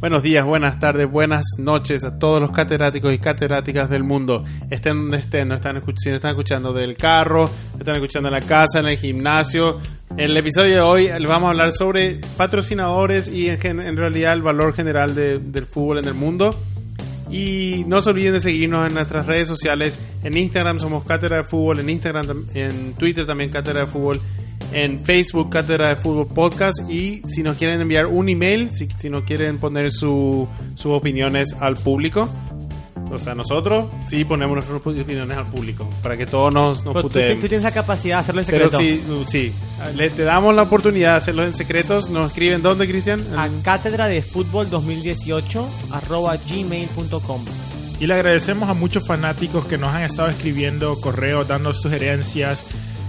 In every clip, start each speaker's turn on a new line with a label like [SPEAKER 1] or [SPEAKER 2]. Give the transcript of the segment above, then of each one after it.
[SPEAKER 1] Buenos días, buenas tardes, buenas noches a todos los catedráticos y catedráticas del mundo. Estén donde estén, nos están, si nos están escuchando del carro, están escuchando en la casa, en el gimnasio. En el episodio de hoy vamos a hablar sobre patrocinadores y en, en realidad el valor general de- del fútbol en el mundo. Y no se olviden de seguirnos en nuestras redes sociales. En Instagram somos Cátedra de Fútbol, en Instagram, en Twitter también Cátedra de Fútbol, en Facebook Cátedra de Fútbol Podcast. Y si nos quieren enviar un email, si, si nos quieren poner su- sus opiniones al público, o sea, nosotros sí ponemos nuestras opiniones al público para que todos nos, nos
[SPEAKER 2] Pero tú,
[SPEAKER 1] puteen.
[SPEAKER 2] tú tienes la capacidad de hacerlo en
[SPEAKER 1] Pero
[SPEAKER 2] secreto.
[SPEAKER 1] sí, sí, le, te damos la oportunidad de hacerlo en secretos. Nos escriben dónde, Cristian?
[SPEAKER 2] A
[SPEAKER 1] En-
[SPEAKER 2] cátedra de fútbol 2018 arroba gmail.com.
[SPEAKER 3] Y le agradecemos a muchos fanáticos que nos han estado escribiendo correos, dando sugerencias.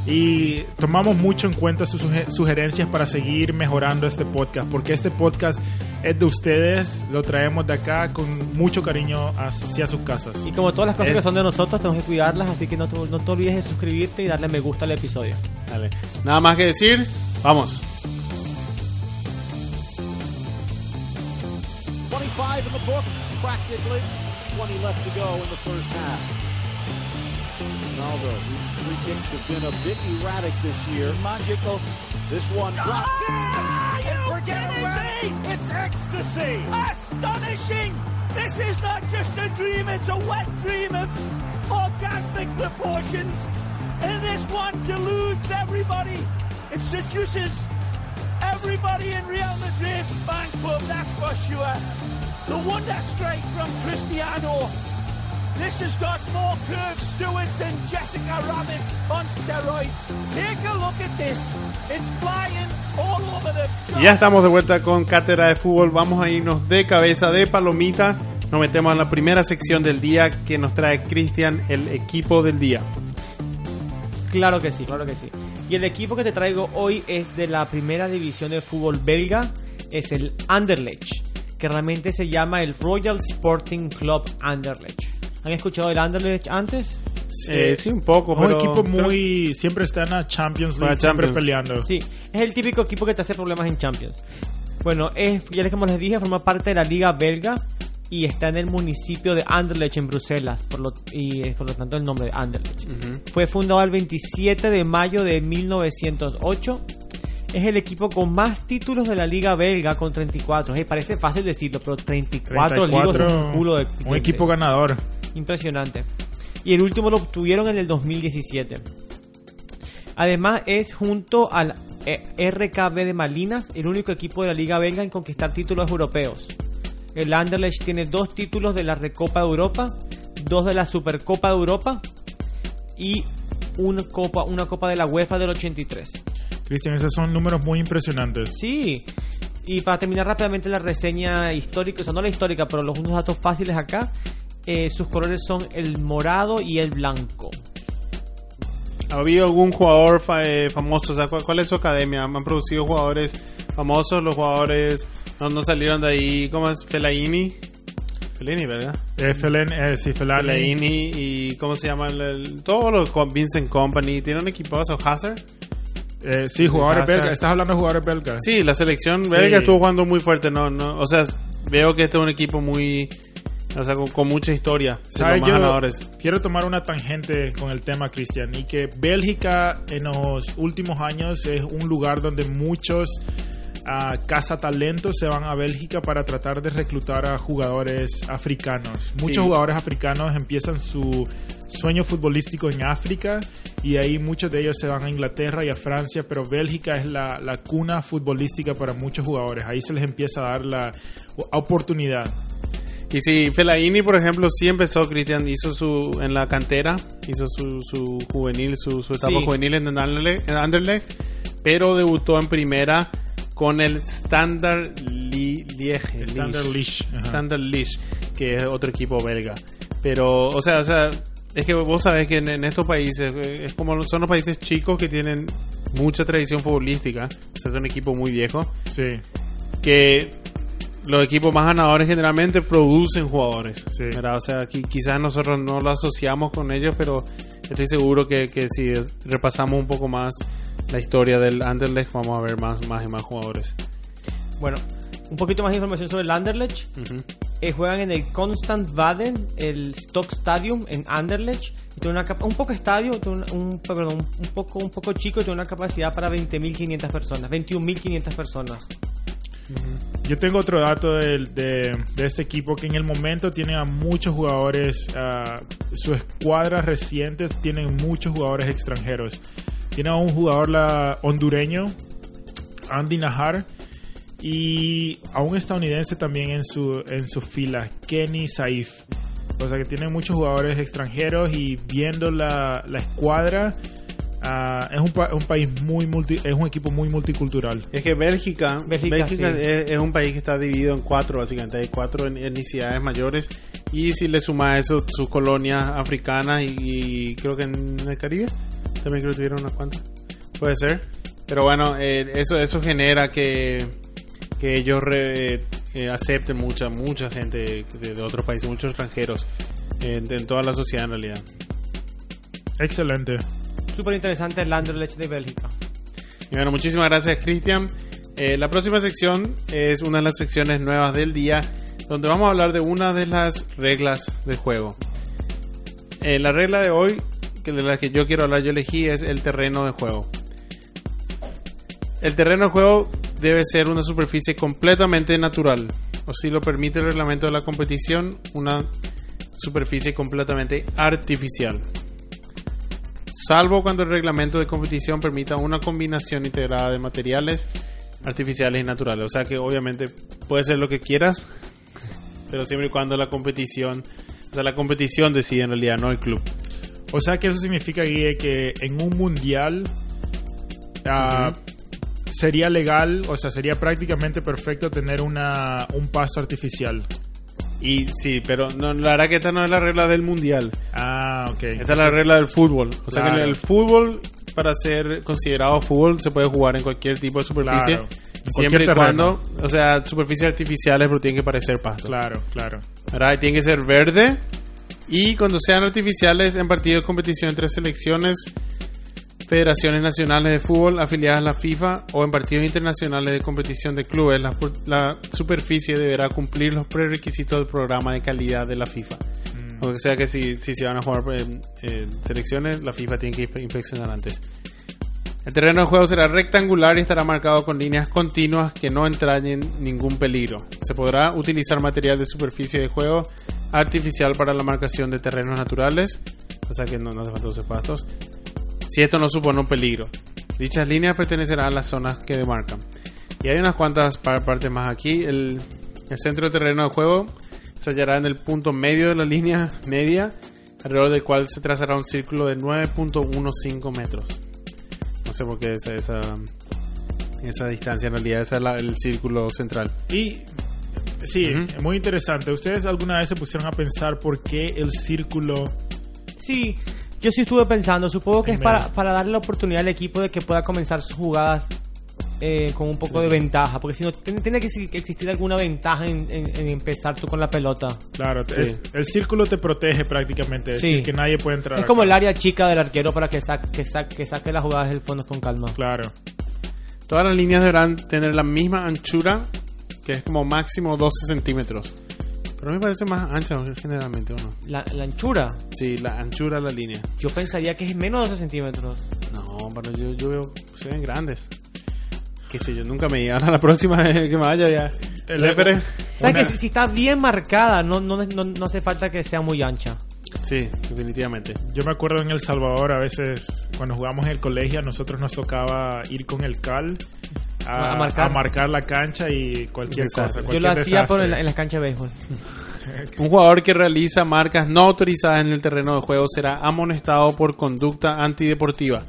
[SPEAKER 3] Y tomamos mucho en cuenta sus suge- sugerencias para seguir mejorando este podcast. Porque este podcast es de ustedes. Lo traemos de acá con mucho cariño hacia sus casas.
[SPEAKER 2] Y como todas las cosas que son de nosotros, tenemos que cuidarlas, así que no te, no te olvides de suscribirte y darle me gusta al episodio.
[SPEAKER 1] Dale. Nada más que decir, vamos.
[SPEAKER 4] 25 in the book, practically. 20 left to go in the first half. Ronaldo, free kicks have been a bit erratic this year. Magical. This one ah, drops in.
[SPEAKER 5] you kidding me?
[SPEAKER 4] It's ecstasy.
[SPEAKER 5] Astonishing! This is not just a dream, it's a wet dream of orgasmic proportions. And this one deludes everybody. It seduces everybody in Real Madrid's fan club, that's for sure. The wonder strike from Cristiano. This has got more curves to it than Jessica Rabbit on steroids. Take a look at this. It's flying all over the
[SPEAKER 1] ya estamos de vuelta con Cátedra de Fútbol. Vamos a irnos de cabeza de palomita. Nos metemos en la primera sección del día que nos trae Cristian, el equipo del día.
[SPEAKER 2] Claro que sí, claro que sí. Y el equipo que te traigo hoy es de la primera división de fútbol belga, es el Anderlecht, que realmente se llama el Royal Sporting Club Anderlecht. ¿Han escuchado del Anderlecht antes?
[SPEAKER 1] Eh, sí, un poco,
[SPEAKER 3] un
[SPEAKER 1] pero...
[SPEAKER 3] equipo muy. Siempre está en la Champions League, siempre
[SPEAKER 1] Champions.
[SPEAKER 3] peleando.
[SPEAKER 2] Sí, es el típico equipo que te hace problemas en Champions. Bueno, es, ya les- como les dije, forma parte de la liga belga y está en el municipio de Anderlecht en Bruselas, por lo, y por lo tanto el nombre de Anderlecht. Fue fundado el 27 de mayo de 1908. Es el equipo con más títulos de la liga belga con 34. Eh, parece fácil decirlo, pero 34, ligos es un culo de...
[SPEAKER 3] un equipo ganador.
[SPEAKER 2] Impresionante. Y el último lo obtuvieron en el 2017. Además es junto al eh, RKB de Malinas el único equipo de la Liga Belga en conquistar títulos europeos. El Anderlecht tiene dos títulos de la Recopa de Europa, dos de la Supercopa de Europa y una copa, una copa de la UEFA del 83.
[SPEAKER 3] Cristian, esos son números muy impresionantes.
[SPEAKER 2] Sí. Y para terminar rápidamente la reseña histórica, o sea, no la histórica, pero los unos datos fáciles acá, eh, sus colores son el morado y el blanco.
[SPEAKER 1] ¿Ha habido algún jugador fa- eh, famoso? O sea, ¿cuál, cuál es su academia? ¿Han producido jugadores famosos? ¿Los jugadores no, no salieron de ahí? ¿Cómo es? Fellaini. Fellaini, ¿verdad?
[SPEAKER 3] Eh, Felen- eh, sí, Fellaini.
[SPEAKER 1] Fellaini y ¿cómo se llama? El, el- todos los con Vincent Company. ¿Tiene un equipazo? ¿Hazard?
[SPEAKER 3] Eh, sí, jugadores belgas. Estás hablando de jugadores belgas.
[SPEAKER 1] Sí, la selección
[SPEAKER 3] Sí.
[SPEAKER 1] belga estuvo jugando muy fuerte. No, no, o sea, veo que este es un equipo muy... O sea, con, con mucha historia.
[SPEAKER 3] Yo
[SPEAKER 1] ganadores.
[SPEAKER 3] quiero tomar una tangente con el tema, Cristian, y que Bélgica en los últimos años es un lugar donde muchos ah, cazatalentos se van a Bélgica para tratar de reclutar a jugadores africanos. Muchos
[SPEAKER 1] Sí.
[SPEAKER 3] jugadores africanos empiezan su sueño futbolístico en África y ahí muchos de ellos se van a Inglaterra y a Francia, pero Bélgica es la, la cuna futbolística para muchos jugadores. Ahí se les empieza a dar la oportunidad.
[SPEAKER 1] Y sí, Fellaini, por ejemplo, sí empezó, Cristian, hizo su, en la cantera, hizo su, su juvenil, su, su etapa
[SPEAKER 2] Sí.
[SPEAKER 1] juvenil en Anderlecht, en Anderlecht, pero debutó en primera con el Standard Li- Liege.
[SPEAKER 3] Standard Liège, ajá.
[SPEAKER 1] Standard Liège, que es otro equipo belga. Pero, o sea, o sea, es que vos sabés que en, en estos países, eh, es como son los países chicos que tienen mucha tradición futbolística, o sea, es un equipo muy viejo,
[SPEAKER 3] Sí.
[SPEAKER 1] que los equipos más ganadores generalmente producen jugadores.
[SPEAKER 3] Sí.
[SPEAKER 1] ¿verdad? O sea, qui- quizás nosotros no lo asociamos con ellos, pero estoy seguro que, que si repasamos un poco más la historia del Anderlecht, vamos a ver más, más y más jugadores.
[SPEAKER 2] Bueno, un poquito más de información sobre el Anderlecht.
[SPEAKER 1] Ujú.
[SPEAKER 2] Eh, juegan en el Constant Baden, el Stock Stadium en Anderlecht. Y tiene una un poco estadio, tiene un, un- perdón, un, un poco, un poco chico, y tiene una capacidad para 20.500 personas, 21.500 personas.
[SPEAKER 3] Yo tengo otro dato de, de este equipo que en el momento tiene a muchos jugadores, ah, su escuadra recientes tienen muchos jugadores extranjeros. Tiene a un jugador la, hondureño, Andy Najar, y a un estadounidense también en su en sus filas, Kenny Saif. O sea que tiene muchos jugadores extranjeros y viendo la, la escuadra, ah, es un, pa- un país muy multi, es un equipo muy multicultural.
[SPEAKER 1] Es que Bélgica,
[SPEAKER 2] Bélgica,
[SPEAKER 1] Bélgica,
[SPEAKER 2] sí.
[SPEAKER 1] es, es un país que está dividido en cuatro, básicamente. Hay cuatro en- etnicidades mayores. Y si le suma a eso sus colonias africanas y, y creo que en el Caribe también creo que tuvieron unas cuantas. Puede ser. Pero bueno, eh, eso, eso genera que, que ellos re- eh, acepten mucha, mucha gente de, de otros países, muchos extranjeros en, en toda la sociedad en realidad.
[SPEAKER 3] Excelente.
[SPEAKER 2] Súper interesante el Anderlecht de Bélgica.
[SPEAKER 1] Bueno, muchísimas gracias, Cristian. Eh, la próxima sección es una de las secciones nuevas del día, donde vamos a hablar de una de las reglas del juego. Eh, la regla de hoy, que de la que yo quiero hablar, yo elegí, es el terreno de juego. El terreno de juego debe ser una superficie completamente natural, o si lo permite el reglamento de la competición, una superficie completamente artificial salvo cuando el reglamento de competición permita una combinación integrada de materiales artificiales y naturales. O sea que obviamente puede ser lo que quieras, pero siempre y cuando la competición, o sea, la competición decide en realidad, no el club.
[SPEAKER 3] O sea que eso significa, Guille, que en un mundial ah, sería legal, o sea, sería prácticamente perfecto tener una, un paso artificial.
[SPEAKER 1] Y sí, pero no, la verdad que esta no es la regla del mundial.
[SPEAKER 3] Ah, ok.
[SPEAKER 1] Esta es la regla del fútbol. O sea que en el fútbol, para ser considerado fútbol, se puede jugar en cualquier tipo de superficie.
[SPEAKER 3] Claro.
[SPEAKER 1] Siempre y cuando, o sea, superficies artificiales, pero tienen que parecer pasto.
[SPEAKER 3] Claro, claro.
[SPEAKER 1] ¿verdad? Tiene que ser verde. Y cuando sean artificiales en partidos de competición entre selecciones, federaciones nacionales de fútbol afiliadas a la FIFA o en partidos internacionales de competición de clubes, la, la superficie deberá cumplir los prerequisitos del programa de calidad de la FIFA. O sea que si, si se van a jugar en, en selecciones, la FIFA tiene que inspe- inspeccionar antes. El terreno de juego será rectangular y estará marcado con líneas continuas que no entrañen ningún peligro. Se podrá utilizar material de superficie de juego artificial para la marcación de terrenos naturales, o sea que no, no hace falta usar pastos, si esto no supone un peligro. Dichas líneas pertenecerán a las zonas que demarcan. Y hay unas cuantas par- partes más aquí. El, el centro del terreno de juego se hallará en el punto medio de la línea media, alrededor del cual se trazará un círculo de 9.15 metros. No sé por qué esa, esa, esa distancia, en realidad ese es la- el círculo central.
[SPEAKER 3] Y sí,
[SPEAKER 1] Ujú.
[SPEAKER 3] muy interesante. ¿Ustedes alguna vez se pusieron a pensar por qué el círculo...
[SPEAKER 2] Sí, yo sí estuve pensando, supongo que es para, para darle la oportunidad al equipo de que pueda comenzar sus jugadas eh, con un poco de ventaja, porque si no, tiene, que exi- existir alguna ventaja en, en- en empezar tú con la pelota.
[SPEAKER 3] Claro,
[SPEAKER 1] Sí.
[SPEAKER 3] es- el círculo te protege prácticamente. Es
[SPEAKER 2] Sí.
[SPEAKER 3] decir, que nadie puede entrar.
[SPEAKER 2] Es como el área chica del arquero para que, sa- que, sa- que saque las jugadas del fondo con calma.
[SPEAKER 3] Claro.
[SPEAKER 1] Todas las líneas deberán tener la misma anchura, que es como máximo 12 centímetros. Pero a mí me parece más ancha generalmente, ¿o no?
[SPEAKER 2] La, la anchura,
[SPEAKER 1] Sí, la anchura de la línea.
[SPEAKER 2] yo pensaría que es menos de 12 centímetros.
[SPEAKER 1] No, pero yo, yo veo, se ven grandes. Qué sé yo, nunca me llegan a la próxima que me vaya ya.
[SPEAKER 3] El-
[SPEAKER 1] Espere.
[SPEAKER 2] ¿Sabes
[SPEAKER 3] Una-
[SPEAKER 2] que si, si está bien marcada, no, no, no, no hace falta que sea muy ancha?
[SPEAKER 1] Sí, definitivamente.
[SPEAKER 3] Yo me acuerdo en El Salvador, a veces cuando jugamos en el colegio, a nosotros nos tocaba ir con el cal a,
[SPEAKER 2] A marcar.
[SPEAKER 3] a marcar la cancha y cualquier
[SPEAKER 1] Desastre.
[SPEAKER 3] cosa.
[SPEAKER 2] Yo lo hacía por en, la- en las canchas de béisbol.
[SPEAKER 1] Un jugador que realiza marcas no autorizadas en el terreno de juego será amonestado por conducta antideportiva.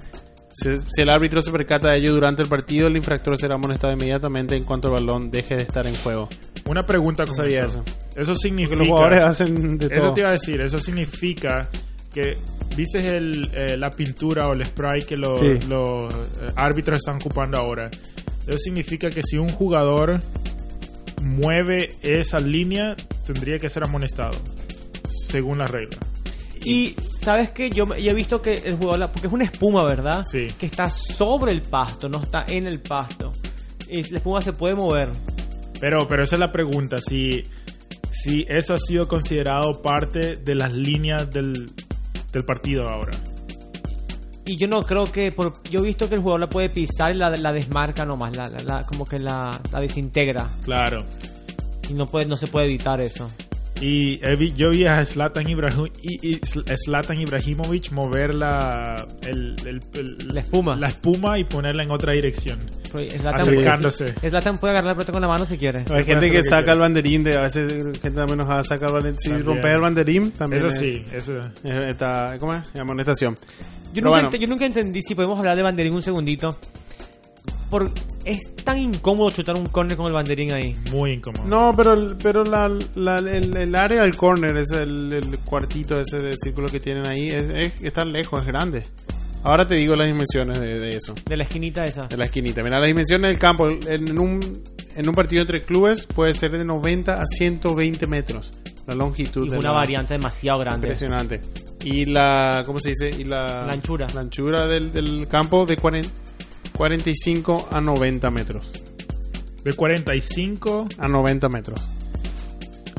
[SPEAKER 1] Si, si el árbitro se percata de ello durante el partido, el infractor será amonestado inmediatamente en cuanto el balón deje de estar en juego.
[SPEAKER 3] Una pregunta con
[SPEAKER 1] sabía
[SPEAKER 3] eso. Eso significa...
[SPEAKER 1] Porque los jugadores hacen de
[SPEAKER 3] Eso
[SPEAKER 1] todo.
[SPEAKER 3] te iba a decir, eso significa que viste el, eh, la pintura o el spray que los,
[SPEAKER 1] Sí.
[SPEAKER 3] los, eh, árbitros están ocupando ahora. Eso significa que si un jugador mueve esa línea, tendría que ser amonestado, según la regla.
[SPEAKER 2] Y sabes que yo, yo he visto que el jugador, porque es una espuma, ¿verdad?
[SPEAKER 3] Sí.
[SPEAKER 2] Que está sobre el pasto, no está en el pasto. Y la espuma se puede mover.
[SPEAKER 3] Pero, pero esa es la pregunta, si, si eso ha sido considerado parte de las líneas del, del partido ahora.
[SPEAKER 2] Y yo no creo que. Por, yo he visto que el jugador la puede pisar y la, la desmarca nomás. La, la- la- como que la, la desintegra.
[SPEAKER 3] Claro.
[SPEAKER 2] Y no, puede, no se puede evitar eso.
[SPEAKER 3] Y yo vi a Zlatan, Ibrahim- y- y Zlatan Ibrahimovic mover la, el- el- el-
[SPEAKER 2] La espuma.
[SPEAKER 3] la espuma y ponerla en otra dirección.
[SPEAKER 2] Pero Zlatan-
[SPEAKER 3] Acercándose.
[SPEAKER 2] Zlatan puede agarrar la pelota con la mano si quiere.
[SPEAKER 1] Hay
[SPEAKER 3] puede
[SPEAKER 1] gente que
[SPEAKER 3] que
[SPEAKER 1] saca
[SPEAKER 3] quiera.
[SPEAKER 1] el banderín, de, a veces gente también enojada saca el banderín. Si
[SPEAKER 3] También.
[SPEAKER 1] rompes el banderín, también
[SPEAKER 3] Eso
[SPEAKER 1] es,
[SPEAKER 3] sí, eso.
[SPEAKER 1] es- está, ¿cómo es? Amonestación.
[SPEAKER 2] Yo nunca,
[SPEAKER 1] bueno.
[SPEAKER 2] yo nunca entendí si podemos hablar de banderín un segundito. Por, es tan incómodo chutar un córner con el banderín ahí.
[SPEAKER 3] Muy incómodo.
[SPEAKER 1] No, pero, el- pero la, la- el, el área del corner, es el, el cuartito ese de círculo que tienen ahí, es, es- está lejos, es grande. Ahora te digo las dimensiones de, de eso,
[SPEAKER 2] De la esquinita esa.
[SPEAKER 1] de la esquinita. Mira, las dimensiones del campo en un, en un partido entre clubes puede ser de 90 a 120 metros. La longitud
[SPEAKER 2] Y
[SPEAKER 1] de
[SPEAKER 2] una
[SPEAKER 1] la-
[SPEAKER 2] variante demasiado grande.
[SPEAKER 1] Impresionante. Y la, ¿cómo se dice? Y la,
[SPEAKER 2] La anchura.
[SPEAKER 1] La anchura del, del campo de 40 45 a 90 metros.
[SPEAKER 3] De 45
[SPEAKER 1] A 90 metros.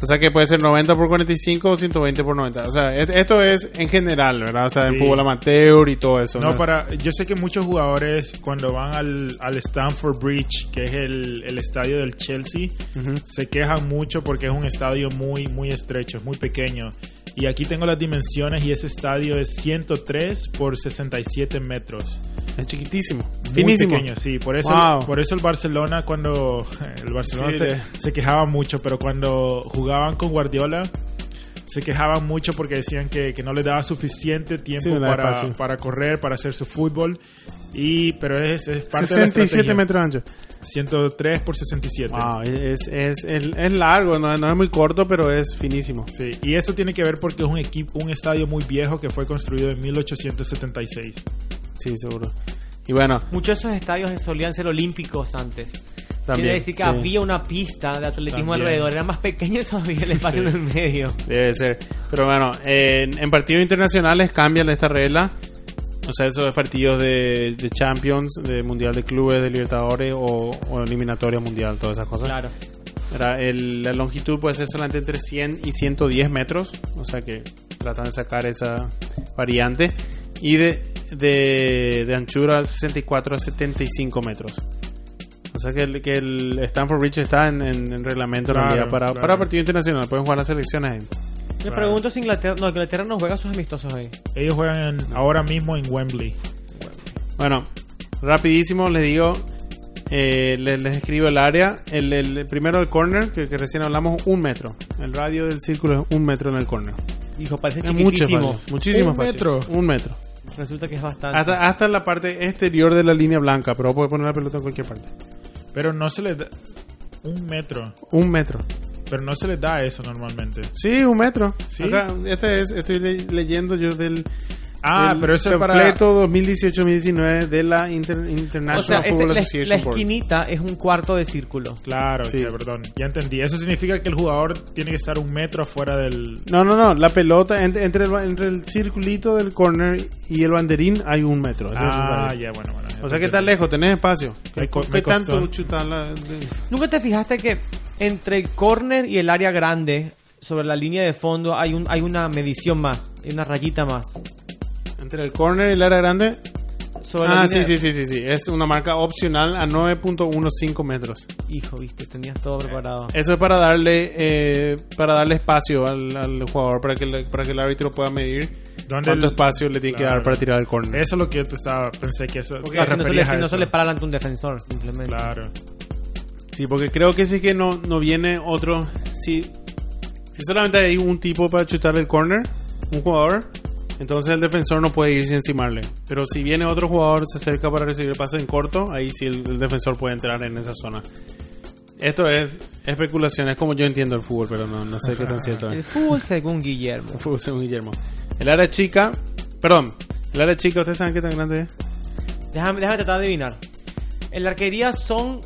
[SPEAKER 1] O sea que puede ser 90 por 45 o 120 por 90. O sea, esto es en general, ¿verdad? O sea, en fútbol amateur y todo eso.
[SPEAKER 3] No, para, yo sé que muchos jugadores cuando van al, al Stamford Bridge, que es el, el estadio del Chelsea, se quejan mucho porque es un estadio muy, muy estrecho, es muy pequeño. Y aquí tengo las dimensiones y ese estadio es 103 por 67 metros.
[SPEAKER 1] Es chiquitísimo.
[SPEAKER 3] Muy
[SPEAKER 1] Finísimo.
[SPEAKER 3] pequeño, sí. Por eso,
[SPEAKER 1] Wow.
[SPEAKER 3] por eso el Barcelona cuando el Barcelona
[SPEAKER 1] Sí,
[SPEAKER 3] se,
[SPEAKER 1] de-
[SPEAKER 3] se quejaba mucho, pero cuando jugaban con Guardiola se quejaban mucho porque decían que, que no les daba suficiente tiempo
[SPEAKER 1] Sí,
[SPEAKER 3] para, para correr, para hacer su fútbol. Y pero es, es parte de la
[SPEAKER 1] 67 metros ancho.
[SPEAKER 3] 103 por 67.
[SPEAKER 1] Wow, es, es, es, es largo, no, no es muy corto, pero es finísimo.
[SPEAKER 3] Sí, y esto tiene que ver porque es un equipo, un estadio muy viejo que fue construido en 1876.
[SPEAKER 1] Sí, seguro. Y bueno,
[SPEAKER 2] Muchos de esos estadios solían ser olímpicos antes.
[SPEAKER 1] también.
[SPEAKER 2] Quiere decir que
[SPEAKER 1] sí.
[SPEAKER 2] había una pista de atletismo
[SPEAKER 3] También.
[SPEAKER 2] alrededor. Era más pequeño todavía el espacio
[SPEAKER 3] Sí.
[SPEAKER 2] en el medio.
[SPEAKER 1] Debe ser. Pero bueno, en, en partidos internacionales cambian esta regla. O sea, esos partidos de, de Champions, de Mundial de Clubes, de Libertadores o, o eliminatoria mundial, todas esas cosas.
[SPEAKER 2] Claro.
[SPEAKER 1] Era el- la longitud puede ser solamente entre 100 y 110 metros. O sea que tratan de sacar esa variante. Y de, de, de anchura 64 a 75 metros. O sea que el, que el Stanford Bridge está en, en- en reglamento en
[SPEAKER 3] Claro,
[SPEAKER 1] realidad para,
[SPEAKER 3] claro.
[SPEAKER 1] para partido internacional. Pueden jugar las selecciones ahí.
[SPEAKER 2] Me
[SPEAKER 3] Claro.
[SPEAKER 2] pregunto si Inglaterra, no, Inglaterra no juega sus amistosos ahí.
[SPEAKER 3] Ellos juegan en- ahora mismo en Wembley.
[SPEAKER 1] Bueno, rapidísimo les digo, eh, les, les escribo el área. El, el- primero el corner, que, que recién hablamos, un metro. El radio del círculo es un metro en el corner.
[SPEAKER 2] Hijo, parece
[SPEAKER 1] Es mucho
[SPEAKER 2] chiquitísimo.
[SPEAKER 1] espacio, muchísimo
[SPEAKER 3] ¿Un
[SPEAKER 1] espacio.
[SPEAKER 3] metro?
[SPEAKER 1] Un metro.
[SPEAKER 2] Resulta que es bastante.
[SPEAKER 1] Hasta, hasta la parte exterior de la línea blanca, pero puede poner la pelota en cualquier parte.
[SPEAKER 3] Pero no se les da un metro.
[SPEAKER 1] Un metro.
[SPEAKER 3] Pero no se les da eso normalmente.
[SPEAKER 1] Sí, un metro.
[SPEAKER 3] ¿Sí?
[SPEAKER 1] Acá, este es, estoy le- leyendo yo del,
[SPEAKER 3] Ah, pero eso es para...
[SPEAKER 1] panfleto 2018-2019 de la Inter- International
[SPEAKER 2] o sea, ese-
[SPEAKER 1] Football
[SPEAKER 2] la,
[SPEAKER 1] Association
[SPEAKER 2] la
[SPEAKER 1] Board.
[SPEAKER 2] esquinita es un cuarto de círculo.
[SPEAKER 3] Claro,
[SPEAKER 1] Sí.
[SPEAKER 3] ya, perdón. Ya entendí. Eso significa que el jugador tiene que estar un metro afuera del...
[SPEAKER 1] No, no, no. La pelota entre, entre, el, ba- entre el circulito del corner y el banderín hay un metro. Eso
[SPEAKER 3] Ah, ya, bueno, bueno. ya
[SPEAKER 1] O sea que está lejos, tenés espacio.
[SPEAKER 3] Me
[SPEAKER 1] ¿Qué,
[SPEAKER 3] co-
[SPEAKER 1] qué
[SPEAKER 3] me
[SPEAKER 1] tanto chutar la- de-
[SPEAKER 2] ¿Nunca te fijaste que entre el corner y el área grande, sobre la línea de fondo, hay, un, hay una medición más? Hay una rayita más.
[SPEAKER 1] Entre el corner y el área grande?
[SPEAKER 2] Sobre
[SPEAKER 1] Ah, sí, sí, sí, sí, sí. Es una marca opcional a 9.15 metros.
[SPEAKER 2] Hijo, viste, tenías todo preparado.
[SPEAKER 1] Eso es para darle eh, para darle espacio al, al jugador para que, el- para que el árbitro pueda medir
[SPEAKER 3] ¿Dónde
[SPEAKER 1] cuánto
[SPEAKER 3] el-
[SPEAKER 1] espacio le tiene que
[SPEAKER 3] Claro.
[SPEAKER 1] dar para tirar el corner.
[SPEAKER 3] Eso es lo que yo estaba... Pensé que eso...
[SPEAKER 2] Porque
[SPEAKER 3] te
[SPEAKER 2] si no, se le, si no se le para delante un defensor, simplemente.
[SPEAKER 3] Claro.
[SPEAKER 1] Sí, porque creo que sí que no, no viene otro. Si, si solamente hay un tipo para chutar el corner, un jugador, entonces el defensor no puede irse encimarle. Pero si viene otro jugador, se acerca para recibir el pase en corto, ahí sí el, el defensor puede entrar en esa zona. Esto es especulación, es como yo entiendo el fútbol, pero no, no sé qué tan cierto
[SPEAKER 2] El
[SPEAKER 1] es.
[SPEAKER 2] fútbol según Guillermo.
[SPEAKER 1] El fútbol según Guillermo. El área chica, perdón, el área chica, ¿ustedes saben qué tan grande es?
[SPEAKER 2] Déjame, déjame tratar de adivinar. En la arquería son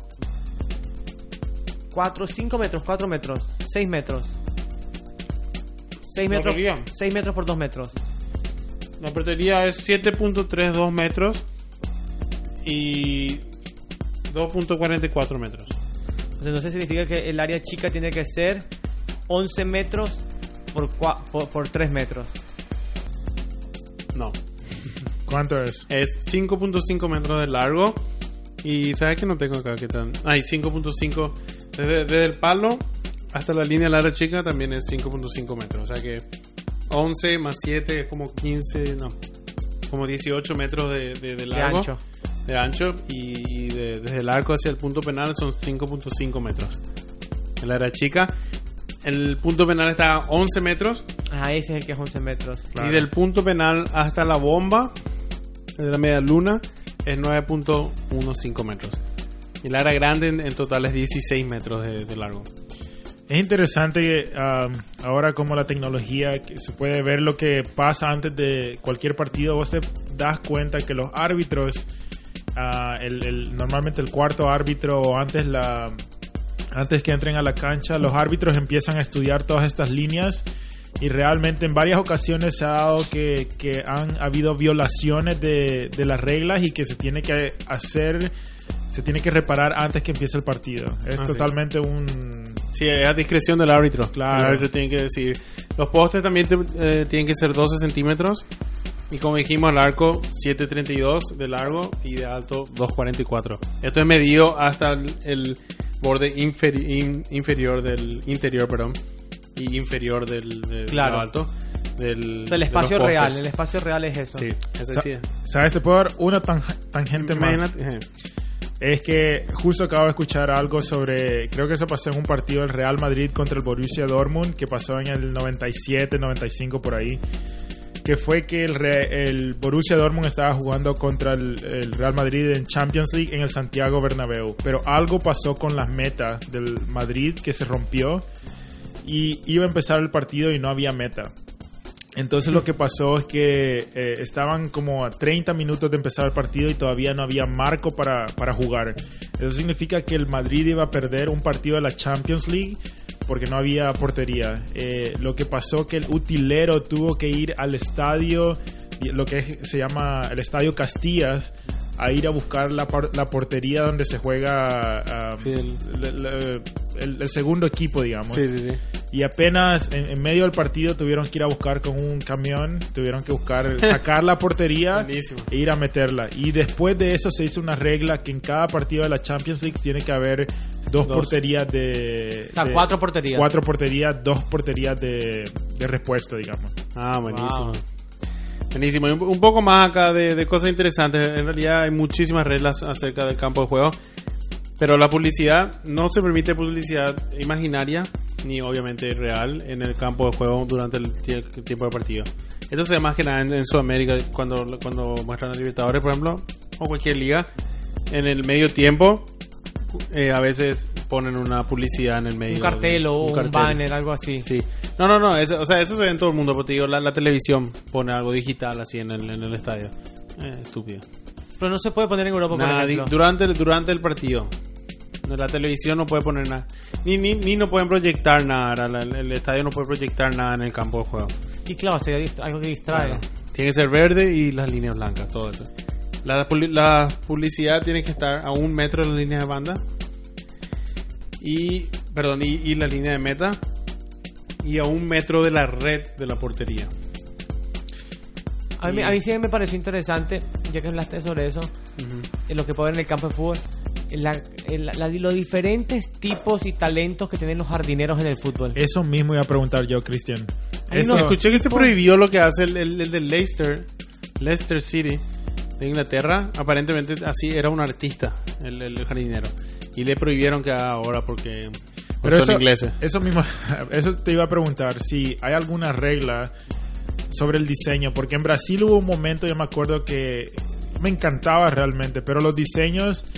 [SPEAKER 2] 4, 5 metros, 4 metros, 6 metros. 6
[SPEAKER 1] ¿La
[SPEAKER 2] metros,
[SPEAKER 1] arquería?
[SPEAKER 2] 6 metros por 2 metros.
[SPEAKER 1] La portería es 7.32 metros y 2.44 metros.
[SPEAKER 2] Entonces significa que el área chica tiene que ser 11 metros por, cua- por, por 3 metros.
[SPEAKER 1] No.
[SPEAKER 3] ¿Cuánto es?
[SPEAKER 1] Es 5.5 metros de largo. Y sabes que no tengo acá que tan. Ay, 5.5. Desde, desde el palo hasta la línea de la área chica también es 5.5 metros. O sea que 11 más 7 es como 15, no. Como 18 metros de, de- de
[SPEAKER 2] De
[SPEAKER 1] largo.
[SPEAKER 2] ancho.
[SPEAKER 1] de ancho y, y de- desde el arco hacia el punto penal son 5.5 metros. En la área chica, el punto penal está a 11 metros
[SPEAKER 2] Ah, ese es el que es 11 metros.
[SPEAKER 3] Claro.
[SPEAKER 1] y del punto penal hasta la bomba de la media luna es 9.15 metros. Y la área grande en, en total es 16 metros de, de largo.
[SPEAKER 3] Es interesante um, ahora como la tecnología, que se puede ver lo que pasa antes de cualquier partido, vos te das cuenta que los árbitros, el, el- normalmente el cuarto árbitro o antes, la, antes que entren a la cancha, los árbitros empiezan a estudiar todas estas líneas y realmente en varias ocasiones se ha dado que, que han habido violaciones de, de las reglas y que se tiene que hacer, se tiene que reparar antes que empiece el partido. Es
[SPEAKER 1] Ah, sí.
[SPEAKER 3] totalmente un...
[SPEAKER 1] Sí, es a discreción del árbitro.
[SPEAKER 3] Claro.
[SPEAKER 1] El árbitro tiene que decir. Los postes también te- eh, tienen que ser 12 centímetros. Y como dijimos, el arco 7.32 de largo y de alto 2.44. Esto es medido hasta el, el borde inferi- in- inferior del interior, perdón, y inferior del, del-
[SPEAKER 2] Claro.
[SPEAKER 1] alto. Del,
[SPEAKER 2] O sea, el espacio real. El espacio real es eso.
[SPEAKER 1] Sí, ese
[SPEAKER 3] Sa-
[SPEAKER 1] sí.
[SPEAKER 3] ¿Sabes? Te puedo dar una tan- tangente más. Es que justo acabo de escuchar algo sobre, creo que eso pasó en un partido del Real Madrid contra el Borussia Dortmund, que pasó en el 97, 95 por ahí, que fue que el, el Borussia Dortmund estaba jugando contra el, el Real Madrid en Champions League en el Santiago Bernabéu, pero algo pasó con las metas del Madrid que se rompió y iba a empezar el partido y no había meta. Entonces lo que pasó es que eh, estaban como a 30 minutos de empezar el partido y todavía no había marco para, para jugar. Eso significa que el Madrid iba a perder un partido de la Champions League porque no había portería. Eh, lo que pasó que el utilero tuvo que ir al estadio, lo que se llama el Estadio Castillas, a ir a buscar la, por- la portería donde se juega ah,
[SPEAKER 1] Sí, el-
[SPEAKER 3] el, el- el- el segundo equipo, digamos.
[SPEAKER 1] sí, sí, sí.
[SPEAKER 3] Y apenas en, en medio del partido tuvieron que ir a buscar con un camión, tuvieron que buscar, sacar la portería e ir a meterla. Y después de eso se hizo una regla que en cada partido de la Champions League tiene que haber dos,
[SPEAKER 1] Dos.
[SPEAKER 3] porterías de...
[SPEAKER 2] O sea,
[SPEAKER 3] de-
[SPEAKER 2] cuatro porterías.
[SPEAKER 3] Cuatro porterías, dos porterías de, de respuesta, digamos.
[SPEAKER 1] Ah, buenísimo.
[SPEAKER 2] Wow.
[SPEAKER 1] Buenísimo. Y un, poco más acá de, de cosas interesantes. En realidad hay muchísimas reglas acerca del campo de juego. Pero la publicidad, no se permite publicidad imaginaria ni obviamente real en el campo de juego durante el, tie- el tiempo de partido. Esto se más que nada en, en Sudamérica cuando, cuando muestran a Libertadores, por ejemplo, o cualquier liga. En el medio tiempo, eh, a veces ponen una publicidad en el medio.
[SPEAKER 2] Un cartel o un,
[SPEAKER 1] cartel.
[SPEAKER 2] banner, algo así.
[SPEAKER 1] Sí. No, no, no. eso- o sea, eso se ve en todo el mundo. Porque te digo, la, la televisión pone algo digital así en el, en el estadio. Eh, estúpido.
[SPEAKER 2] Pero no se puede poner en Europa, por
[SPEAKER 1] Nada,
[SPEAKER 2] ejemplo.
[SPEAKER 1] durante, el, durante el partido. La televisión no puede poner nada. Ni, ni, ni no pueden proyectar nada. la- el estadio no puede proyectar nada en el campo de juego.
[SPEAKER 2] Y claro, sería algo que distrae.
[SPEAKER 1] Claro. Tiene que ser verde y las líneas blancas, todo eso. La, la publicidad tiene que estar a un metro de las líneas de banda. Y, perdón, y, y la línea de meta. Y a un metro de la red de la portería.
[SPEAKER 2] A mí, a mí sí me pareció interesante, ya que hablaste sobre eso, en lo que puede ver en el campo de fútbol, en la- en la- la- los diferentes tipos y talentos que tienen los jardineros en el fútbol.
[SPEAKER 3] Eso mismo iba a preguntar yo, Cristian.
[SPEAKER 2] Ay,
[SPEAKER 3] Eso,
[SPEAKER 2] no,
[SPEAKER 1] Escuché que se prohibió lo que hace el, el, el de Leicester, Leicester City de Inglaterra. Aparentemente así era un artista, el, el jardinero. Y le prohibieron que haga ahora porque
[SPEAKER 3] Pero
[SPEAKER 1] son
[SPEAKER 3] eso,
[SPEAKER 1] ingleses.
[SPEAKER 3] Eso mismo, eso te iba a preguntar si hay alguna regla sobre el diseño, porque en Brasil hubo un momento, yo me acuerdo que me encantaba realmente, pero los diseños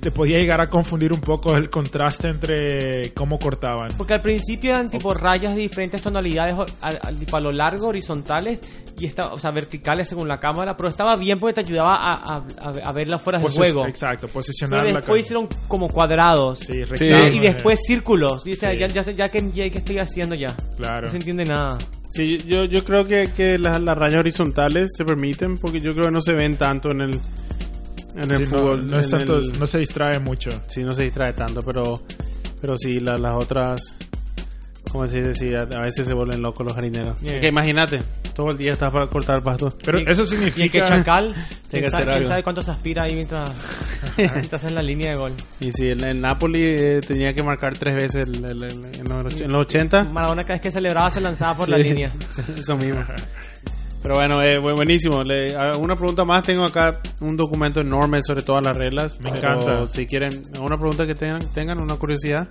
[SPEAKER 3] te podía llegar a confundir un poco el contraste entre cómo cortaban.
[SPEAKER 2] Porque al principio eran tipo rayas de diferentes tonalidades, al- tipo a lo largo, horizontales, y esta, o sea, verticales según la cámara, pero estaba bien porque te ayudaba a, a, a- a verla fuera del juego.
[SPEAKER 3] Exacto,
[SPEAKER 2] Pero
[SPEAKER 3] posicionar la
[SPEAKER 2] después hicieron como cuadrados.
[SPEAKER 3] Sí,
[SPEAKER 2] Y-
[SPEAKER 3] rectángulos,
[SPEAKER 2] y después círculos. Y, o sea,
[SPEAKER 3] Sí.
[SPEAKER 2] ya, ya, ya que ya que estoy haciendo ya.
[SPEAKER 3] Claro.
[SPEAKER 2] No se entiende nada.
[SPEAKER 1] Sí, yo, yo creo que, que las, las rayas horizontales se permiten porque yo creo que no se ven tanto en el en el
[SPEAKER 3] Sí, no-
[SPEAKER 1] fútbol.
[SPEAKER 3] no, es
[SPEAKER 1] en
[SPEAKER 3] tanto-
[SPEAKER 1] el-
[SPEAKER 3] no se distrae mucho.
[SPEAKER 1] sí, no se distrae tanto, pero, pero sí, la- las otras, como se dice, a, a veces se vuelven locos los jarineros.
[SPEAKER 2] Yeah.
[SPEAKER 1] Que imagínate, todo el día estás para cortar el pasto.
[SPEAKER 3] Pero
[SPEAKER 2] Y-
[SPEAKER 3] eso
[SPEAKER 2] Y el que
[SPEAKER 3] significa...
[SPEAKER 2] Chacal, ¿quién
[SPEAKER 1] que
[SPEAKER 2] sabe, quién sabe cuánto se aspira ahí mientras, mientras en la línea de gol?
[SPEAKER 1] Y si el, el Napoli eh, tenía que marcar tres veces el- el- el- en, los, en los 80.
[SPEAKER 2] Maradona cada vez que celebraba se lanzaba por la
[SPEAKER 1] Sí,
[SPEAKER 2] línea.
[SPEAKER 1] Eso mismo. Pero bueno, eh, bu- buenísimo. Le, una pregunta más. Tengo acá un documento enorme sobre todas las reglas.
[SPEAKER 3] Me encanta.
[SPEAKER 1] Si quieren, una pregunta que tengan, tengan una curiosidad.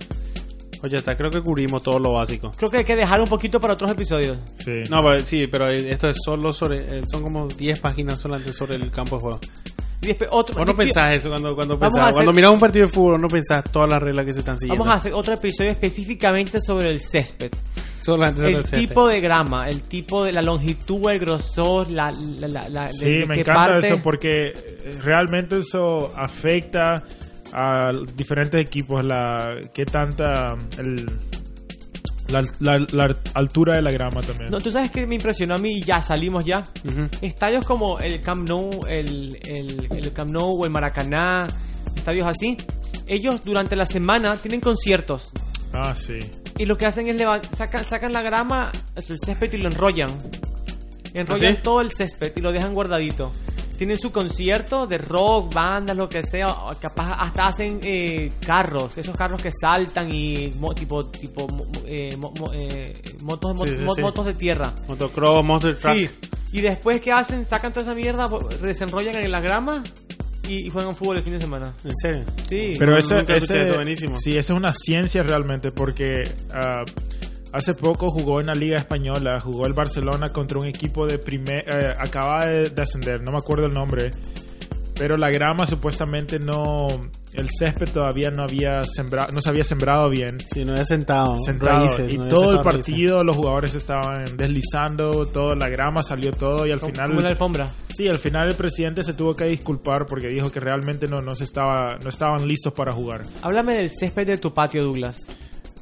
[SPEAKER 1] Oye, está, creo que cubrimos todo lo básico.
[SPEAKER 2] Creo que hay que dejar un poquito para otros episodios.
[SPEAKER 3] Sí.
[SPEAKER 1] No, pero, sí, pero esto es solo sobre. eh, son como 10 páginas solamente sobre el campo de juego.
[SPEAKER 2] Y después otro.
[SPEAKER 1] ¿Vos no pensás eso cuando, cuando
[SPEAKER 2] Vamos
[SPEAKER 1] pensás?
[SPEAKER 2] a hacer-
[SPEAKER 1] Cuando mirás un partido de fútbol, no pensás todas las reglas que se están siguiendo.
[SPEAKER 2] Vamos a hacer otro episodio específicamente sobre el césped.
[SPEAKER 1] Solamente sobre
[SPEAKER 2] El
[SPEAKER 1] césped.
[SPEAKER 2] tipo de grama, el tipo de la longitud, el grosor, la, la, la, la-
[SPEAKER 3] Sí,
[SPEAKER 2] de
[SPEAKER 3] me
[SPEAKER 2] qué
[SPEAKER 3] encanta
[SPEAKER 2] parte.
[SPEAKER 3] eso porque realmente eso afecta a diferentes equipos la qué tanta el, la, la- la altura de la grama también.
[SPEAKER 2] No, tú sabes que me impresionó a mí y ya salimos ya. Estadios como el Camp Nou, el, el, el Camp Nou o el Maracaná, estadios así. Ellos durante la semana tienen conciertos
[SPEAKER 3] Ah, sí.
[SPEAKER 2] y lo que hacen es sacan, sacan la grama, el césped y lo enrollan. Enrollan
[SPEAKER 1] ¿Ah, sí?
[SPEAKER 2] todo el césped y lo dejan guardadito. Tienen su concierto de rock, bandas, lo que sea. Capaz hasta hacen eh, carros, esos carros que saltan y mo- tipo tipo mo- eh, mo- eh, motos, mo-
[SPEAKER 1] Sí, sí,
[SPEAKER 2] mo-
[SPEAKER 1] sí.
[SPEAKER 2] motos de tierra.
[SPEAKER 1] Motocross, Monster Truck.
[SPEAKER 2] Sí. Y después que hacen, sacan toda esa mierda, desenrollan en la grama y, y juegan fútbol el fin de semana.
[SPEAKER 1] ¿En serio?
[SPEAKER 2] Sí.
[SPEAKER 3] Pero
[SPEAKER 1] No,
[SPEAKER 3] eso, ese-
[SPEAKER 1] eso, buenísimo.
[SPEAKER 3] Sí, eso es una ciencia realmente porque ah, hace poco jugó en la Liga Española, jugó el Barcelona contra un equipo de primer... eh, acaba de, de ascender, no me acuerdo el nombre, pero la grama supuestamente no... El césped todavía no había sembrado, no se había sembrado bien.
[SPEAKER 1] Sí, no había sentado.
[SPEAKER 3] Sentado,
[SPEAKER 1] raíces,
[SPEAKER 3] y
[SPEAKER 1] no
[SPEAKER 3] todo el
[SPEAKER 1] raíces.
[SPEAKER 3] partido los jugadores estaban deslizando, toda la grama salió todo y al
[SPEAKER 2] Como-
[SPEAKER 3] final
[SPEAKER 2] como una alfombra.
[SPEAKER 3] Sí, al final el presidente se tuvo que disculpar porque dijo que realmente no, no, se estaba, no estaban listos para jugar.
[SPEAKER 2] Háblame del césped de tu patio, Douglas.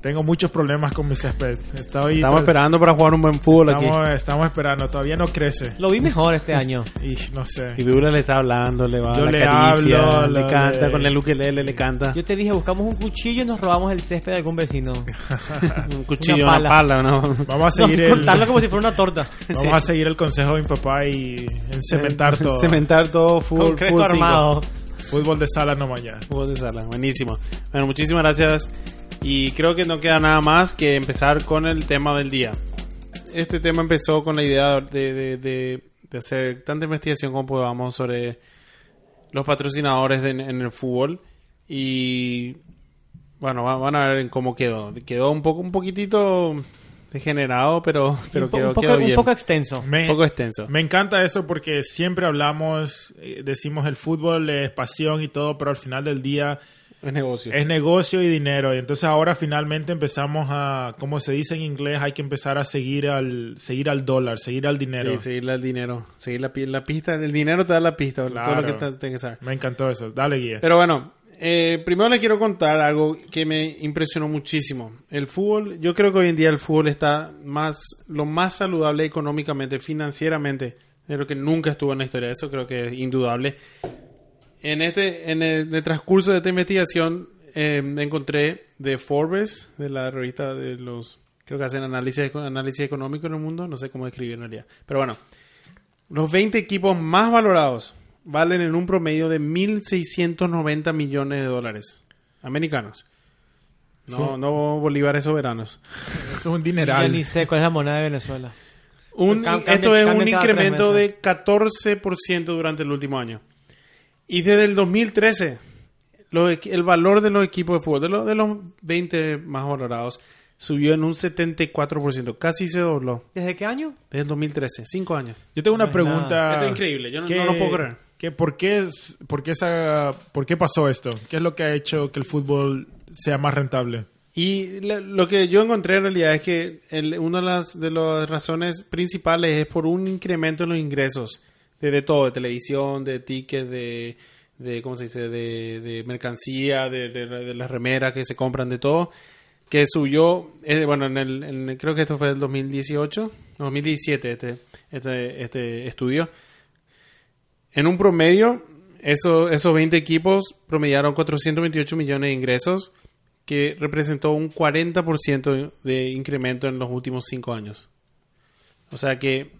[SPEAKER 3] Tengo muchos problemas con mi césped. Estoy,
[SPEAKER 1] Estamos esperando para jugar un buen fútbol aquí.
[SPEAKER 3] estamos, estamos esperando, todavía no crece.
[SPEAKER 2] Lo vi mejor este año.
[SPEAKER 3] Y no sé.
[SPEAKER 1] Y le está hablando, le va
[SPEAKER 3] Yo
[SPEAKER 1] la
[SPEAKER 3] le
[SPEAKER 1] caricia,
[SPEAKER 3] hablo,
[SPEAKER 1] le canta con el ukelele, le canta.
[SPEAKER 2] Yo te dije, buscamos un cuchillo y nos robamos el césped de algún vecino.
[SPEAKER 1] un cuchillo,
[SPEAKER 2] una
[SPEAKER 1] una
[SPEAKER 2] pala.
[SPEAKER 1] pala, ¿no?
[SPEAKER 3] Vamos a
[SPEAKER 2] No,
[SPEAKER 3] seguir el,
[SPEAKER 2] cortarlo como si fuera una torta.
[SPEAKER 3] vamos
[SPEAKER 1] Sí.
[SPEAKER 3] a seguir el consejo de mi papá y cementar todo.
[SPEAKER 1] Cementar todo fútbol,
[SPEAKER 2] Concreto
[SPEAKER 1] fútbol cinco.
[SPEAKER 2] armado.
[SPEAKER 3] Fútbol de sala nomás ya.
[SPEAKER 1] Fútbol de sala, buenísimo. Bueno, muchísimas gracias. Y creo que no queda nada más que empezar con el tema del día. Este tema empezó con la idea de, de- de- de hacer tanta investigación como podamos sobre los patrocinadores de- en el fútbol. Y bueno, va- van a ver en cómo quedó. Quedó un poco un poquitito degenerado, pero, pero
[SPEAKER 2] un,
[SPEAKER 1] quedó,
[SPEAKER 2] un poco,
[SPEAKER 1] quedó
[SPEAKER 2] un
[SPEAKER 1] bien.
[SPEAKER 2] poco extenso.
[SPEAKER 3] Me,
[SPEAKER 1] Un poco extenso.
[SPEAKER 3] me encanta esto porque siempre hablamos, eh, decimos el fútbol es pasión y todo, pero al final del día
[SPEAKER 1] Es negocio.
[SPEAKER 3] es negocio y dinero. Y entonces ahora finalmente empezamos a, como se dice en inglés, hay que empezar a seguir al, seguir al dólar, seguir al dinero.
[SPEAKER 1] Sí, seguirle al dinero. Seguir la, la pista. El dinero te da la pista. Todo
[SPEAKER 3] Claro.
[SPEAKER 1] lo que te- tienes que saber.
[SPEAKER 3] Me encantó eso. Dale, guía.
[SPEAKER 1] Pero bueno, eh, primero les quiero contar algo que me impresionó muchísimo. El fútbol, yo creo que hoy en día el fútbol está más, lo más saludable económicamente, financieramente, de lo que nunca estuvo en la historia. Eso creo que es indudable. En este, en el, en el transcurso de esta investigación, eh, me encontré de Forbes, de la revista de los, creo que hacen análisis, análisis económico en el mundo, no sé cómo escribir en realidad. Pero bueno, los 20 equipos más valorados valen en un promedio de 1.690 millones de dólares americanos. No,
[SPEAKER 3] Sí.
[SPEAKER 1] no bolívares soberanos.
[SPEAKER 3] Eso es un
[SPEAKER 2] Ya
[SPEAKER 3] dineral.
[SPEAKER 2] ni sé cuál es la moneda de Venezuela.
[SPEAKER 1] Un-
[SPEAKER 2] Cam- cambia-
[SPEAKER 1] esto es un
[SPEAKER 2] cambia
[SPEAKER 1] incremento de 14% durante el último año. Y desde el 2013, los equi- el valor de los equipos de fútbol, de, los- de los 20 más valorados, subió en un 74%. Casi se dobló.
[SPEAKER 2] ¿Desde qué año?
[SPEAKER 1] Desde el 2013, 5 años.
[SPEAKER 3] Yo tengo una
[SPEAKER 2] No es nada.
[SPEAKER 3] pregunta.
[SPEAKER 1] Esto es increíble, yo no-
[SPEAKER 3] ¿Qué-
[SPEAKER 1] no lo puedo creer.
[SPEAKER 3] qué- por, qué es, por, qué esa, ¿Por qué pasó esto? ¿Qué es lo que ha hecho que el fútbol sea más rentable?
[SPEAKER 1] Y le- lo que yo encontré en realidad es que el- una de las, de las razones principales es por un incremento en los ingresos de, de todo, de televisión, de tickets, de, de ¿cómo se dice? De, de mercancía, de, de- las remeras que se compran, de todo, que subió, eh, bueno, en el, creo que esto fue el 2018, no, 2017 este, este, este estudio. En un promedio, eso, esos 20 equipos promediaron 428 millones de ingresos, que representó un 40% de incremento en los últimos 5 años. O sea que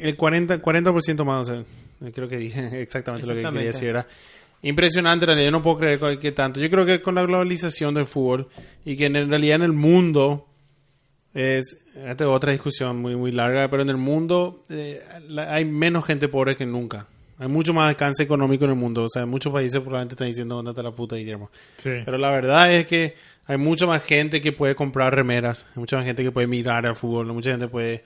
[SPEAKER 1] el 40%, 40% más, o sea, creo que dije exactamente, lo que quería decir. Era impresionante, en realidad, yo no puedo creer que- que tanto. Yo creo que con la globalización del fútbol y que en realidad en el mundo es esta es otra discusión muy muy larga, pero en el mundo eh, la- hay menos gente pobre que nunca. Hay mucho más alcance económico en el mundo. O sea, muchos países probablemente están diciendo, ¿dónde está la puta, Guillermo?
[SPEAKER 3] Sí.
[SPEAKER 1] Pero la verdad es que hay mucha más gente que puede comprar remeras, hay mucha más gente que puede mirar al fútbol, mucha gente puede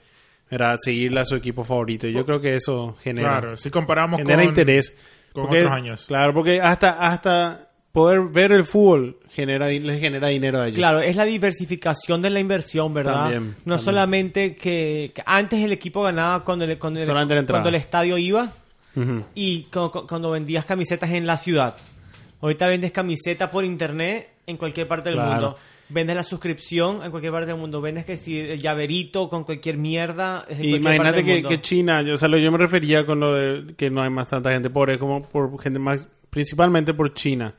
[SPEAKER 1] ¿verdad? seguirle a su equipo favorito. Y yo creo que eso genera,
[SPEAKER 3] Claro, si comparamos
[SPEAKER 1] genera
[SPEAKER 3] con,
[SPEAKER 1] interés.
[SPEAKER 3] con otros
[SPEAKER 1] es-
[SPEAKER 3] años.
[SPEAKER 1] Claro, porque hasta, hasta poder ver el fútbol genera, les genera dinero a ellos.
[SPEAKER 2] Claro, es la diversificación de la inversión, ¿verdad?
[SPEAKER 1] También,
[SPEAKER 2] no
[SPEAKER 1] también.
[SPEAKER 2] solamente que, que antes el equipo ganaba cuando el, cuando el- cuando el estadio iba y cu- cu- cuando vendías camisetas en la ciudad. Ahorita vendes camiseta por internet en cualquier parte del
[SPEAKER 1] Claro.
[SPEAKER 2] mundo. Vendes la suscripción en cualquier parte del mundo. Vendes que si el llaverito con cualquier mierda. es en cualquier parte
[SPEAKER 1] Imagínate
[SPEAKER 2] del
[SPEAKER 1] que,
[SPEAKER 2] mundo.
[SPEAKER 1] que China, yo, o sea, lo- yo me refería con lo de que no hay más tanta gente pobre, como por gente más, principalmente por China.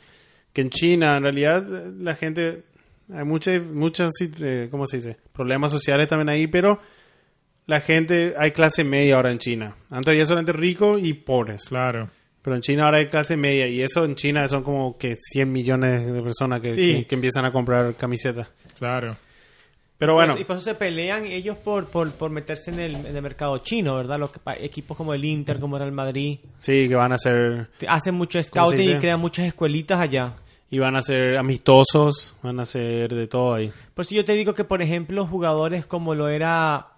[SPEAKER 1] Que en China, en realidad, la gente, hay muchas, muchas, eh, ¿cómo se dice? Problemas sociales también ahí, pero la gente, hay clase media ahora en China. Antes había solamente ricos y pobres.
[SPEAKER 3] Claro.
[SPEAKER 1] Pero en China ahora hay clase media y eso en China son como que 100 millones de personas que,
[SPEAKER 2] Sí.
[SPEAKER 1] que- que empiezan a comprar camisetas.
[SPEAKER 3] Claro.
[SPEAKER 1] Pero bueno,
[SPEAKER 2] Y por eso se pelean ellos por, por, por meterse en el, en el mercado chino, ¿verdad? Los que- pa- equipos como el Inter, como el Real Madrid,
[SPEAKER 1] sí, que van a ser
[SPEAKER 2] hacen mucho
[SPEAKER 1] ¿Cómo se
[SPEAKER 2] scouting y crean muchas escuelitas allá.
[SPEAKER 1] y van a ser amistosos, van a ser de todo ahí.
[SPEAKER 2] Por eso yo te digo que, por ejemplo, jugadores como lo era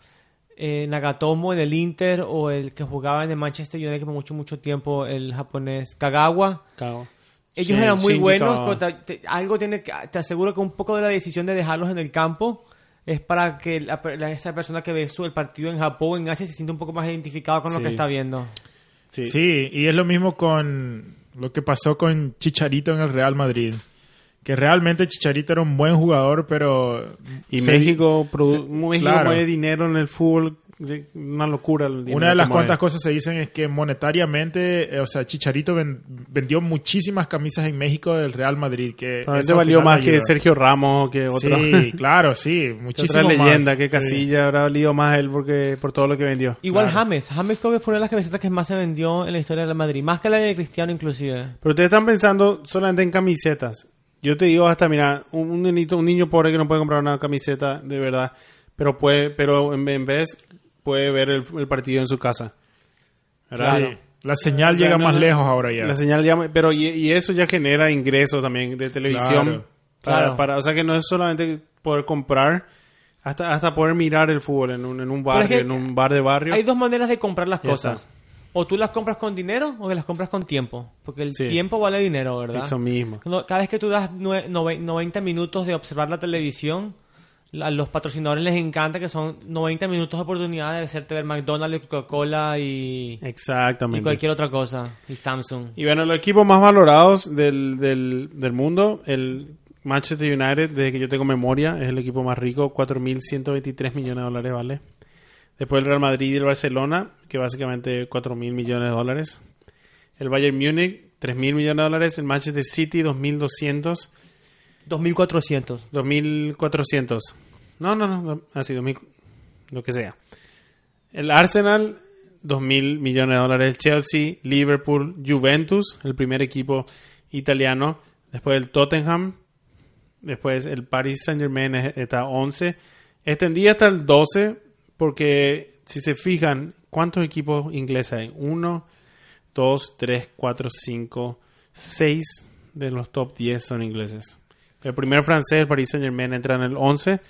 [SPEAKER 2] eh, Nagatomo en el Inter o el que jugaba en el Manchester United por mucho, mucho tiempo, el japonés Kagawa. Ellos eran muy
[SPEAKER 1] Shinji
[SPEAKER 2] buenos,
[SPEAKER 1] Kagawa.
[SPEAKER 2] pero te- te- algo tiene que, te aseguro que un poco de la decisión de dejarlos en el campo es para que la per- la- esa persona que ve su, el partido en Japón o en Asia se sienta un poco más identificado con lo que está viendo.
[SPEAKER 1] Sí.
[SPEAKER 3] Sí. y es lo mismo con lo que pasó con Chicharito en el Real Madrid. Que realmente Chicharito era un buen jugador, pero...
[SPEAKER 1] Y
[SPEAKER 3] se-
[SPEAKER 1] México, produ-
[SPEAKER 3] se-
[SPEAKER 1] México
[SPEAKER 3] claro.
[SPEAKER 1] mueve dinero en el fútbol, una locura. el dinero
[SPEAKER 3] Una de las cuantas cosas se dicen es que monetariamente, eh, o sea, Chicharito ven- vendió muchísimas camisas en México del Real Madrid. Que al
[SPEAKER 1] valió más que. Sergio Ramos, que otro.
[SPEAKER 3] Sí, claro, sí,
[SPEAKER 1] que
[SPEAKER 3] muchísimo
[SPEAKER 1] otra leyenda,
[SPEAKER 3] más.
[SPEAKER 1] que
[SPEAKER 3] Sí.
[SPEAKER 1] Casilla habrá valido más él porque por todo lo que vendió.
[SPEAKER 2] Igual
[SPEAKER 3] Claro.
[SPEAKER 2] James. James creo que fue una de las camisetas que más se vendió en la historia de la Madrid. Más que la de Cristiano inclusive.
[SPEAKER 1] Pero ustedes están pensando solamente en camisetas. Yo te digo hasta, mira, un, un niñito, un niño pobre que no puede comprar una camiseta de verdad, pero puede, pero en, en vez puede ver el, el partido en su casa. ¿Verdad?
[SPEAKER 3] Sí. La señal
[SPEAKER 1] O sea,
[SPEAKER 3] llega
[SPEAKER 1] no,
[SPEAKER 3] más
[SPEAKER 1] no,
[SPEAKER 3] lejos ahora ya.
[SPEAKER 1] La señal ya, pero y, y eso ya genera ingresos también de televisión.
[SPEAKER 3] Claro.
[SPEAKER 1] Para,
[SPEAKER 2] Claro.
[SPEAKER 1] para- o sea que no es solamente poder comprar, hasta, hasta poder mirar el fútbol en un, en un
[SPEAKER 2] es
[SPEAKER 1] barrio,
[SPEAKER 2] que
[SPEAKER 1] en un bar de barrio.
[SPEAKER 2] Hay dos maneras de comprar las cosas.
[SPEAKER 1] está.
[SPEAKER 2] O tú las compras con dinero o que las compras con tiempo. Porque el
[SPEAKER 1] Sí.
[SPEAKER 2] tiempo vale dinero, ¿verdad?
[SPEAKER 1] Eso mismo.
[SPEAKER 2] Cada vez que tú das nue- nove- 90 minutos de observar la televisión, a los patrocinadores les encanta que son 90 minutos de oportunidad de hacerte ver McDonald's, Coca-Cola y,
[SPEAKER 1] Exactamente.
[SPEAKER 2] y cualquier otra cosa. Y Samsung.
[SPEAKER 1] Y bueno, los equipos más valorados del, del, del mundo, el Manchester United, desde que yo tengo memoria, es el equipo más rico, 4.123 millones de dólares vale. Después el Real Madrid y el Barcelona, que básicamente 4.000 millones de dólares. El Bayern Múnich, 3.000 millones de dólares. El Manchester City, 2.200.
[SPEAKER 2] 2400.
[SPEAKER 1] 2.400. No, no, no, así, 2.000, lo que sea. El Arsenal, 2.000 millones de dólares. El Chelsea, Liverpool, Juventus, el primer equipo italiano. Después el Tottenham. Después el Paris Saint Germain está 11. Extendí hasta el 12 porque si se fijan, ¿cuántos equipos ingleses hay? 1, 2, 3, 4, 5, 6 de los top 10 son ingleses. El primer francés, el Paris Saint Germain, entra en el 11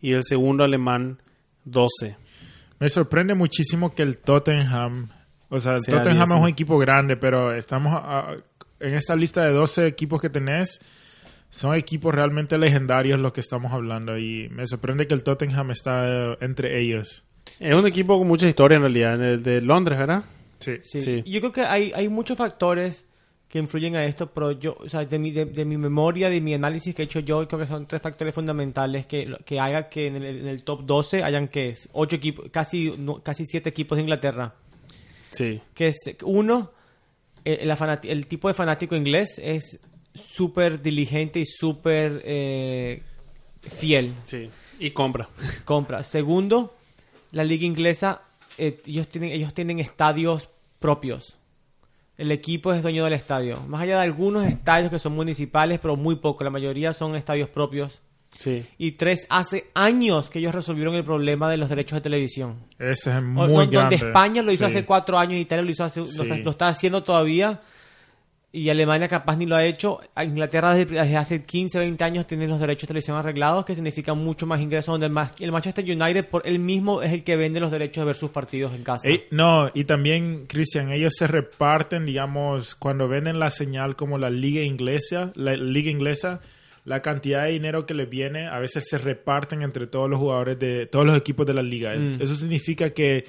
[SPEAKER 1] y el segundo alemán 12.
[SPEAKER 3] Me sorprende muchísimo que el Tottenham, o sea, el
[SPEAKER 1] Sea
[SPEAKER 3] Tottenham es un equipo grande, pero estamos ah, en esta lista de 12 equipos que tenés, son equipos realmente legendarios los que estamos hablando y me sorprende que el Tottenham está eh, entre ellos.
[SPEAKER 1] Es un equipo con mucha historia en realidad, de, de Londres, ¿verdad?
[SPEAKER 3] Sí.
[SPEAKER 2] Sí.
[SPEAKER 1] Sí.
[SPEAKER 2] Yo creo que hay, hay muchos factores que influyen a esto, pero yo, o sea, de mi, de, de mi memoria, de mi análisis que he hecho yo, creo que son tres factores fundamentales que, que haga que en el, en el top 12 hayan que ocho equipos, casi, no, casi siete equipos de Inglaterra.
[SPEAKER 1] Sí.
[SPEAKER 2] Que es, uno, el, fanati- el tipo de fanático inglés es súper diligente y súper eh, fiel.
[SPEAKER 1] Sí. Y compra.
[SPEAKER 2] Compra. Segundo, la liga inglesa, eh, ellos, tienen, ellos tienen estadios propios. El equipo es dueño del estadio. Más allá de algunos estadios que son municipales, pero muy poco. La mayoría son estadios propios.
[SPEAKER 1] Sí.
[SPEAKER 2] Y tres, hace años que ellos resolvieron el problema de los derechos de televisión.
[SPEAKER 3] Ese es
[SPEAKER 2] O-
[SPEAKER 3] muy
[SPEAKER 2] donde
[SPEAKER 3] grande.
[SPEAKER 2] España lo hizo
[SPEAKER 3] Sí.
[SPEAKER 2] hace cuatro años, Italia lo hizo hace, lo,
[SPEAKER 3] Sí.
[SPEAKER 2] está, lo está haciendo todavía y Alemania capaz ni lo ha hecho. Inglaterra desde, hace 15, 20 años tiene los derechos de televisión arreglados, que significa mucho más ingresos, donde el, Manchester United por él mismo es el que vende los derechos de ver sus partidos en casa.
[SPEAKER 3] No, y también, Cristian, ellos se reparten, digamos, cuando venden la señal como la liga inglesa, la liga inglesa, la cantidad de dinero que les viene, a veces se reparten entre todos los jugadores de todos los equipos de la liga.
[SPEAKER 2] Mm.
[SPEAKER 3] Eso significa que,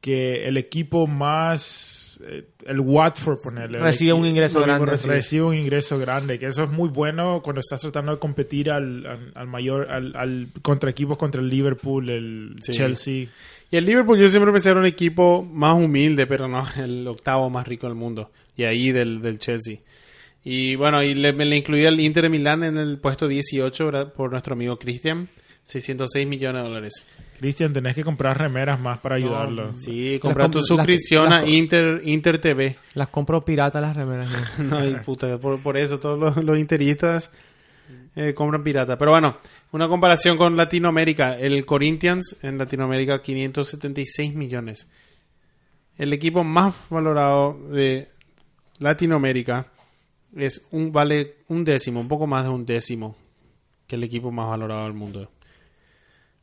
[SPEAKER 3] que el equipo más, eh, el Watford, ponerle,
[SPEAKER 2] Recibe
[SPEAKER 3] el
[SPEAKER 2] un ingreso
[SPEAKER 3] mismo,
[SPEAKER 2] grande,
[SPEAKER 3] Recibe,
[SPEAKER 2] sí.
[SPEAKER 3] un ingreso grande, que eso es muy bueno cuando estás tratando de competir al, al, al mayor, al, al contra equipos contra el Liverpool, el
[SPEAKER 1] Sí.
[SPEAKER 3] Chelsea.
[SPEAKER 1] Y el Liverpool yo siempre pensé era un equipo más humilde, pero no, el octavo más rico del mundo. Y ahí del, del Chelsea. Y bueno, y le, me le incluí al Inter de Milán en el puesto 18 ¿verdad? por nuestro amigo Cristian. 606 millones de dólares.
[SPEAKER 3] Cristian, tenés que comprar remeras más para ayudarlo.
[SPEAKER 1] Sí, compra tu suscripción
[SPEAKER 2] las-
[SPEAKER 1] a
[SPEAKER 2] las-
[SPEAKER 1] Inter, Inter TV.
[SPEAKER 2] Las compro pirata las remeras. ¿no?
[SPEAKER 1] No, y puta, por, por eso todos los, los interistas eh, compran pirata. Pero bueno, una comparación con Latinoamérica. El Corinthians en Latinoamérica 576 millones. El equipo más valorado de Latinoamérica es un vale un décimo, un poco más de un décimo que el equipo más valorado del mundo.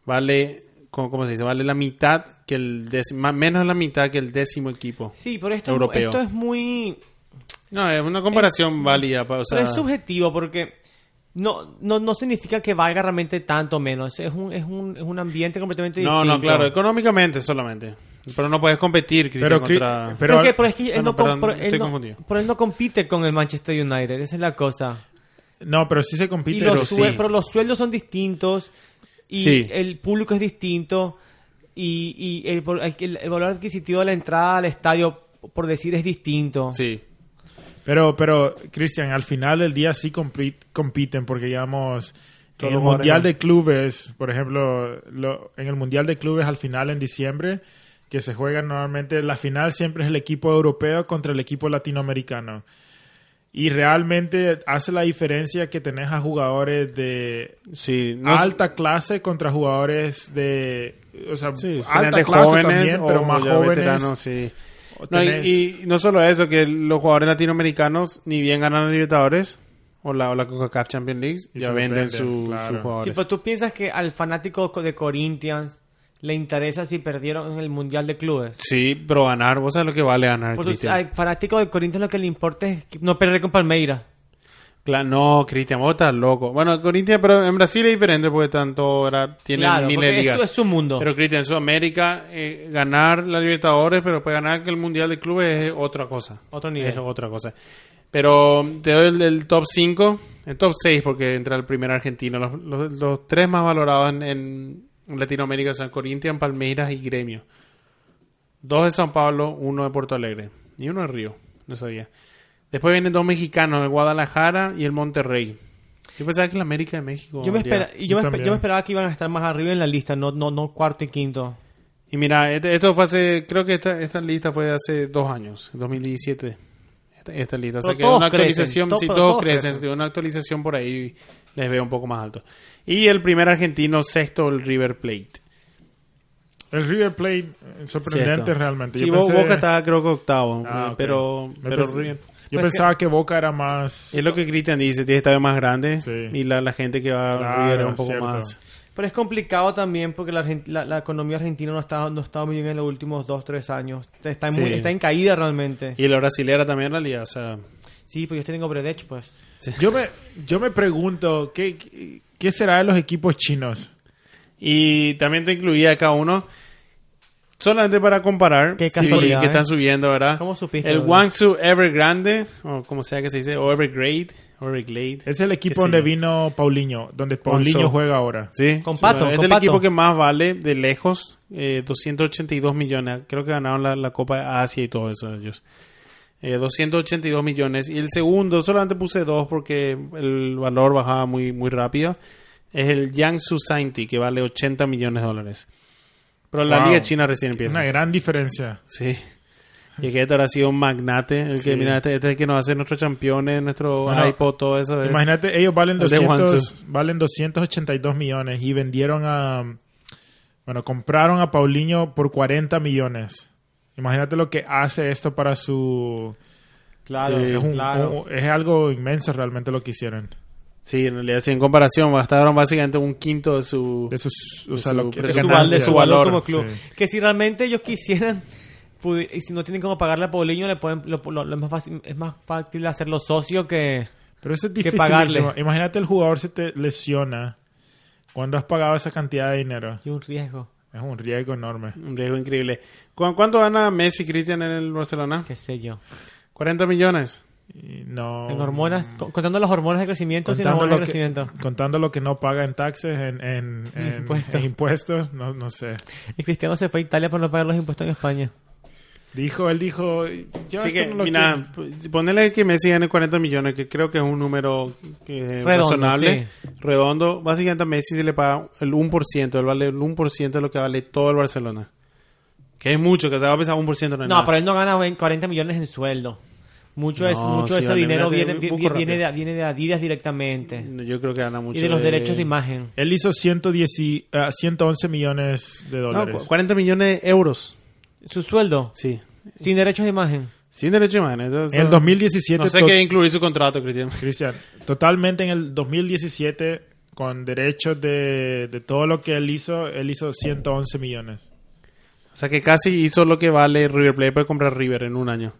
[SPEAKER 1] Vale, ¿cómo, cómo se dice? Vale la mitad que el décimo, más- menos la mitad que el décimo equipo.
[SPEAKER 2] Sí, pero esto,
[SPEAKER 1] Europeo.
[SPEAKER 2] esto es muy...
[SPEAKER 1] No, es una comparación válida. pa- o sea-
[SPEAKER 2] Pero es subjetivo porque no, no, no significa que valga realmente tanto menos. Es un, es un, es un ambiente completamente
[SPEAKER 1] No,
[SPEAKER 2] distinto.
[SPEAKER 1] no, claro, económicamente solamente. Pero no puedes competir, Cristian,
[SPEAKER 3] Pero,
[SPEAKER 1] contra...
[SPEAKER 3] pero-
[SPEAKER 2] Pero, es que, pero es que él,
[SPEAKER 1] Ah, no,
[SPEAKER 2] no, com-
[SPEAKER 1] perdón,
[SPEAKER 2] pero
[SPEAKER 1] estoy
[SPEAKER 2] él no-
[SPEAKER 1] confundido.
[SPEAKER 2] pero él no compite con el Manchester United. Esa es la cosa.
[SPEAKER 3] No, pero sí se
[SPEAKER 2] Y
[SPEAKER 3] compite.
[SPEAKER 2] los
[SPEAKER 3] pero sí.
[SPEAKER 2] Pero los sueldos son distintos y
[SPEAKER 1] Sí.
[SPEAKER 2] el público es distinto y, y el, el- el valor adquisitivo de la entrada al estadio, por decir, es distinto.
[SPEAKER 1] Sí.
[SPEAKER 3] Pero, pero, Cristian, al final del día sí compiten porque, digamos, en el Mundial de Clubes, por ejemplo, lo- en el Mundial de Clubes al final en diciembre, que se juega normalmente, la final siempre es el equipo europeo contra el equipo latinoamericano. Y realmente hace la diferencia que tenés a jugadores de
[SPEAKER 1] Sí. no-
[SPEAKER 3] alta clase contra jugadores de... O sea,
[SPEAKER 1] sí,
[SPEAKER 3] alta
[SPEAKER 1] generalmente
[SPEAKER 3] clase
[SPEAKER 1] jóvenes
[SPEAKER 3] también, pero
[SPEAKER 1] o
[SPEAKER 3] más jóvenes.
[SPEAKER 1] veteranos, sí.
[SPEAKER 3] O
[SPEAKER 1] No, y-
[SPEAKER 3] tenés-
[SPEAKER 1] y, no solo eso, que los jugadores latinoamericanos ni bien ganan la Libertadores o la, o la CONCACAF Champions League,
[SPEAKER 3] Y
[SPEAKER 1] ya venden
[SPEAKER 3] venden,
[SPEAKER 1] su-
[SPEAKER 3] claro.
[SPEAKER 1] sus jugadores.
[SPEAKER 2] Sí, pero tú piensas que al fanático co- de Corinthians le interesa si perdieron el Mundial de Clubes.
[SPEAKER 1] Sí, pero ganar, vos sabes lo que vale ganar,
[SPEAKER 2] al fanático de Corinthians lo que le importa es no perder con Palmeiras.
[SPEAKER 1] Cla- no, Cristian, vos estás loco. Bueno, Corinthians, pero en Brasil es diferente porque tanto era, tienen
[SPEAKER 2] Claro,
[SPEAKER 1] miles de ligas.
[SPEAKER 2] eso es su mundo.
[SPEAKER 1] Pero Cristian, en Sudamérica, eh, ganar la Libertadores, pero para ganar que el Mundial de Clubes es otra cosa.
[SPEAKER 2] Otro nivel.
[SPEAKER 1] Es otra cosa. Pero te doy el, el top 5, el top 6 porque entra el primer argentino. Los, los- los tres más valorados en, en Latinoamérica son Corinthians, Palmeiras y Gremio. Dos de San Pablo, uno de Porto Alegre y uno de Río, no sabía. Después vienen dos mexicanos, el Guadalajara y el Monterrey. Yo pensaba que la América de México.
[SPEAKER 2] Yo me, espera- y yo, me,
[SPEAKER 3] Yo
[SPEAKER 2] yo me esperaba que iban a estar más arriba en la lista, no, no, no cuarto y quinto.
[SPEAKER 1] Y mira, este- esto fue hace, creo que esta, esta lista fue de hace dos años, 2017. Esta, esta lista. O sea
[SPEAKER 2] Pero
[SPEAKER 1] que una
[SPEAKER 2] crecen,
[SPEAKER 1] actualización,
[SPEAKER 2] to-
[SPEAKER 1] sí, todos,
[SPEAKER 2] todos
[SPEAKER 1] crecen,
[SPEAKER 2] crecen.
[SPEAKER 1] una actualización por ahí les veo un poco más alto. Y el primer argentino, sexto, el River Plate.
[SPEAKER 3] El River Plate, eh, sorprendente realmente.
[SPEAKER 1] Sí,
[SPEAKER 3] Yo pensé-
[SPEAKER 1] Boca estaba creo que octavo,
[SPEAKER 3] Ah,
[SPEAKER 1] eh,
[SPEAKER 3] ok.
[SPEAKER 1] pero,
[SPEAKER 3] pensé-
[SPEAKER 1] River-
[SPEAKER 3] Yo
[SPEAKER 2] Pues
[SPEAKER 3] pensaba que Boca era más...
[SPEAKER 1] es lo que Cristian dice, tiene estadio más grande
[SPEAKER 3] Sí.
[SPEAKER 1] y la, la gente que va a
[SPEAKER 3] Claro,
[SPEAKER 1] River es un poco
[SPEAKER 3] cierto.
[SPEAKER 1] más...
[SPEAKER 2] Pero es complicado también porque la, la, la economía argentina no está, no está muy bien en los últimos dos, tres años. Está en,
[SPEAKER 1] Sí.
[SPEAKER 2] muy- está en caída realmente.
[SPEAKER 1] Y la brasilera también en realidad, o sea...
[SPEAKER 2] Sí, pues yo tengo Bredech, pues.
[SPEAKER 3] Yo me, yo me pregunto, ¿qué, qué, qué será de los equipos chinos?
[SPEAKER 1] Y también te incluía cada uno. Solamente para comparar
[SPEAKER 2] Qué
[SPEAKER 1] sí,
[SPEAKER 2] casualidad,
[SPEAKER 1] que
[SPEAKER 2] ¿eh?
[SPEAKER 1] están subiendo, ¿verdad?
[SPEAKER 2] ¿Cómo supiste,
[SPEAKER 1] El? Guangzhou Evergrande, o como sea que se dice, o Evergrade, Everglade.
[SPEAKER 3] Es el equipo donde vino Paulinho, donde Paulinho
[SPEAKER 1] Guangzhou.
[SPEAKER 3] juega ahora.
[SPEAKER 1] Sí,
[SPEAKER 2] Con
[SPEAKER 1] sí,
[SPEAKER 2] Pato,
[SPEAKER 1] bueno, es
[SPEAKER 2] con
[SPEAKER 1] el
[SPEAKER 2] Pato.
[SPEAKER 1] equipo que más vale de lejos, eh, 282 millones. Creo que ganaron la, la Copa de Asia y todo eso ellos. Eh, 282 millones. Y el segundo, solamente puse dos porque el valor bajaba muy, muy rápido. Es el Jiangsu Sainti, que vale 80 millones de dólares. Pero la
[SPEAKER 3] Wow.
[SPEAKER 1] Liga China recién empieza.
[SPEAKER 3] Una gran diferencia.
[SPEAKER 1] Sí. Y que este ahora ha sido un magnate. El
[SPEAKER 3] Sí.
[SPEAKER 1] que, mira, este, este es el que nos hace nuestros campeones, nuestro
[SPEAKER 3] Bueno,
[SPEAKER 1] iPod, todo eso. es-
[SPEAKER 3] Imagínate, ellos valen
[SPEAKER 1] El de
[SPEAKER 3] 200,
[SPEAKER 1] Wansu.
[SPEAKER 3] valen 282 millones y vendieron a... Bueno, compraron a Paulinho por 40 millones. Imagínate lo que hace esto para su...
[SPEAKER 2] Claro,
[SPEAKER 1] Sí,
[SPEAKER 3] es, un-
[SPEAKER 2] claro.
[SPEAKER 3] un- es algo inmenso realmente lo que hicieron.
[SPEAKER 1] Sí, en realidad, sí, en comparación, gastaron básicamente un quinto de su.
[SPEAKER 3] De sus, o
[SPEAKER 1] De
[SPEAKER 3] sea,
[SPEAKER 1] su
[SPEAKER 3] lo que,
[SPEAKER 1] precio-
[SPEAKER 3] de
[SPEAKER 2] su, de valor como club.
[SPEAKER 3] sí.
[SPEAKER 2] Que si realmente ellos quisieran, y si no tienen cómo pagarle a Paulinho, le pueden, lo, lo- lo es, más fácil, es más fácil hacerlo socio que...
[SPEAKER 3] Pero eso es
[SPEAKER 2] que
[SPEAKER 3] difícil.
[SPEAKER 2] pagarle.
[SPEAKER 3] Imagínate el jugador se te lesiona cuando has pagado esa cantidad de dinero.
[SPEAKER 2] y un riesgo.
[SPEAKER 3] Es un riesgo enorme.
[SPEAKER 1] Un riesgo increíble. ¿Cu- ¿Cuánto gana Messi Cristian en el Barcelona?
[SPEAKER 2] qué sé yo.
[SPEAKER 1] 40 millones.
[SPEAKER 3] Y no,
[SPEAKER 2] En hormonas, co- contando las hormonas de crecimiento sin
[SPEAKER 3] contando
[SPEAKER 2] hormonas
[SPEAKER 3] lo,
[SPEAKER 2] de
[SPEAKER 3] que,
[SPEAKER 2] crecimiento.
[SPEAKER 3] contando lo que no paga en taxes, en, en, en-
[SPEAKER 2] Impuestos.
[SPEAKER 3] en impuestos, no, no sé.
[SPEAKER 2] Y Cristiano se fue a Italia por no pagar los impuestos en España.
[SPEAKER 3] Dijo, él dijo, yo
[SPEAKER 1] que,
[SPEAKER 3] no lo
[SPEAKER 1] mira, ponele que Messi gane 40 millones, que creo que es un número que es
[SPEAKER 2] Redondo,
[SPEAKER 1] razonable, redondo. Básicamente a Messi se le paga el 1%, él vale el 1% de lo que vale todo el Barcelona. Que es mucho, que se va a pensar 1% no
[SPEAKER 2] No,
[SPEAKER 1] nada.
[SPEAKER 2] pero él no gana 20 40 millones en sueldo. Mucho, es,
[SPEAKER 1] No,
[SPEAKER 2] mucho
[SPEAKER 1] sí,
[SPEAKER 2] de ese
[SPEAKER 1] vale,
[SPEAKER 2] dinero viene, viene, de, viene de Adidas directamente.
[SPEAKER 1] Yo creo que gana mucho.
[SPEAKER 2] Y de los derechos de imagen.
[SPEAKER 3] Él hizo 110 y- ah, 111 millones de
[SPEAKER 1] No,
[SPEAKER 3] dólares.
[SPEAKER 1] cu- 40 millones de euros.
[SPEAKER 2] Su sueldo,
[SPEAKER 1] Sí.
[SPEAKER 2] sin derechos de imagen.
[SPEAKER 1] Sin derecho de imagen. Entonces,
[SPEAKER 3] en el 2017,
[SPEAKER 1] No sé qué incluir su contrato, Cristian.
[SPEAKER 3] Cristian, totalmente en el 2017, con derechos de, de todo lo que él hizo, él hizo 111 millones.
[SPEAKER 1] O sea que casi hizo lo que vale River Plate puede comprar River en un año.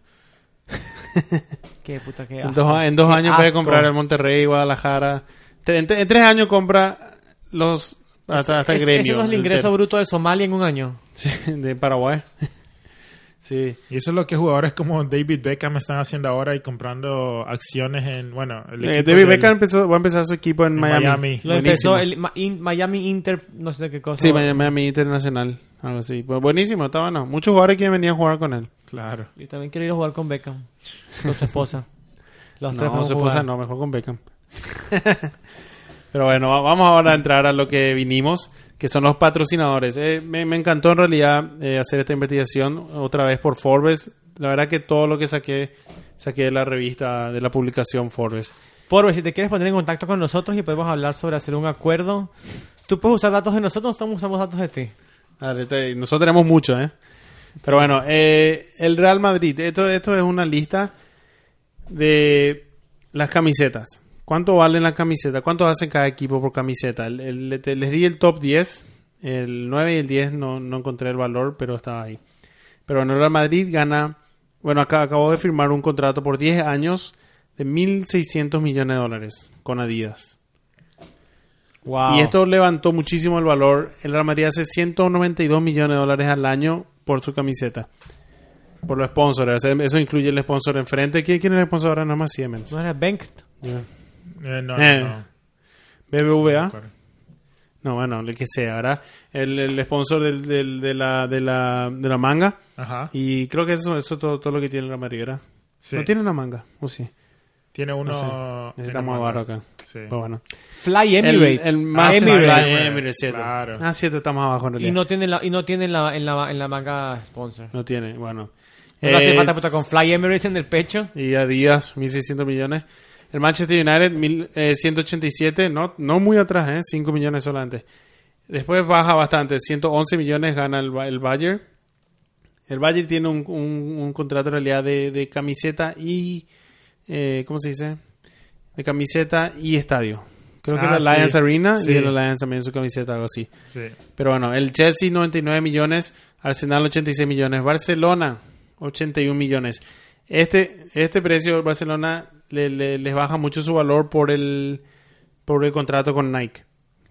[SPEAKER 2] Qué puta que
[SPEAKER 1] En dos, en dos años puede comprar el Monterrey, Guadalajara. En tres años compra los hasta, hasta el gremio.
[SPEAKER 2] Ese no es el ingreso
[SPEAKER 1] entero.
[SPEAKER 2] bruto de Somalia en un año.
[SPEAKER 1] Sí, de Paraguay. sí.
[SPEAKER 3] Y eso es lo que jugadores como David Beckham están haciendo ahora y comprando acciones en, bueno, el
[SPEAKER 1] Eh, David
[SPEAKER 3] del-
[SPEAKER 1] Beckham empezó, va a empezar su equipo en,
[SPEAKER 3] en
[SPEAKER 1] Miami.
[SPEAKER 3] Miami.
[SPEAKER 2] Lo empezó el In- Miami Inter, no sé qué cosa.
[SPEAKER 1] Sí, Miami, Miami Internacional. Algo así. Pues buenísimo, está bueno. Muchos jugadores quieren venir a jugar con él.
[SPEAKER 3] Claro.
[SPEAKER 2] Y también quiero ir a jugar con Beckham. Con su esposa. Los tres
[SPEAKER 1] No, su esposa
[SPEAKER 2] jugar.
[SPEAKER 1] no, mejor con Beckham. Pero bueno, va- vamos ahora a entrar a lo que vinimos, que son los patrocinadores. Eh, me, me encantó en realidad eh, hacer esta investigación otra vez por Forbes. La verdad que todo lo que saqué, saqué de la revista, de la publicación Forbes.
[SPEAKER 2] Forbes, si te quieres poner en contacto con nosotros y podemos hablar sobre hacer un acuerdo, tú puedes usar datos de nosotros, nosotros usamos datos de ti.
[SPEAKER 1] Ver, nosotros tenemos mucho, ¿eh? Pero bueno, eh, el Real Madrid. Esto, esto es una lista de las camisetas. ¿Cuánto valen las camisetas? ¿Cuánto hacen cada equipo por camiseta? El- el- te- les di el top 10. El 9 y el 10 no, no encontré el valor, pero estaba ahí. Pero bueno, el Real Madrid gana... Bueno, acá acabó de firmar un contrato por 10 años de 1.600 millones de dólares con Adidas.
[SPEAKER 2] Wow.
[SPEAKER 1] Y esto levantó muchísimo el valor. El Real Madrid hace 192 millones de dólares al año por su camiseta. Por los sponsors. Eso incluye el sponsor enfrente. ¿Quién, quién es el sponsor ahora? No más Siemens.
[SPEAKER 2] ¿No era Bengt?
[SPEAKER 3] Eh, no,
[SPEAKER 1] Eh.
[SPEAKER 3] no, no.
[SPEAKER 1] BBVA. No, bueno, el que sea. Ahora el, el sponsor del, del- de, la, de, la, de la manga.
[SPEAKER 3] Ajá.
[SPEAKER 1] Y creo que eso es todo, todo lo que tiene el Real Madrid, ¿verdad?
[SPEAKER 3] Sí.
[SPEAKER 1] ¿No tiene una manga? ¿O sí?
[SPEAKER 3] Tiene uno.
[SPEAKER 1] No sé.
[SPEAKER 3] en
[SPEAKER 1] Necesitamos
[SPEAKER 3] el
[SPEAKER 1] a Barro acá.
[SPEAKER 3] Sí.
[SPEAKER 1] Pues bueno.
[SPEAKER 2] Fly
[SPEAKER 1] El,
[SPEAKER 2] Emirates.
[SPEAKER 1] el más
[SPEAKER 2] Ah,
[SPEAKER 3] Emirates.
[SPEAKER 1] Fly
[SPEAKER 3] Emirates,
[SPEAKER 1] Emirates, cierto.
[SPEAKER 3] claro.
[SPEAKER 1] Ah, cierto, estamos abajo en realidad.
[SPEAKER 2] Y no tiene la, y no tiene la, en, la, en la manga sponsor.
[SPEAKER 1] No tiene, bueno.
[SPEAKER 2] No hace falta puta con Fly Emirates en el pecho.
[SPEAKER 1] Y Adidas, 1.600 millones. El Manchester United, mil- eh, 187, no, no muy atrás, ¿eh? 5 millones solamente. Después baja bastante, 111 millones gana el, el Bayern. El Bayern tiene un, un- un contrato en realidad de, de camiseta y... eh, ¿Cómo se dice? De camiseta y estadio. Creo que
[SPEAKER 3] Ah,
[SPEAKER 1] Allianz
[SPEAKER 3] sí.
[SPEAKER 1] Arena
[SPEAKER 3] Sí.
[SPEAKER 1] y el Allianz también su camiseta, algo así.
[SPEAKER 3] Sí.
[SPEAKER 1] Pero bueno, el Chelsea 99 millones, Arsenal 86 millones, Barcelona 81 millones. Este este precio Barcelona le- le- les baja mucho su valor por el por el contrato con Nike,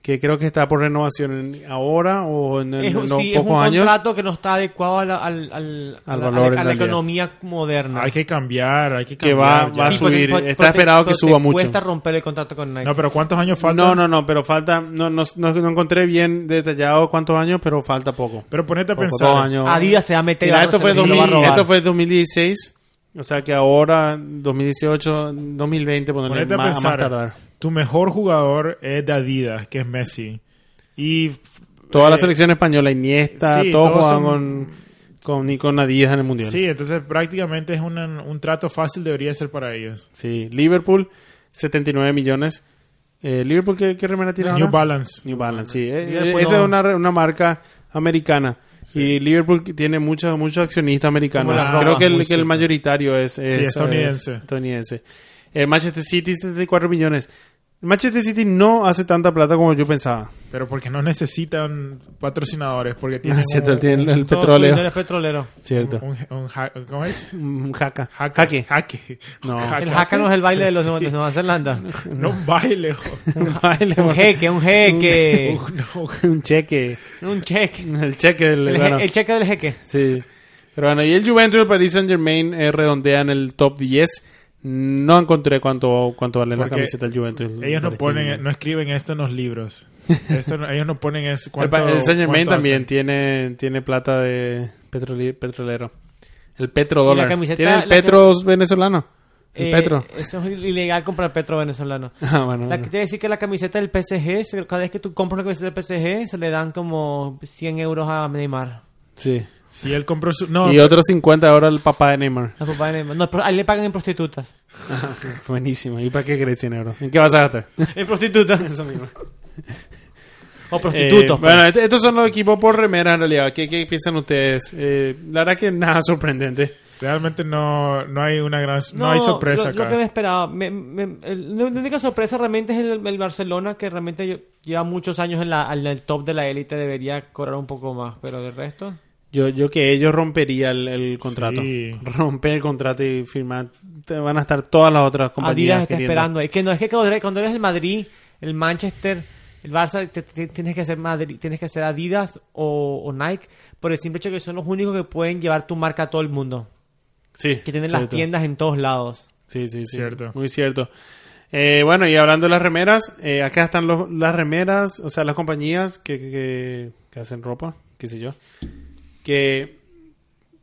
[SPEAKER 1] que creo que está por renovación en- ahora o en, en
[SPEAKER 2] Es,
[SPEAKER 1] unos
[SPEAKER 2] sí, es un
[SPEAKER 1] pocos años.
[SPEAKER 2] contrato que no está adecuado a la, al, al- a
[SPEAKER 1] Al
[SPEAKER 2] la- a
[SPEAKER 1] valor en
[SPEAKER 2] a la economía moderna.
[SPEAKER 3] Hay que cambiar, hay que
[SPEAKER 1] Que
[SPEAKER 3] cambiar.
[SPEAKER 1] va-
[SPEAKER 3] ya.
[SPEAKER 1] va a
[SPEAKER 2] porque-
[SPEAKER 1] subir.
[SPEAKER 2] porque-
[SPEAKER 1] Está
[SPEAKER 2] porque-
[SPEAKER 1] esperado que suba
[SPEAKER 2] te
[SPEAKER 1] mucho.
[SPEAKER 2] cuesta romper el contrato con Nike.
[SPEAKER 3] No, pero ¿cuántos años faltan?
[SPEAKER 1] No, no, no, pero falta no, no, no, no encontré bien detallado cuántos años, pero falta poco.
[SPEAKER 3] Pero ponete a
[SPEAKER 1] Poco,
[SPEAKER 3] pensar.
[SPEAKER 1] dos años.
[SPEAKER 2] Adidas se va a meter
[SPEAKER 1] Mira, esto fue,
[SPEAKER 2] se lo va a
[SPEAKER 1] 2000
[SPEAKER 2] robar.
[SPEAKER 1] esto fue 2016. O sea que ahora, 2018, 2020, ponerle
[SPEAKER 3] Ponete a
[SPEAKER 1] más, a más tardar.
[SPEAKER 3] tu mejor jugador es de Adidas, que es Messi. Y
[SPEAKER 1] Toda la
[SPEAKER 3] eh,
[SPEAKER 1] selección española, Iniesta,
[SPEAKER 3] sí,
[SPEAKER 1] todos
[SPEAKER 3] todos
[SPEAKER 1] juegan
[SPEAKER 3] son-
[SPEAKER 1] con, con, con Adidas en el Mundial.
[SPEAKER 3] Sí, entonces prácticamente es una- un trato fácil debería ser para ellos.
[SPEAKER 1] Sí, Liverpool, 79 millones. Eh, ¿Liverpool qué, qué remera tiene
[SPEAKER 3] New
[SPEAKER 1] ahora?
[SPEAKER 3] Balance.
[SPEAKER 1] New Balance, sí. Eh, esa
[SPEAKER 2] no.
[SPEAKER 1] es una, una marca americana. Y Liverpool tiene muchos muchos accionistas americanos. Creo que el, que el mayoritario es, es-
[SPEAKER 3] estadounidense.
[SPEAKER 1] es estadounidense. El Manchester City, 74 millones. El Manchester City no hace tanta plata como yo pensaba.
[SPEAKER 3] Pero porque no necesitan patrocinadores, porque
[SPEAKER 1] Ah,
[SPEAKER 3] tienen
[SPEAKER 1] cierto,
[SPEAKER 3] un,
[SPEAKER 1] tiene el,
[SPEAKER 2] Todos
[SPEAKER 1] petróleo.
[SPEAKER 2] son petrolero.
[SPEAKER 1] Cierto.
[SPEAKER 3] un, un ja- ¿cómo es?
[SPEAKER 1] Un jaca.
[SPEAKER 3] Jaque.
[SPEAKER 1] Jaque.
[SPEAKER 3] Jaque.
[SPEAKER 1] No.
[SPEAKER 2] El jaca no es el baile de los de Nueva Zelanda.
[SPEAKER 3] No un baile.
[SPEAKER 1] Un baile,
[SPEAKER 2] Un jeque, un jeque.
[SPEAKER 1] un cheque.
[SPEAKER 2] Un cheque.
[SPEAKER 1] El cheque del
[SPEAKER 2] El, je-
[SPEAKER 1] bueno.
[SPEAKER 2] el cheque del jeque.
[SPEAKER 1] Sí. Pero bueno, y el Juventus y el Paris Saint Germain eh, redondean el top 10. No encontré cuánto, cuánto vale la
[SPEAKER 3] Porque
[SPEAKER 1] camiseta del Juventus.
[SPEAKER 3] Ellos no ponen, no escriben esto en los libros. Esto no- ellos no ponen es
[SPEAKER 1] El,
[SPEAKER 3] cuánto,
[SPEAKER 1] pa- el Saint Germain también
[SPEAKER 3] hacen.
[SPEAKER 1] tiene, tiene plata de petroli- petrolero. El petrodólar.
[SPEAKER 2] La camiseta-
[SPEAKER 1] tiene el
[SPEAKER 2] la
[SPEAKER 1] petro venezolano. El
[SPEAKER 2] Eh,
[SPEAKER 1] petro.
[SPEAKER 2] Eso es ilegal comprar petro venezolano.
[SPEAKER 1] Ah, bueno.
[SPEAKER 2] La decir que la camiseta del PSG, cada vez que tú compras una camiseta del PSG, se le dan como 100 euros a Neymar.
[SPEAKER 1] Sí.
[SPEAKER 3] Si él compró su... No,
[SPEAKER 1] y otros 50 ahora el papá de Neymar.
[SPEAKER 2] La papá de Neymar. No, pero ahí le pagan en prostitutas.
[SPEAKER 1] Buenísimo. ¿Y para qué querés 100 euros? ¿En qué vas a gastar?
[SPEAKER 2] En prostitutas.
[SPEAKER 1] Eso mismo.
[SPEAKER 2] O prostitutos.
[SPEAKER 1] Eh, bueno, est- estos son los equipos por remera en realidad. ¿Qué, qué piensan ustedes? Eh, la verdad que nada sorprendente.
[SPEAKER 3] realmente no, no hay una gran... No, hay sorpresa
[SPEAKER 2] lo, que me esperaba. me- me- el- la única sorpresa realmente es el, el Barcelona, que realmente lle- lleva muchos años en, la, en el top de la élite. Debería cobrar un poco más, pero del resto.
[SPEAKER 1] Yo, yo que ellos rompería el, el contrato.
[SPEAKER 3] Sí.
[SPEAKER 1] Romper el contrato y firmar. Te van a estar todas las otras compañías.
[SPEAKER 2] Adidas está
[SPEAKER 1] queriendo.
[SPEAKER 2] esperando. Es que no es que cuando eres, cuando eres el Madrid, el Manchester, el Barça, te- te- tienes que hacer Madrid, tienes que hacer Adidas o, o Nike por el simple hecho que son los únicos que pueden llevar tu marca a todo el mundo,
[SPEAKER 1] Sí.
[SPEAKER 2] que tienen las tiendas en todos lados.
[SPEAKER 1] Sí, sí, sí.
[SPEAKER 3] Cierto.
[SPEAKER 1] Muy cierto. Eh, bueno, y hablando de las remeras, eh, acá están los- las remeras, o sea, las compañías que, que, que hacen ropa, qué sé yo, que,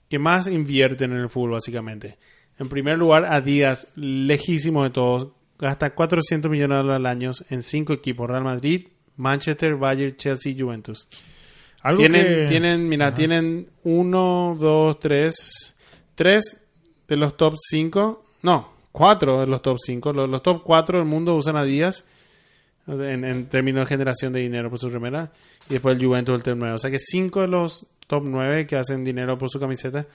[SPEAKER 1] que más invierten en el fútbol, básicamente. En primer lugar, Adidas, lejísimo de todos, gasta 400 millones de dólares al año en cinco equipos, Real Madrid, Manchester, Bayern, Chelsea y Juventus.
[SPEAKER 3] Algo
[SPEAKER 1] Tienen,
[SPEAKER 3] que-
[SPEAKER 1] tienen, mira, tienen uno, dos, tres, tres de los top cinco, no, cuatro de los top cinco. Los, los top cuatro del mundo usan Adidas en, en términos de generación de dinero por su remera y después el Juventus el top nueve. O sea que cinco de los top nueve que hacen dinero por su camiseta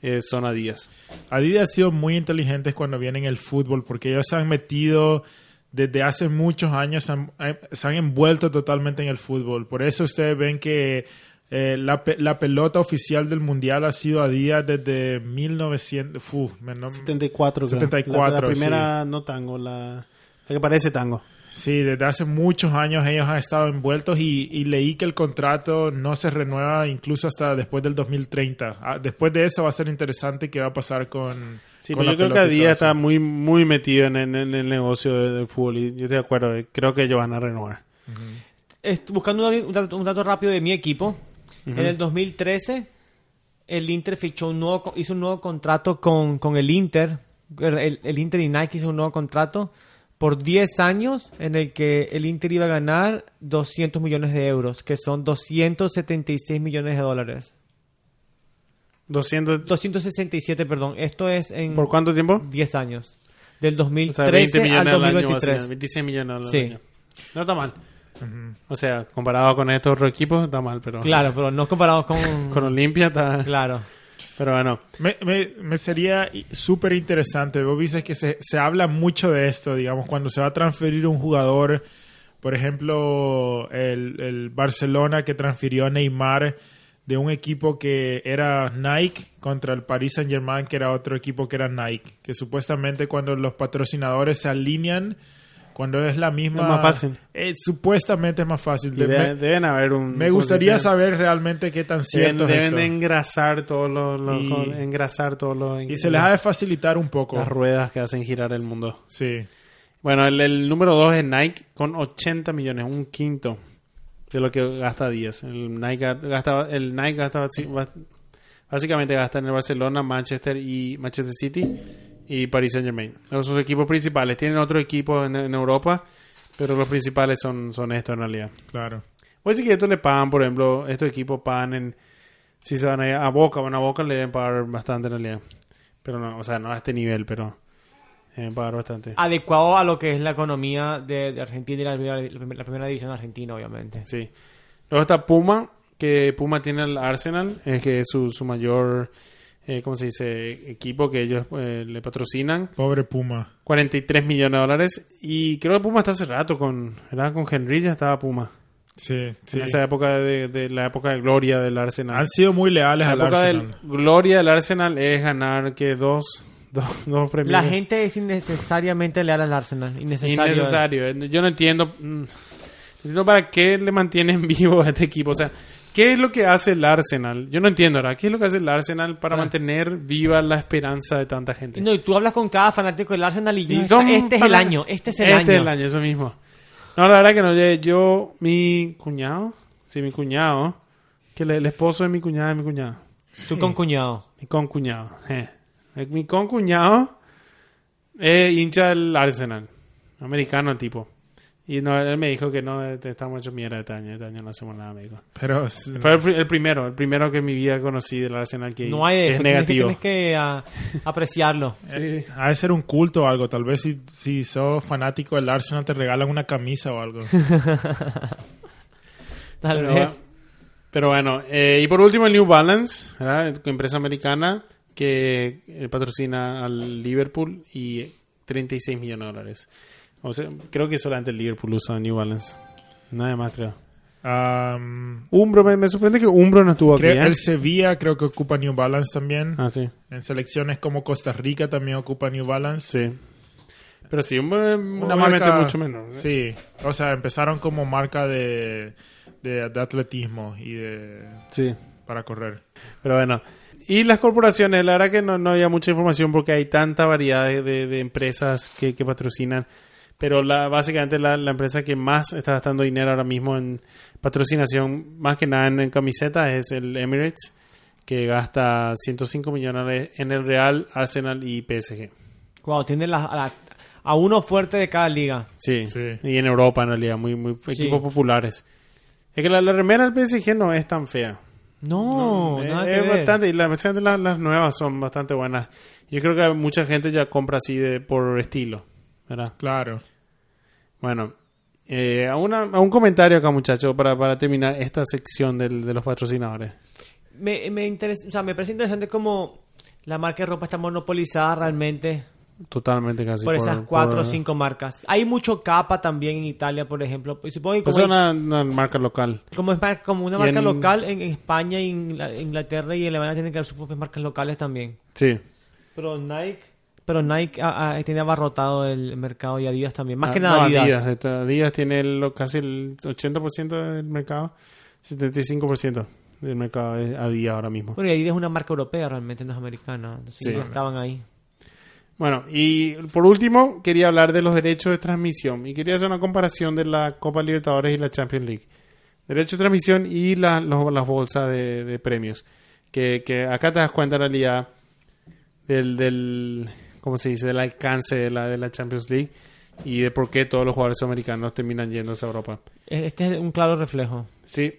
[SPEAKER 1] eh, son Adidas.
[SPEAKER 3] Adidas ha sido muy inteligentes cuando viene en el fútbol porque ellos se han metido desde hace muchos años, se han, eh, se han envuelto totalmente en el fútbol. Por eso ustedes ven que eh, la, pe- la pelota oficial del mundial ha sido Adidas desde 1900. fu, me- no-
[SPEAKER 1] 74, creo.
[SPEAKER 3] 74,
[SPEAKER 1] La, la primera no tango, la, la que parece tango.
[SPEAKER 3] Sí, desde hace muchos años ellos han estado envueltos y, y leí que el contrato no se renueva incluso hasta después del 2030. Ah, después de eso va a ser interesante qué va a pasar con.
[SPEAKER 1] Sí,
[SPEAKER 3] con
[SPEAKER 1] pero yo creo que
[SPEAKER 3] eso.
[SPEAKER 1] está muy, muy metido en, en- en el negocio de- del fútbol y yo estoy de acuerdo. eh, Creo que ellos van a renovar.
[SPEAKER 2] Est- buscando un dato, un dato rápido de mi equipo, en el 2013 el Inter fichó un nuevo, hizo un nuevo contrato con, con el Inter, el, el Inter y Nike hizo un nuevo contrato por 10 años en el que el Inter iba a ganar 200 millones de euros, que son 276 millones de dólares.
[SPEAKER 1] 200,
[SPEAKER 2] 267, perdón. Esto es en
[SPEAKER 1] ¿Por cuánto tiempo?
[SPEAKER 2] 10 años. Del
[SPEAKER 1] O sea,
[SPEAKER 2] 2013
[SPEAKER 1] 20
[SPEAKER 2] al
[SPEAKER 1] millones al año,
[SPEAKER 2] 2023.
[SPEAKER 1] básicamente, 26 millones al
[SPEAKER 2] Sí.
[SPEAKER 1] año. No está mal. O sea, comparado con estos otros equipos, está mal, pero
[SPEAKER 2] Claro, pero no comparado con...
[SPEAKER 1] con Olimpia está...
[SPEAKER 2] Claro.
[SPEAKER 1] Pero bueno,
[SPEAKER 3] Me, me, me sería súper interesante. Vos dices que se, se habla mucho de esto, digamos, cuando se va a transferir un jugador, por ejemplo, el, el Barcelona que transfirió a Neymar de un equipo que era Nike contra el Paris Saint Germain, que era otro equipo que era Nike. Que supuestamente cuando los patrocinadores se alinean, cuando es la misma...
[SPEAKER 1] Es más fácil.
[SPEAKER 3] eh, supuestamente es más fácil. De-
[SPEAKER 1] de- deben haber un...
[SPEAKER 3] me
[SPEAKER 1] ¿cómo se
[SPEAKER 3] gustaría saber realmente qué tan
[SPEAKER 1] Deben,
[SPEAKER 3] cierto es
[SPEAKER 1] deben
[SPEAKER 3] esto.
[SPEAKER 1] de engrasar todos los... los-
[SPEAKER 3] Y-
[SPEAKER 1] con- engrasar todos los...
[SPEAKER 3] Y se les ha de facilitar un poco.
[SPEAKER 1] Las ruedas que hacen girar el mundo.
[SPEAKER 3] Sí.
[SPEAKER 1] Bueno, el, el número 2 es Nike con 80 millones, un quinto de lo que gasta Díaz. El Nike ga- gasta, el Nike gasta básicamente gasta en el Barcelona, Manchester y Manchester City y Paris Saint Germain. Esos son sus equipos principales. Tienen otro equipo en, en Europa, pero los principales son, son estos en realidad.
[SPEAKER 3] Claro.
[SPEAKER 1] Puede decir que estos le pagan, por ejemplo, estos equipos pagan en. Si se van a, ir a Boca, bueno, a Boca le deben pagar bastante en realidad. Pero no, o sea, no a este nivel, pero. Deben pagar bastante.
[SPEAKER 2] Adecuado a lo que es la economía de, de Argentina y la primera, la primera división de Argentina, obviamente.
[SPEAKER 1] Sí. Luego está Puma, que Puma tiene el Arsenal, es que es su, su mayor. Eh, ¿Cómo se dice? Equipo que ellos eh, le patrocinan.
[SPEAKER 3] Pobre Puma.
[SPEAKER 1] 43 millones de dólares. Y creo que Puma está hace rato con. ¿Verdad? Con Henry ya estaba Puma.
[SPEAKER 3] Sí, sí.
[SPEAKER 1] En esa época de, de la época de gloria del Arsenal.
[SPEAKER 3] Han sido muy leales
[SPEAKER 1] La
[SPEAKER 3] al
[SPEAKER 1] época
[SPEAKER 3] Arsenal.
[SPEAKER 1] de gloria del Arsenal es ganar que dos, dos, dos premios.
[SPEAKER 2] La gente es innecesariamente leal al Arsenal. Innecesario.
[SPEAKER 1] innecesario. Yo no entiendo, mm, no entiendo para qué le mantienen vivo a este equipo. O sea, ¿qué es lo que hace el Arsenal? Yo no entiendo ahora. ¿Qué es lo que hace el Arsenal para
[SPEAKER 2] Ah.
[SPEAKER 1] mantener viva la esperanza de tanta gente?
[SPEAKER 2] No, y tú hablas con cada fanático del Arsenal y
[SPEAKER 1] Y
[SPEAKER 2] ya
[SPEAKER 1] son
[SPEAKER 2] este es el año. Este es el
[SPEAKER 1] Este
[SPEAKER 2] año.
[SPEAKER 1] es el año, eso mismo. No, la verdad que no. eh, Yo, mi cuñado, sí, mi cuñado, que el esposo de mi cuñada es mi cuñado.
[SPEAKER 2] Tú con cuñado.
[SPEAKER 1] Mi concuñado. eh. Mi concuñado es hincha del Arsenal. Americano el tipo. Y no, él me dijo que no, eh, estamos hechos mierda este año. Este año no hacemos nada, me dijo.
[SPEAKER 3] Pero
[SPEAKER 1] Fue el, el primero, el primero que en mi vida conocí del Arsenal que,
[SPEAKER 2] No hay
[SPEAKER 1] que
[SPEAKER 2] eso.
[SPEAKER 1] es
[SPEAKER 2] tienes que-
[SPEAKER 1] negativo.
[SPEAKER 2] Tienes que, ah, apreciarlo.
[SPEAKER 1] Sí.
[SPEAKER 3] ha de ser un culto o algo. Tal vez si, si sos fanático del Arsenal te regalan una camisa o algo.
[SPEAKER 2] Tal
[SPEAKER 1] Pero,
[SPEAKER 2] vez.
[SPEAKER 1] pero bueno, eh, y por último el New Balance, ¿verdad? empresa americana que eh, patrocina al Liverpool y 36 millones de dólares. O sea, creo que solamente el Liverpool usa New Balance. Nada más creo.
[SPEAKER 3] Am,
[SPEAKER 1] Umbro, me, me sorprende que Umbro no estuvo aquí.
[SPEAKER 3] creo-
[SPEAKER 1] ¿eh?
[SPEAKER 3] el Sevilla creo que ocupa New Balance también.
[SPEAKER 1] Ah, sí.
[SPEAKER 3] En selecciones como Costa Rica también ocupa New Balance.
[SPEAKER 1] Sí. Pero sí, Umbro
[SPEAKER 3] Una marca-
[SPEAKER 1] mucho menos. ¿eh?
[SPEAKER 3] Sí, o sea, empezaron como marca de, de, de atletismo y de
[SPEAKER 1] Sí.
[SPEAKER 3] para correr.
[SPEAKER 1] Pero bueno. Y las corporaciones, la verdad que no, no había mucha información porque hay tanta variedad de, de- de empresas que, que patrocinan. Pero la, básicamente la, la empresa que más está gastando dinero ahora mismo en patrocinación, más que nada en, en camisetas, es el Emirates, que gasta 105 millones en el Real, Arsenal y PSG.
[SPEAKER 2] Wow, tiene la- a, la- a uno fuerte de cada liga.
[SPEAKER 1] Sí.
[SPEAKER 3] Sí.
[SPEAKER 1] Y en Europa, en realidad, muy, muy
[SPEAKER 2] Sí.
[SPEAKER 1] equipos populares. Es que la, la remera del PSG no es tan fea.
[SPEAKER 2] No,
[SPEAKER 1] es,
[SPEAKER 2] nada
[SPEAKER 1] es
[SPEAKER 2] que ver.
[SPEAKER 1] bastante, y las, las nuevas son bastante buenas. Yo creo que mucha gente ya compra así de por estilo, ¿verdad?
[SPEAKER 3] Claro.
[SPEAKER 1] Bueno, eh, a, una- a un comentario acá, muchachos, para, para terminar esta sección del- de los patrocinadores.
[SPEAKER 2] Me, me, interesa, o sea, me parece interesante como la marca de ropa está monopolizada realmente
[SPEAKER 1] Totalmente casi.
[SPEAKER 2] por esas cuatro
[SPEAKER 1] por-
[SPEAKER 2] o cinco marcas. Hay mucho capa también en Italia, por ejemplo. Y Supongo que
[SPEAKER 1] Pues
[SPEAKER 2] como,
[SPEAKER 1] es una, una marca local.
[SPEAKER 2] como es como una
[SPEAKER 1] Y
[SPEAKER 2] marca
[SPEAKER 1] en-
[SPEAKER 2] local en España, y Ingla- Inglaterra y Alemania tienen que haber sus propias marcas locales también.
[SPEAKER 1] Sí.
[SPEAKER 2] Pero Nike, pero Nike ah, ah, tiene abarrotado el mercado y Adidas también. Más
[SPEAKER 1] Ah,
[SPEAKER 2] que nada
[SPEAKER 1] no,
[SPEAKER 2] Adidas.
[SPEAKER 1] Adidas. Adidas tiene el- casi el 80% del mercado. 75% del mercado es Adidas ahora mismo.
[SPEAKER 2] Bueno, y Adidas es una marca europea realmente, no es americana. Entonces
[SPEAKER 1] Sí.
[SPEAKER 2] ya estaban ahí.
[SPEAKER 1] Bueno, y por último, quería hablar de los derechos de transmisión. Y quería hacer una comparación de la Copa Libertadores y la Champions League. Derechos de transmisión y la- los- las bolsas de, de premios. Que, que acá te das cuenta en realidad del, del, ¿cómo se dice? Del alcance de la, de la Champions League y de por qué todos los jugadores americanos terminan yéndose a Europa.
[SPEAKER 2] Este es un claro reflejo.
[SPEAKER 1] Sí.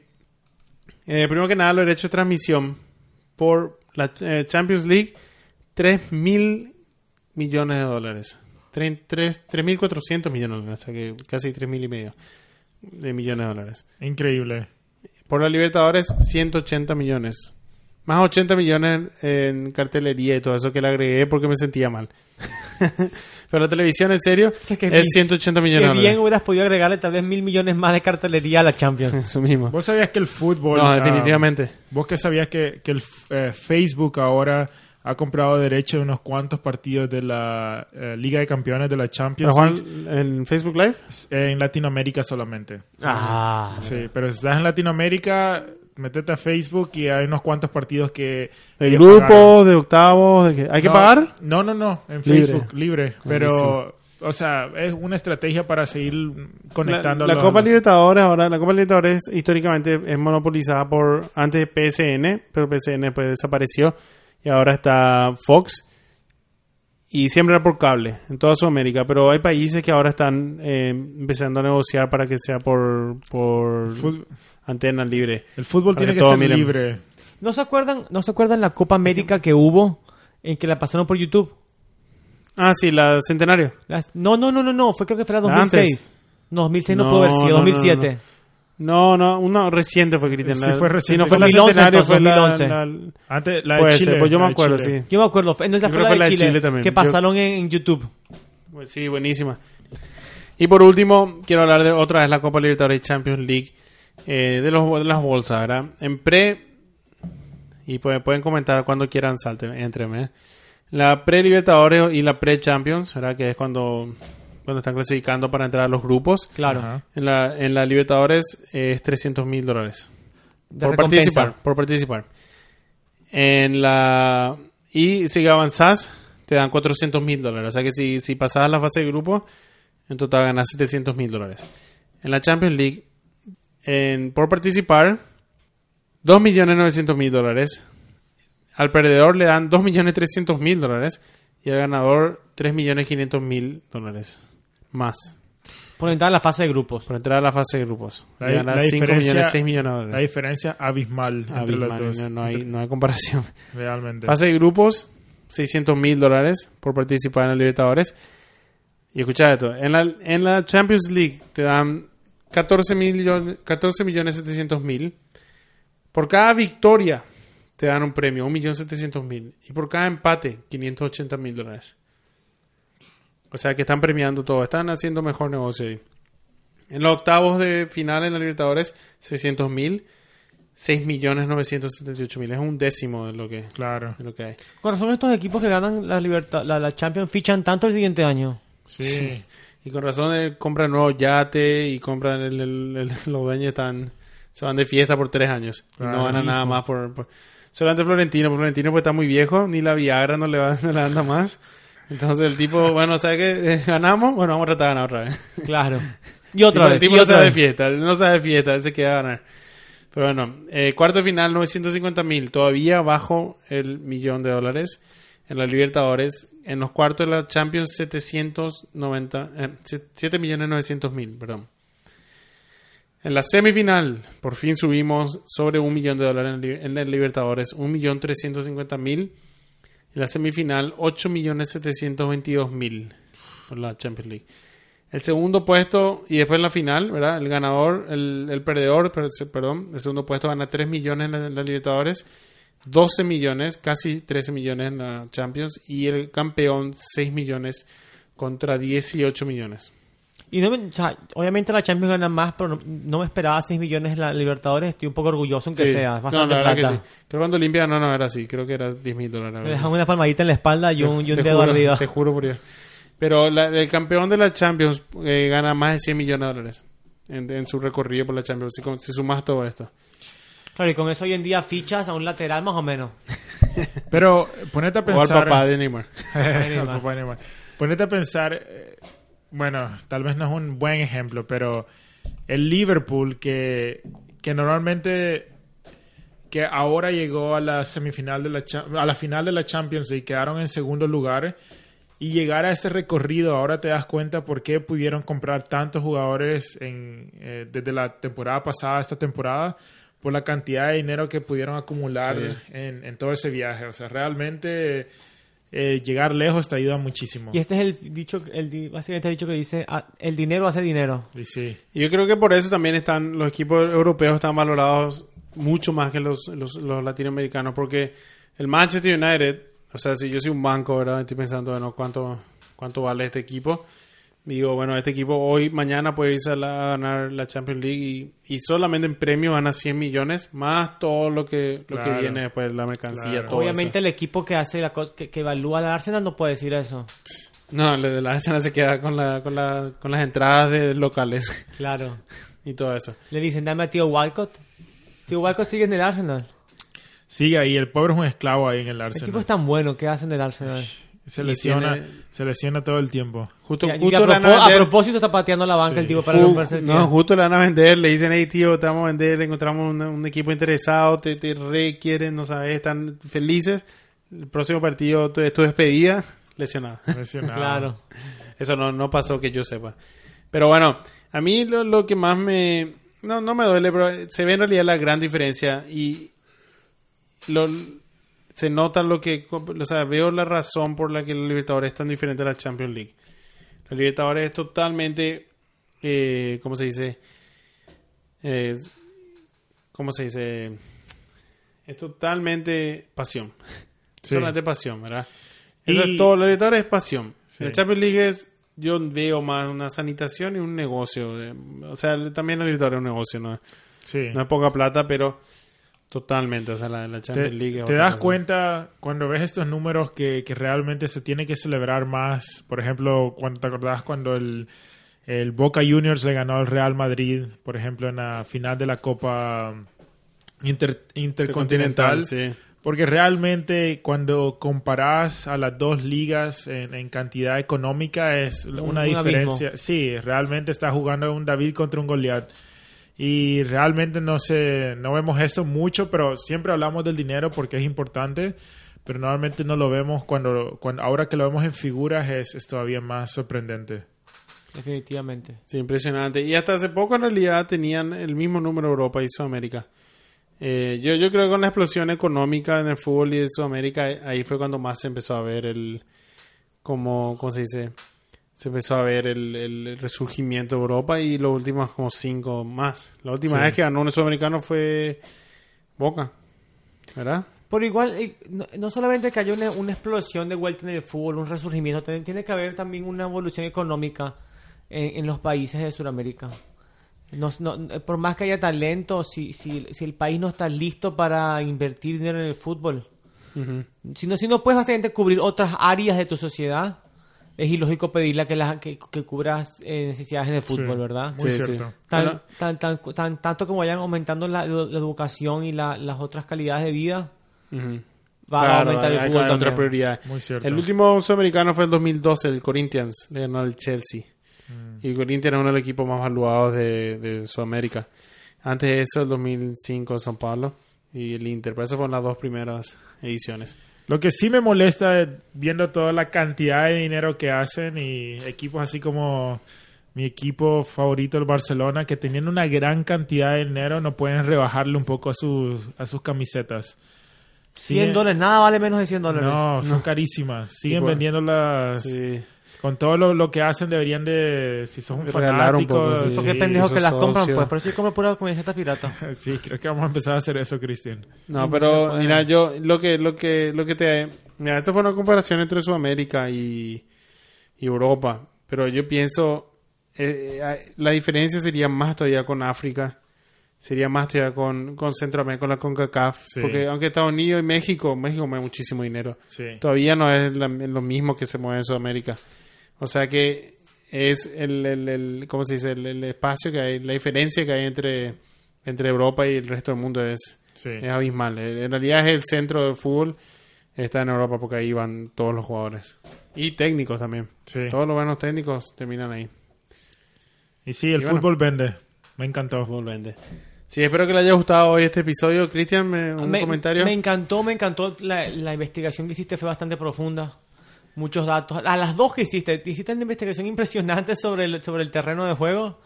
[SPEAKER 1] Eh, primero que nada, los derechos de transmisión por la eh, Champions League, 3 mil millones de dólares. 3.400 millones de dólares, o sea que casi 3 mil y medio de millones de dólares.
[SPEAKER 3] Increíble.
[SPEAKER 1] Por la Libertadores, 180 millones. Más 80 millones en cartelería y todo eso que le agregué porque me sentía mal. Pero la televisión, en serio,
[SPEAKER 2] sea, que
[SPEAKER 1] es
[SPEAKER 2] bien-
[SPEAKER 1] 180 millones
[SPEAKER 2] Que bien hubieras podido agregarle tal vez mil millones más de cartelería a la Champions.
[SPEAKER 1] Eso mismo.
[SPEAKER 3] ¿Vos sabías que el fútbol...
[SPEAKER 1] No,
[SPEAKER 3] ah,
[SPEAKER 1] definitivamente.
[SPEAKER 3] ¿Vos que sabías que, que el eh, Facebook ahora ha comprado derecho de unos cuantos partidos de la eh, Liga de Campeones de la
[SPEAKER 1] ¿Pero
[SPEAKER 3] Champions League?
[SPEAKER 1] en Facebook Live?
[SPEAKER 3] En Latinoamérica solamente.
[SPEAKER 2] Ah.
[SPEAKER 3] Sí, pero si estás en Latinoamérica, metete a Facebook y hay unos cuantos partidos que...
[SPEAKER 1] ¿De
[SPEAKER 3] ellos
[SPEAKER 1] grupo,
[SPEAKER 3] pagaron.
[SPEAKER 1] de octavos? de que- ¿Hay que pagar?
[SPEAKER 3] No, no, no, en
[SPEAKER 1] Libre.
[SPEAKER 3] Facebook, libre. Pero
[SPEAKER 1] Buenísimo.
[SPEAKER 3] o sea, es una estrategia para seguir conectando
[SPEAKER 1] La, Copa Libertadores ahora, la Copa Libertadores históricamente es monopolizada por antes PSN, pero PSN después desapareció y ahora está Fox y siempre era por cable en toda Sudamérica, pero hay países que ahora están eh, empezando a negociar para que sea por por antena libre.
[SPEAKER 3] El fútbol
[SPEAKER 1] Para
[SPEAKER 3] tiene
[SPEAKER 1] que
[SPEAKER 3] que ser
[SPEAKER 1] miren.
[SPEAKER 3] libre.
[SPEAKER 2] ¿No se acuerdan, no se acuerdan la Copa América que hubo en que la pasaron por YouTube?
[SPEAKER 1] Ah, sí, la Centenario.
[SPEAKER 2] Las- no, no, no, no, no, fue creo que fue la
[SPEAKER 1] La
[SPEAKER 2] 2006. No, 2006 no,
[SPEAKER 1] No,
[SPEAKER 2] pudo haber sido,
[SPEAKER 1] no, no,
[SPEAKER 2] 2007.
[SPEAKER 1] No, no, uno reciente fue Cristian.
[SPEAKER 3] Sí,
[SPEAKER 1] La-
[SPEAKER 3] fue
[SPEAKER 1] Si
[SPEAKER 3] reciente.
[SPEAKER 1] no fue la
[SPEAKER 2] 2011,
[SPEAKER 1] Centenario, fue la-
[SPEAKER 2] 2011.
[SPEAKER 1] la-
[SPEAKER 3] Antes, la de
[SPEAKER 1] Puede
[SPEAKER 3] Chile.
[SPEAKER 1] ser, pues yo
[SPEAKER 3] la
[SPEAKER 1] me acuerdo, sí.
[SPEAKER 2] Yo me acuerdo, en esa
[SPEAKER 1] Yo
[SPEAKER 2] fue la de
[SPEAKER 1] la
[SPEAKER 2] Chile,
[SPEAKER 1] Chile también.
[SPEAKER 2] que
[SPEAKER 1] Yo-
[SPEAKER 2] pasaron en, en YouTube.
[SPEAKER 1] Pues sí, buenísima. Y por último, quiero hablar de otra vez la Copa Libertadores Champions League, eh, de, los, de las bolsas, ¿verdad? En pre, y pueden, pueden comentar cuando quieran, salten, entreme. La pre-Libertadores y la pre-Champions, ¿verdad? Que es cuando, cuando están clasificando para entrar a los grupos.
[SPEAKER 2] Claro.
[SPEAKER 3] Ajá.
[SPEAKER 1] En la, en la Libertadores es 300 mil dólares.
[SPEAKER 2] De
[SPEAKER 1] por
[SPEAKER 2] recompensa.
[SPEAKER 1] participar, por participar. En la y si avanzás te dan 400 mil dólares. O sea que si, si pasás la fase de grupo, en total ganas 700 mil dólares. En la Champions League, en, por participar, 2.900.000 dólares. Al perdedor le dan 2.300.000 dólares. Y al ganador 3.500.000 dólares. Más.
[SPEAKER 2] Por entrar a la fase de grupos.
[SPEAKER 1] Por entrar a la fase de grupos.
[SPEAKER 3] La-
[SPEAKER 1] Y ganar
[SPEAKER 3] la
[SPEAKER 1] 5
[SPEAKER 3] diferencia-
[SPEAKER 1] millones, 6 millones de dólares.
[SPEAKER 3] La diferencia abismal entre
[SPEAKER 1] Abismal,
[SPEAKER 3] los dos.
[SPEAKER 1] no, no hay, no hay comparación.
[SPEAKER 3] Realmente.
[SPEAKER 1] Fase de grupos, 600 mil dólares por participar en la Libertadores. Y escucha esto, en la, en la Champions League te dan 14 millones, 14 millones 700 mil. Por cada victoria te dan un premio, 1 millón 700 mil. Y por cada empate, 580 mil dólares. O sea que están premiando todo, están haciendo mejor negocio ahí. En los octavos de final en la Libertadores, 600 mil. 6 millones 978 mil. Es un décimo de lo que,
[SPEAKER 3] Claro.
[SPEAKER 1] de lo que hay.
[SPEAKER 2] Con razón estos equipos que ganan la, libertad, la, la Champions fichan tanto el siguiente año.
[SPEAKER 3] Sí.
[SPEAKER 1] Y con razón eh, compran nuevo yate y compran el, el- el- los dueños están se van de fiesta por tres años y no ganan nada más por, por- solamente Florentino, porque Florentino pues está muy viejo, ni la Viagra no le va no le anda más. Entonces el tipo, bueno, ¿sabe qué? ganamos, bueno, vamos a tratar de ganar otra vez.
[SPEAKER 2] Claro. Y otra
[SPEAKER 1] El
[SPEAKER 2] vez.
[SPEAKER 1] tipo
[SPEAKER 2] y
[SPEAKER 1] no sabe de fiesta, él no sabe de fiesta, él se queda a ganar. Pero bueno, eh, cuarto de final 950 mil, todavía bajo el millón de dólares. En la Libertadores, en los cuartos de la Champions 790, eh, 7 millones 900 mil, perdón. En la semifinal, por fin subimos sobre un millón de dólares en, el Libertadores, un millón 350 mil. En la semifinal, 8 millones 722 mil por la Champions League. El segundo puesto, y después la final, ¿verdad? El ganador, el, perdedor, perdón, el segundo puesto gana 3 millones en la Libertadores, 12 millones, casi 13 millones en la Champions, y el campeón 6 millones contra 18 millones.
[SPEAKER 2] Y no me- o sea, obviamente la Champions gana más, pero no, no me esperaba 6 millones en la Libertadores. Estoy un poco orgulloso en que
[SPEAKER 1] Sí.
[SPEAKER 2] sea.
[SPEAKER 1] No, la verdad
[SPEAKER 2] plata.
[SPEAKER 1] que sí. Creo que cuando Olimpia no, no era así, creo que era 10 mil dólares.
[SPEAKER 2] Me dejan una palmadita en la espalda y un, y un dedo
[SPEAKER 1] juro,
[SPEAKER 2] arriba.
[SPEAKER 1] Te juro por Dios. Pero la- el campeón de la Champions eh, gana más de 100 millones de dólares en, en su recorrido por la Champions, si sumas todo esto.
[SPEAKER 2] Claro, y con eso hoy en día fichas a un lateral más o menos.
[SPEAKER 3] Pero ponete a
[SPEAKER 1] O al
[SPEAKER 3] pensar.
[SPEAKER 1] papá de Neymar.
[SPEAKER 3] Al papá de Neymar. Ponete a pensar. eh, bueno, tal vez no es un buen ejemplo, pero el Liverpool que, que normalmente que ahora llegó a la semifinal de la a la final de la Champions League quedaron en segundo lugar y llegar a ese recorrido ahora te das cuenta por qué pudieron comprar tantos jugadores en, eh, desde la temporada pasada a esta temporada por la cantidad de dinero que pudieron acumular
[SPEAKER 1] Sí.
[SPEAKER 3] en, en todo ese viaje o sea realmente eh, llegar lejos te ayuda muchísimo
[SPEAKER 2] Y este es el dicho, el, básicamente el dicho que dice, ah, el dinero hace dinero.
[SPEAKER 3] y sí
[SPEAKER 1] yo creo que por eso también están los equipos europeos están valorados mucho más que los, los, los latinoamericanos, porque el Manchester United, o sea, si yo soy un banco, ¿verdad? Estoy pensando, bueno, ¿cuánto, cuánto vale este equipo? Digo, bueno, este equipo hoy, mañana puede irse a, la- a ganar la Champions League y, y solamente en premio gana 100 millones, más todo lo que, lo que viene después, la mercancía,
[SPEAKER 3] Claro.
[SPEAKER 1] todo
[SPEAKER 2] Obviamente
[SPEAKER 1] eso.
[SPEAKER 2] el equipo que hace la co- que, que evalúa al Arsenal no puede decir eso.
[SPEAKER 1] No, el de la Arsenal se queda con, la, con, la, con las entradas de locales
[SPEAKER 2] Claro.
[SPEAKER 1] y todo eso.
[SPEAKER 2] Le dicen, dame a tío Walcott. Tío Walcott sigue en el Arsenal.
[SPEAKER 3] sigue ahí el pobre es un esclavo ahí en el
[SPEAKER 2] El
[SPEAKER 3] Arsenal
[SPEAKER 2] equipo es tan bueno, ¿qué hacen del Arsenal?
[SPEAKER 3] Se lesiona,
[SPEAKER 1] tiene-
[SPEAKER 3] se lesiona todo el tiempo.
[SPEAKER 1] Justo,
[SPEAKER 2] Y a- y
[SPEAKER 1] justo
[SPEAKER 2] a,
[SPEAKER 1] a
[SPEAKER 2] propósito está pateando la banca
[SPEAKER 3] Sí.
[SPEAKER 2] el tipo para
[SPEAKER 1] Ju-
[SPEAKER 2] el
[SPEAKER 1] no, justo le van a vender, le dicen, hey tío, te vamos a vender, encontramos un, un equipo interesado, te, te re quieren, no sabes, están felices. El próximo partido es tu despedida, lesionado.
[SPEAKER 3] Lesionado.
[SPEAKER 2] Claro.
[SPEAKER 1] Eso no, no pasó que yo sepa. Pero bueno, a mí lo, lo que más me... No, no me duele, pero se ve en realidad la gran diferencia y lo, se nota lo que... O sea, veo la razón por la que la Libertadores es tan diferente a la Champions League. La Libertadores es totalmente... Eh, ¿Cómo se dice? Eh, ¿Cómo se dice? Es totalmente pasión.
[SPEAKER 3] Sí.
[SPEAKER 1] Solamente pasión, ¿verdad? Eso es todo. La Libertadores es pasión.
[SPEAKER 3] Sí.
[SPEAKER 1] La Champions League es, yo veo más una sanitación y un negocio. eh, O sea, también la Libertadores es un negocio, ¿no?
[SPEAKER 3] Sí.
[SPEAKER 1] No es poca plata, pero totalmente. O sea, la, la
[SPEAKER 3] te,
[SPEAKER 1] Champions League es
[SPEAKER 3] te das cuenta cuando ves estos números que, que realmente se tiene que celebrar más. Por ejemplo, cuando te acordás cuando el, el Boca Juniors le ganó al Real Madrid, por ejemplo, en la final de la Copa Inter- Intercontinental.
[SPEAKER 1] Sí.
[SPEAKER 3] Porque realmente cuando comparas a las dos ligas en, en cantidad económica es una
[SPEAKER 2] un
[SPEAKER 3] diferencia. Sí, realmente está jugando un David contra un Goliat. Y realmente no sé, no vemos eso mucho, pero siempre hablamos del dinero porque es importante. Pero normalmente no lo vemos cuando, cuando ahora que lo vemos en figuras es, es todavía más sorprendente.
[SPEAKER 2] Definitivamente.
[SPEAKER 1] Sí, impresionante. Y hasta hace poco en realidad tenían el mismo número Europa y Sudamérica. Eh, yo, yo creo que con la explosión económica en el fútbol y de Sudamérica, ahí fue cuando más se empezó a ver el, como, ¿cómo se dice? Se empezó a ver el, el resurgimiento de Europa y los últimos como cinco más. La última
[SPEAKER 3] Sí.
[SPEAKER 1] vez que ganó un sudamericano fue Boca, ¿verdad?
[SPEAKER 2] Por igual, eh, no, no solamente que haya una, una explosión de vuelta en el fútbol, un resurgimiento, tiene, tiene que haber también una evolución económica en, en los países de Sudamérica. No, no- por más que haya talento, si, si, si el país no está listo para invertir dinero en el fútbol,
[SPEAKER 1] Ujú.
[SPEAKER 2] si no, si no puedes básicamente cubrir otras áreas de tu sociedad, es ilógico pedirle que, las que, que cubras eh, necesidades de fútbol,
[SPEAKER 3] Sí.
[SPEAKER 2] ¿verdad?
[SPEAKER 3] Muy
[SPEAKER 1] Sí, sí.
[SPEAKER 3] cierto.
[SPEAKER 2] Tan,
[SPEAKER 1] Bueno,
[SPEAKER 2] tan, tan, tan- tanto como vayan aumentando la, la educación y la- las otras calidades de vida, va a aumentar el fútbol
[SPEAKER 1] otra prioridad.
[SPEAKER 3] Muy cierto.
[SPEAKER 1] El último sudamericano fue el 2012, el Corinthians, le ganó al Chelsea.
[SPEAKER 3] Mm.
[SPEAKER 1] Y el Corinthians es uno de los equipos más valuados de, de Sudamérica. Antes de eso, el 2005, San Pablo y el Inter. Pero esas fueron las dos primeras ediciones.
[SPEAKER 3] Lo que sí me molesta es viendo toda la cantidad de dinero que hacen y equipos así como mi equipo favorito, el Barcelona, que teniendo una gran cantidad de dinero no pueden rebajarle un poco a sus, a sus camisetas.
[SPEAKER 2] 100
[SPEAKER 3] Siguen-
[SPEAKER 2] dólares, nada vale menos de 100 dólares.
[SPEAKER 3] No, son carísimas. Siguen
[SPEAKER 1] por-
[SPEAKER 3] vendiéndolas.
[SPEAKER 1] Sí.
[SPEAKER 3] Con todo lo, lo que hacen deberían de, si son
[SPEAKER 1] Regalar un poco,
[SPEAKER 3] fanáticos...
[SPEAKER 1] sí.
[SPEAKER 2] Porque
[SPEAKER 3] sí,
[SPEAKER 2] pendejos
[SPEAKER 1] sos
[SPEAKER 2] que las compran, pues. Pero si compro pura camiseta pirata.
[SPEAKER 3] Sí, creo que vamos a empezar a hacer eso, Cristian.
[SPEAKER 1] No, pero
[SPEAKER 2] puede.
[SPEAKER 1] mira, yo lo que lo que lo que te mira, esto fue una comparación entre Sudamérica y, y Europa, pero yo pienso eh, eh, la diferencia sería más todavía con África, sería más todavía con con Centroamérica, con la CONCACAF,
[SPEAKER 3] Sí.
[SPEAKER 1] porque aunque Estados Unidos y México, México mueve muchísimo dinero.
[SPEAKER 3] Sí.
[SPEAKER 1] Todavía no es la- lo mismo que se mueve en Sudamérica. O sea que es el, el, el- ¿cómo se dice? El, el espacio que hay, la diferencia que hay entre, entre Europa y el resto del mundo es,
[SPEAKER 3] Sí.
[SPEAKER 1] es abismal. En realidad es el centro del fútbol, está en Europa porque ahí van todos los jugadores. Y técnicos también.
[SPEAKER 3] Sí.
[SPEAKER 1] Todos los buenos técnicos terminan ahí.
[SPEAKER 3] Y sí, el
[SPEAKER 1] Y bueno.
[SPEAKER 3] fútbol vende. Me encantó.
[SPEAKER 1] Fútbol vende. Sí, espero que le haya gustado hoy este episodio. Cristian, ¿me- un
[SPEAKER 2] me,
[SPEAKER 1] comentario.
[SPEAKER 2] me encantó, me encantó. La, la investigación que hiciste fue bastante profunda. Muchos datos. A las dos que hiciste, hiciste una investigación impresionante sobre el, sobre el terreno de juego.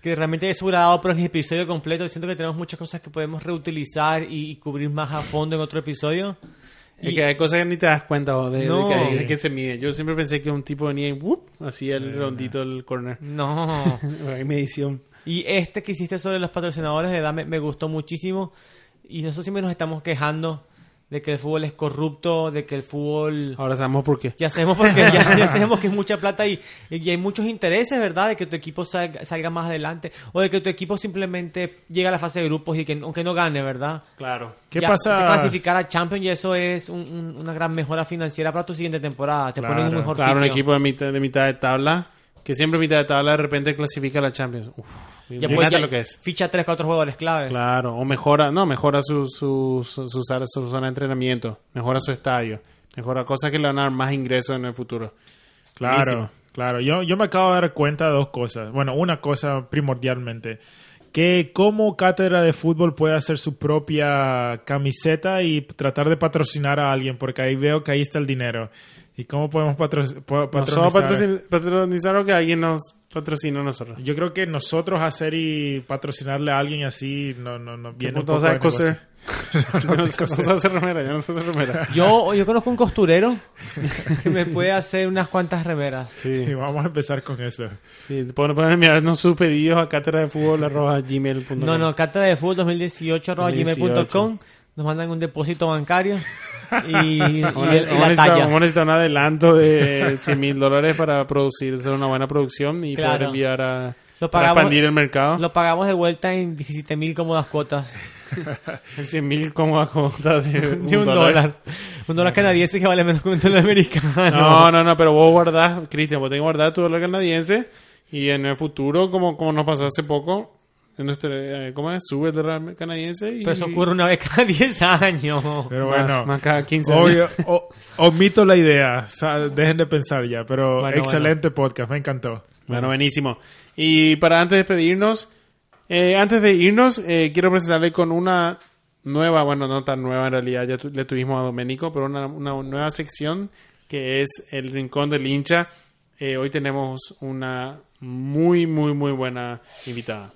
[SPEAKER 2] Que realmente hubiera dado por el episodio completo. Siento que tenemos muchas cosas que podemos reutilizar y, y cubrir más a fondo en otro episodio.
[SPEAKER 1] Es
[SPEAKER 2] Y-
[SPEAKER 1] que hay cosas que ni te das cuenta vos, de, de
[SPEAKER 2] No.
[SPEAKER 1] que, hay- de que se mide. Yo siempre pensé que un tipo venía y ¡wup! hacía el rondito del corner.
[SPEAKER 2] No.
[SPEAKER 1] Hay medición.
[SPEAKER 2] Y este que hiciste sobre los patrocinadores de edad me, me gustó muchísimo. Y nosotros siempre nos estamos quejando de que el fútbol es corrupto, de que el fútbol...
[SPEAKER 1] Ahora sabemos por qué.
[SPEAKER 2] Ya sabemos porque ya, ya sabemos que es mucha plata y, y hay muchos intereses, ¿verdad? De que tu equipo salga, salga más adelante o de que tu equipo simplemente llegue a la fase de grupos y que aunque no gane, ¿verdad?
[SPEAKER 1] Claro.
[SPEAKER 3] ¿Qué
[SPEAKER 2] Ya,
[SPEAKER 3] pasa?
[SPEAKER 2] que clasificar a Champions y eso es un- un- una gran mejora financiera para tu siguiente temporada. Te ponen en un
[SPEAKER 3] Claro,
[SPEAKER 2] mejor
[SPEAKER 1] Claro, un equipo de mitad, de mitad de tabla que siempre mitad de tabla de repente clasifica a la Champions. Uf,
[SPEAKER 2] Ya,
[SPEAKER 1] imagínate
[SPEAKER 2] pues, ya
[SPEAKER 1] lo que es.
[SPEAKER 2] Ficha 3, 4 jugadores claves.
[SPEAKER 1] Claro, o mejora, no, mejora su, su, su, su zona de entrenamiento, mejora su estadio, mejora cosas que le van a dar más ingresos en el futuro.
[SPEAKER 3] Claro,
[SPEAKER 1] Buenísimo.
[SPEAKER 3] claro. Yo, yo me acabo de dar cuenta de dos cosas. Bueno, una cosa primordialmente. Que como cátedra de fútbol puede hacer su propia camiseta y tratar de patrocinar a alguien, porque ahí veo que ahí está el dinero. ¿Y cómo podemos patro- po-
[SPEAKER 1] No solo
[SPEAKER 3] patronizar?
[SPEAKER 1] patrocin- patronizar o que alguien nos patrocina a nosotros.
[SPEAKER 3] Yo creo que nosotros hacer y patrocinarle a alguien así no, no, no viene un poco de
[SPEAKER 1] coser? Yo no sé- no sé hacer remera, yo no sé hacer remera.
[SPEAKER 2] Yo, yo conozco un costurero que me puede hacer unas cuantas remeras.
[SPEAKER 3] Y vamos a empezar con eso.
[SPEAKER 1] Sí, pueden, pueden enviarnos sus pedidos a cátedra de fútbol arroba gmail.com.
[SPEAKER 2] No, no, cátedra de fútbol 2018 arroba gmail.com. Nos mandan un depósito bancario y, y,
[SPEAKER 1] Vamos
[SPEAKER 2] el- y la talla.
[SPEAKER 1] vamos a necesitar un adelanto de 100 mil dólares para producir, hacer una buena producción y
[SPEAKER 2] Claro.
[SPEAKER 1] poder enviar a
[SPEAKER 2] Lo
[SPEAKER 1] para
[SPEAKER 2] pagamos-
[SPEAKER 1] expandir el mercado.
[SPEAKER 2] Lo pagamos de vuelta en 17 mil cómodas cuotas
[SPEAKER 1] En 100 mil como a cuota de un,
[SPEAKER 2] de un dólar. Un dólar canadiense que vale menos que un dólar americano.
[SPEAKER 1] No, no, no, pero vos guardás, Cristian, vos tenés que guardar tu dólar canadiense y en el futuro, como, como nos pasó hace poco, en nuestro, eh, ¿cómo es? Sube el dólar canadiense y...
[SPEAKER 2] Pero eso ocurre una vez cada 10 años.
[SPEAKER 3] Pero
[SPEAKER 1] más,
[SPEAKER 3] bueno,
[SPEAKER 1] más cada 15 años.
[SPEAKER 3] obvio, o- omito la idea. O sea, dejen de pensar ya. Pero
[SPEAKER 2] Bueno,
[SPEAKER 3] excelente podcast, me encantó.
[SPEAKER 1] Bueno, buenísimo. Y para antes de despedirnos, eh, antes de irnos, eh, quiero presentarle con una nueva, bueno, no tan nueva en realidad, ya tu- le tuvimos a Domenico, pero una, una nueva sección que es el Rincón del Hincha. Eh, hoy tenemos una muy, muy, muy buena invitada.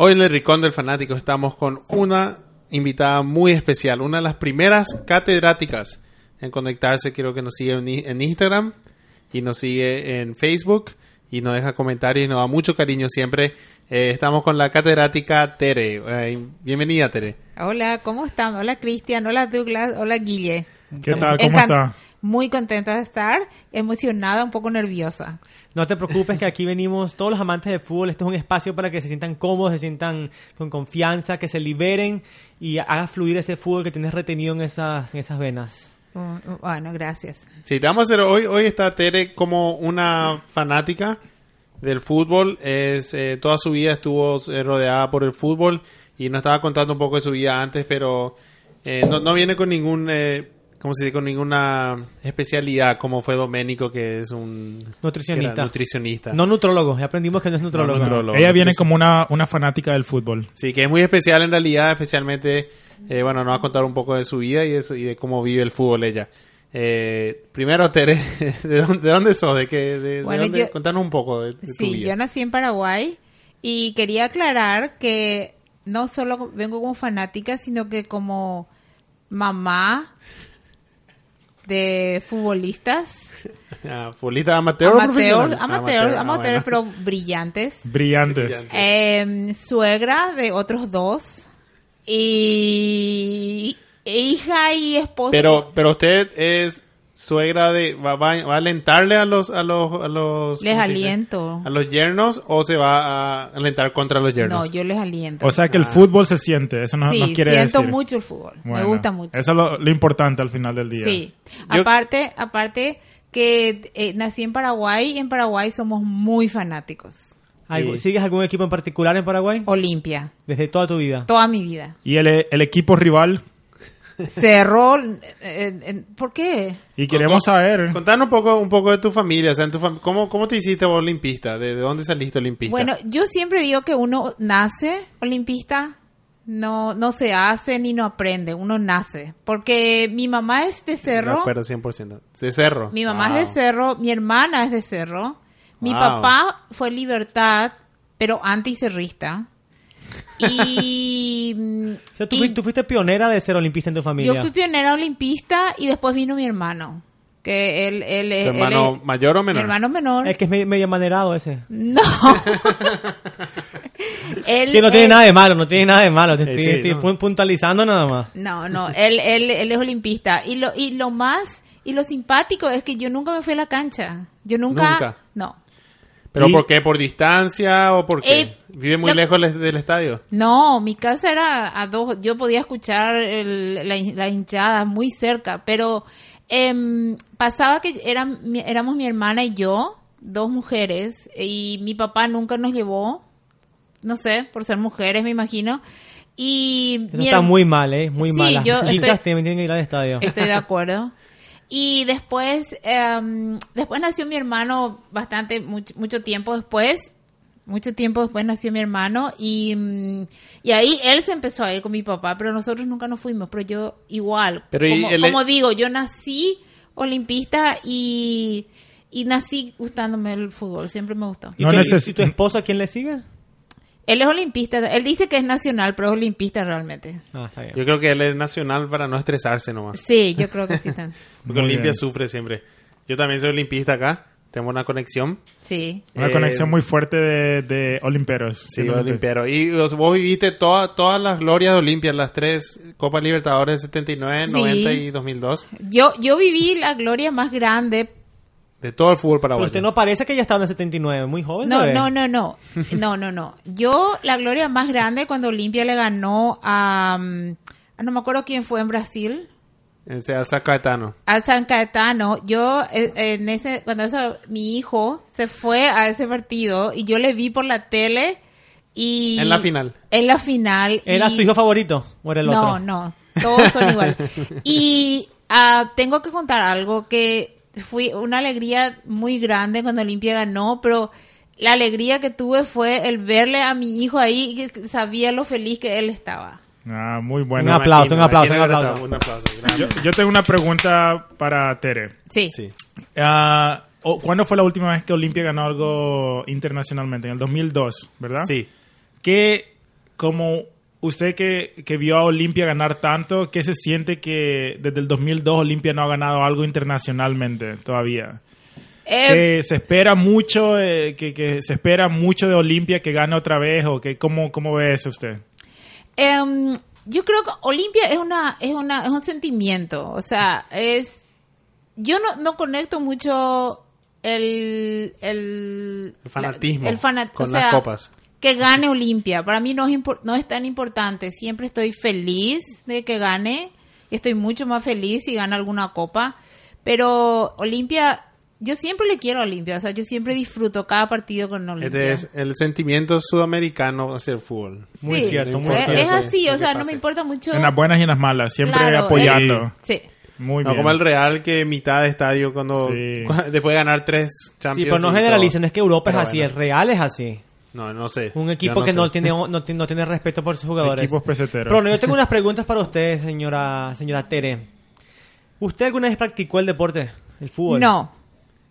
[SPEAKER 1] Hoy en el Rincón del Fanático estamos con una invitada muy especial, una de las primeras catedráticas en conectarse. Quiero que nos siga en, Instagram y nos sigue en Facebook y nos deja comentarios y nos da mucho cariño siempre. Eh, estamos con la catedrática Tere. Eh, bienvenida, Tere.
[SPEAKER 6] Hola, ¿cómo están? Hola Cristian, hola Douglas, hola Guille.
[SPEAKER 3] ¿Qué tal? ¿Cómo está?
[SPEAKER 6] Muy contenta de estar, emocionada, un poco nerviosa.
[SPEAKER 2] No te preocupes que aquí venimos todos los amantes de fútbol. Este es un espacio para que se sientan cómodos, se sientan con confianza, que se liberen y haga fluir ese fútbol que tienes retenido en esas, en esas venas.
[SPEAKER 6] Mm, Bueno, gracias.
[SPEAKER 1] Sí, te vamos a hacer hoy. Hoy está Tere como una fanática del fútbol. Es eh, toda su vida estuvo eh, rodeada por el fútbol y nos estaba contando un poco de su vida antes, pero eh, no, no viene con ningún, eh, ¿cómo se dice? Con ninguna especialidad como fue Doménico, que es un
[SPEAKER 2] Nutricionista. No nutrólogo, ya aprendimos que no es nutrólogo.
[SPEAKER 1] No, nutrólogo.
[SPEAKER 3] Ella viene
[SPEAKER 1] Sí.
[SPEAKER 3] como una, una fanática del fútbol.
[SPEAKER 1] Sí, que es muy especial en realidad, especialmente, eh, bueno, nos va a contar un poco de su vida y de, y de cómo vive el fútbol ella. Eh, primero, Tere, ¿de dónde, de dónde sos? ¿De qué? De,
[SPEAKER 6] Bueno,
[SPEAKER 1] dónde?
[SPEAKER 6] yo-
[SPEAKER 1] Contanos un poco de, de tu
[SPEAKER 6] Sí,
[SPEAKER 1] vida.
[SPEAKER 6] yo nací en Paraguay y quería aclarar que no solo vengo como fanática, sino que como mamá de futbolistas,
[SPEAKER 1] Ah, ¿Futbolista amateur profesional?
[SPEAKER 6] amateurs,
[SPEAKER 1] Ah, bueno.
[SPEAKER 6] pero brillantes.
[SPEAKER 3] Brillantes.
[SPEAKER 1] Brillante.
[SPEAKER 6] Em, suegra de otros dos y hija y esposa.
[SPEAKER 1] Pero, pero usted es suegra de... ¿Va, va- va a alentarle a los... A los, a los
[SPEAKER 6] les aliento.
[SPEAKER 1] ¿A los yernos o se va a alentar contra los yernos?
[SPEAKER 6] No, yo les aliento.
[SPEAKER 3] O sea que el
[SPEAKER 1] Ah.
[SPEAKER 3] fútbol se siente, eso no,
[SPEAKER 6] sí,
[SPEAKER 3] nos quiere
[SPEAKER 6] siento
[SPEAKER 3] decir.
[SPEAKER 6] mucho el fútbol. Me gusta mucho.
[SPEAKER 3] Eso es lo, lo importante al final del día.
[SPEAKER 6] Sí.
[SPEAKER 1] Yo-
[SPEAKER 6] Aparte, aparte que eh, nací en Paraguay y en Paraguay somos muy fanáticos.
[SPEAKER 2] ¿Algo-
[SPEAKER 1] Sí.
[SPEAKER 2] ¿Sigues algún equipo en particular en Paraguay?
[SPEAKER 6] Olimpia,
[SPEAKER 2] Desde toda tu vida.
[SPEAKER 6] toda mi vida.
[SPEAKER 3] Y el, el equipo rival,
[SPEAKER 6] Cerró, eh, ¿por qué?
[SPEAKER 3] y queremos saber,
[SPEAKER 1] Contanos un poco, un poco de tu familia. O sea, en tu fam- ¿cómo, ¿Cómo te hiciste vos olimpista? ¿De, de dónde saliste olimpista?
[SPEAKER 6] Bueno, yo siempre digo que uno nace olimpista, no, no se hace ni no aprende, uno nace. Porque mi mamá es de Cerro,
[SPEAKER 1] acuerdo, 100%. De Cerro.
[SPEAKER 6] mi mamá
[SPEAKER 1] Wow.
[SPEAKER 6] es de Cerro, mi hermana es de Cerro, mi
[SPEAKER 1] Wow.
[SPEAKER 6] papá fue Libertad, pero anticerrista. Y, mm,
[SPEAKER 2] O sea, tú,
[SPEAKER 6] y
[SPEAKER 2] fuiste, tú fuiste pionera de ser olimpista en tu familia.
[SPEAKER 6] yo fui pionera olimpista y después vino mi hermano. Que él, él,
[SPEAKER 1] ¿Tu
[SPEAKER 6] él
[SPEAKER 1] hermano
[SPEAKER 6] es-
[SPEAKER 1] mayor o
[SPEAKER 6] mi
[SPEAKER 1] menor?
[SPEAKER 6] hermano menor.
[SPEAKER 2] El que es medio, manerado ese.
[SPEAKER 6] No. Él-
[SPEAKER 2] Que no tiene nada de malo, no tiene nada de malo. Te estoy,
[SPEAKER 1] sí,
[SPEAKER 2] estoy
[SPEAKER 1] no.
[SPEAKER 2] pun- puntualizando nada más.
[SPEAKER 6] No, no, él, él, él es olimpista. Y lo, y lo más, y lo simpático es que yo nunca me fui a la cancha. Yo nunca,
[SPEAKER 1] Nunca.
[SPEAKER 6] no.
[SPEAKER 1] ¿Pero
[SPEAKER 3] Y-
[SPEAKER 1] por qué? ¿Por distancia o por qué?
[SPEAKER 6] Eh,
[SPEAKER 1] ¿Vive muy
[SPEAKER 6] lo-
[SPEAKER 1] lejos del, estadio?
[SPEAKER 6] No, mi casa era a dos, yo podía escuchar el- la, hin- la hinchada muy cerca, pero em, pasaba que eran, mi- éramos mi hermana y yo, dos mujeres y mi papá nunca nos llevó, no sé, por ser mujeres me imagino. Y
[SPEAKER 2] Eso está muy mal, ¿eh? Muy
[SPEAKER 6] Sí,
[SPEAKER 2] mal. Las
[SPEAKER 6] yo
[SPEAKER 2] chicas
[SPEAKER 6] estoy-
[SPEAKER 2] tienen que ir al estadio.
[SPEAKER 6] Estoy de acuerdo. Y después, em, después nació mi hermano bastante, mucho, mucho tiempo después. Mucho tiempo después nació mi hermano y, mm, y ahí él se empezó a ir con mi papá, pero nosotros nunca nos fuimos, pero yo igual.
[SPEAKER 1] Pero y
[SPEAKER 6] como, digo, yo nací olimpista y, y nací gustándome el fútbol, siempre me gustó.
[SPEAKER 2] ¿Y,
[SPEAKER 3] No
[SPEAKER 2] qué-
[SPEAKER 3] neces-
[SPEAKER 2] ¿Y tu esposo a quién le sigue?
[SPEAKER 6] Él es olimpista, él dice que es nacional, pero es olimpista realmente.
[SPEAKER 2] Ah, está bien.
[SPEAKER 1] Yo creo que él es nacional para no estresarse nomás.
[SPEAKER 6] Sí, yo creo que sí. tan-
[SPEAKER 1] Porque
[SPEAKER 3] Muy
[SPEAKER 1] Olimpia
[SPEAKER 3] bien.
[SPEAKER 1] sufre siempre. Yo también soy olimpista acá. Tenemos una conexión.
[SPEAKER 6] Sí.
[SPEAKER 3] Una
[SPEAKER 1] Eh,
[SPEAKER 3] conexión muy fuerte de, de olimperos.
[SPEAKER 1] Sí, olimpiero. Y vos, vos viviste toda- todas las glorias de Olimpia, las tres Copas Libertadores de 79,
[SPEAKER 6] Sí.
[SPEAKER 1] 90 y 2002.
[SPEAKER 6] Yo, yo viví la gloria más grande
[SPEAKER 1] De todo el fútbol
[SPEAKER 2] Pero
[SPEAKER 1] paraguayo.
[SPEAKER 2] usted no parece que ya estaba en el 79, muy joven.
[SPEAKER 6] No, no, no, no. No, no, no. Yo, la gloria más grande cuando Olimpia le ganó a, mm, a no me acuerdo quién fue en Brasil,
[SPEAKER 1] O sea, al San Caetano.
[SPEAKER 6] al San Caetano. Yo, eh, en ese, cuando eso, mi hijo se fue a ese partido y yo le vi por la tele y...
[SPEAKER 1] En la final.
[SPEAKER 6] En la final.
[SPEAKER 2] ¿Era
[SPEAKER 6] y-
[SPEAKER 2] su hijo favorito o era el
[SPEAKER 6] no,
[SPEAKER 2] otro?
[SPEAKER 6] no, todos son igual. Y ah, tengo que contar algo que fue una alegría muy grande cuando Olimpia ganó, pero la alegría que tuve fue el verle a mi hijo ahí y que sabía lo feliz que él estaba.
[SPEAKER 3] Ah, muy
[SPEAKER 2] Un
[SPEAKER 3] bueno.
[SPEAKER 2] aplauso, un aplauso,
[SPEAKER 1] Imagino
[SPEAKER 2] un aplauso.
[SPEAKER 1] Un aplauso.
[SPEAKER 3] Yo, yo tengo una pregunta para Tere.
[SPEAKER 6] Sí.
[SPEAKER 1] Sí.
[SPEAKER 3] Ah, o- ¿Cuándo fue la última vez que Olimpia ganó algo internacionalmente? En el 2002, ¿verdad?
[SPEAKER 1] Sí.
[SPEAKER 3] ¿Qué, como usted que, que vio a Olimpia ganar tanto, qué se siente que desde el 2002 Olimpia no ha ganado algo internacionalmente todavía?
[SPEAKER 6] Eh,
[SPEAKER 3] que se espera mucho, eh, que, que se espera mucho de Olimpia que gane otra vez o que cómo, cómo ve eso usted?
[SPEAKER 6] Em, yo creo que Olimpia es una es una es un sentimiento, o sea, es yo no, no conecto mucho el el,
[SPEAKER 1] El fanatismo
[SPEAKER 6] la- el fana-
[SPEAKER 1] con
[SPEAKER 6] o
[SPEAKER 1] las copas.
[SPEAKER 6] Que gane Olimpia, para mí no es impor- no es tan importante, siempre estoy feliz de que gane, estoy mucho más feliz si gana alguna copa, pero Olimpia yo siempre le quiero a Olimpia, o sea, yo siempre disfruto cada partido con Olimpia.
[SPEAKER 1] Este es el sentimiento sudamericano hacia el fútbol.
[SPEAKER 2] Muy
[SPEAKER 6] Sí,
[SPEAKER 2] cierto, muy
[SPEAKER 6] es,
[SPEAKER 2] cierto.
[SPEAKER 6] es así, o sea, no me importa mucho.
[SPEAKER 3] En las buenas y en las malas, siempre
[SPEAKER 6] Claro,
[SPEAKER 3] apoyando.
[SPEAKER 6] Sí.
[SPEAKER 3] Muy
[SPEAKER 1] No
[SPEAKER 3] bien.
[SPEAKER 1] como el Real que mitad de estadio cuando
[SPEAKER 3] Sí.
[SPEAKER 1] después de ganar tres Champions.
[SPEAKER 2] Sí, pero no generalicen, es que Europa
[SPEAKER 1] Pero
[SPEAKER 2] es así,
[SPEAKER 1] bueno.
[SPEAKER 2] el Real es así.
[SPEAKER 1] No, no sé.
[SPEAKER 2] Un equipo que no
[SPEAKER 1] sé.
[SPEAKER 2] tiene, no, tiene- no tiene respeto por sus jugadores.
[SPEAKER 3] Equipos peseteros.
[SPEAKER 2] Pero bueno, yo tengo unas preguntas para usted, señora, señora Tere. ¿Usted alguna vez practicó el deporte, el fútbol?
[SPEAKER 6] No,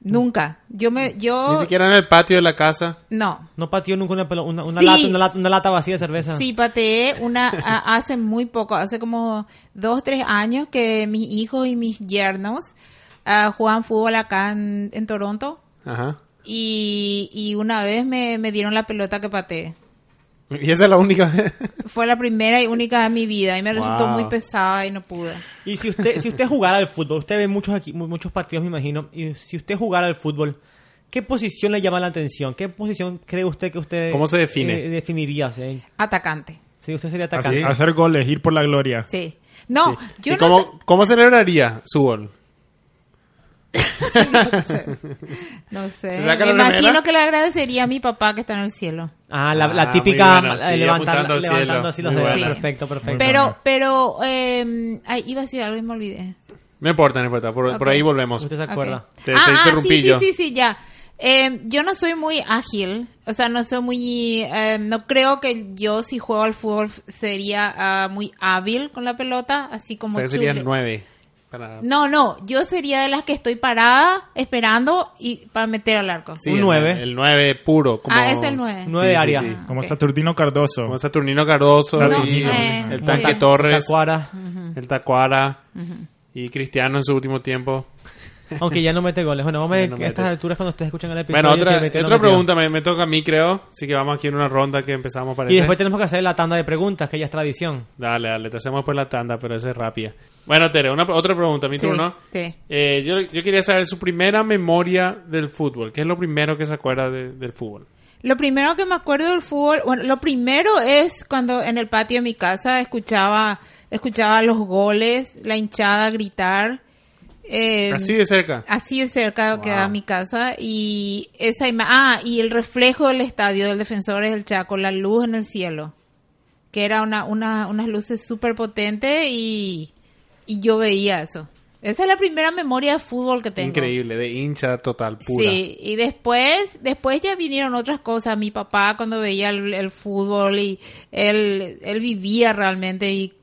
[SPEAKER 6] nunca. Yo me, yo,
[SPEAKER 1] Ni siquiera en el patio de la casa.
[SPEAKER 6] no.
[SPEAKER 2] ¿No pateó nunca una, una, una
[SPEAKER 6] Sí.
[SPEAKER 2] lata, una, lata, una lata vacía de cerveza?
[SPEAKER 6] Sí, pateé una a- hace muy poco, hace como dos, tres años que mis hijos y mis yernos ah, jugaban fútbol acá en, en Toronto
[SPEAKER 1] Ajá.
[SPEAKER 6] Y, y una vez me, me dieron la pelota que pateé.
[SPEAKER 1] Y esa es la única vez.
[SPEAKER 6] Fue la primera y única de mi vida y me resultó muy pesada y no pude.
[SPEAKER 2] Y si usted, si usted jugara al fútbol, usted ve muchos aquí, mu- muchos partidos, me imagino, y si usted jugara al fútbol, ¿qué posición le llama la atención? ¿Qué posición cree usted que usted
[SPEAKER 1] ¿Cómo se define?
[SPEAKER 2] eh, definiría? Sí.
[SPEAKER 6] Atacante,
[SPEAKER 2] Sí, usted sería
[SPEAKER 3] Hacer-
[SPEAKER 2] atacante.
[SPEAKER 3] Hacer goles, ir por la gloria.
[SPEAKER 6] sí. No, yo
[SPEAKER 1] ¿Y
[SPEAKER 6] no
[SPEAKER 1] cómo, cómo celebraría su gol?
[SPEAKER 6] No sé. No sé.
[SPEAKER 1] ¿Se saca
[SPEAKER 6] Me
[SPEAKER 1] remera?
[SPEAKER 6] imagino que le agradecería a mi papá que está en el cielo.
[SPEAKER 2] Ah, la, la
[SPEAKER 1] Ah,
[SPEAKER 2] típica
[SPEAKER 1] bueno,
[SPEAKER 2] eh,
[SPEAKER 1] sí,
[SPEAKER 2] levantar- levantando
[SPEAKER 1] cielo.
[SPEAKER 2] así los dedos.
[SPEAKER 6] bueno.
[SPEAKER 2] Perfecto, perfecto.
[SPEAKER 6] Pero, pero, eh, ay, iba a decir algo y me olvidé.
[SPEAKER 1] No importa, no importa. Por, por
[SPEAKER 6] Ok.
[SPEAKER 1] ahí volvemos.
[SPEAKER 2] Usted se acuerda.
[SPEAKER 6] Ok.
[SPEAKER 1] Te-
[SPEAKER 6] ah,
[SPEAKER 1] te
[SPEAKER 6] ah,
[SPEAKER 1] interrumpí
[SPEAKER 6] sí,
[SPEAKER 1] yo.
[SPEAKER 6] sí, sí, sí, ya. Eh, yo no soy muy ágil, o sea, no soy muy, eh, no creo que yo si juego al fútbol sería ah, muy hábil con la pelota, así
[SPEAKER 1] O
[SPEAKER 6] como
[SPEAKER 1] sea, serían nueve. Para...
[SPEAKER 6] No, no, yo sería de las que estoy parada esperando y para meter al arco.
[SPEAKER 1] Sí,
[SPEAKER 2] Un
[SPEAKER 1] el-
[SPEAKER 2] nueve.
[SPEAKER 1] El 9 puro. Como...
[SPEAKER 6] Ah, es el nueve.
[SPEAKER 2] Nueve
[SPEAKER 1] Sí, sí,
[SPEAKER 2] área.
[SPEAKER 1] sí.
[SPEAKER 3] Como. Saturnino Cardoso.
[SPEAKER 1] Como Saturnino Cardoso,
[SPEAKER 3] No,
[SPEAKER 1] y
[SPEAKER 6] eh,
[SPEAKER 1] el. Tanque Torres,
[SPEAKER 2] Tacuara.
[SPEAKER 1] el Tacuara y Cristiano en su último tiempo.
[SPEAKER 2] Aunque ya no mete goles. Bueno, vamos a
[SPEAKER 1] no
[SPEAKER 2] estas alturas cuando ustedes escuchan el episodio.
[SPEAKER 1] Bueno, otra,
[SPEAKER 2] metió no
[SPEAKER 1] otra pregunta me, me toca a mí, creo. Así que vamos aquí en una ronda que empezamos para
[SPEAKER 2] Y después tenemos que hacer la tanda de preguntas, que ya es tradición.
[SPEAKER 1] Dale, dale, te hacemos después la tanda, pero esa es rápida. Bueno, Tere, una, otra pregunta, mi
[SPEAKER 6] Sí,
[SPEAKER 1] turno.
[SPEAKER 6] sí.
[SPEAKER 1] Eh, yo, yo quería saber su primera memoria del fútbol. ¿Qué es lo primero que se acuerda de- del fútbol?
[SPEAKER 6] Lo primero que me acuerdo del fútbol, bueno, lo primero es cuando en el patio de mi casa escuchaba, escuchaba los goles, la hinchada gritar. Eh,
[SPEAKER 1] Así de cerca.
[SPEAKER 6] Así de cerca
[SPEAKER 1] Wow.
[SPEAKER 6] queda mi casa y esa ima- ah y el reflejo del estadio del Defensores del Chaco, la luz en el cielo, que era una, una unas luces súper potentes y, y yo veía eso. Esa es la primera memoria de fútbol que tengo.
[SPEAKER 1] Increíble, de hincha total, pura.
[SPEAKER 6] Sí, y después, después ya vinieron otras cosas. Mi papá cuando veía el, el fútbol y él, él vivía realmente y,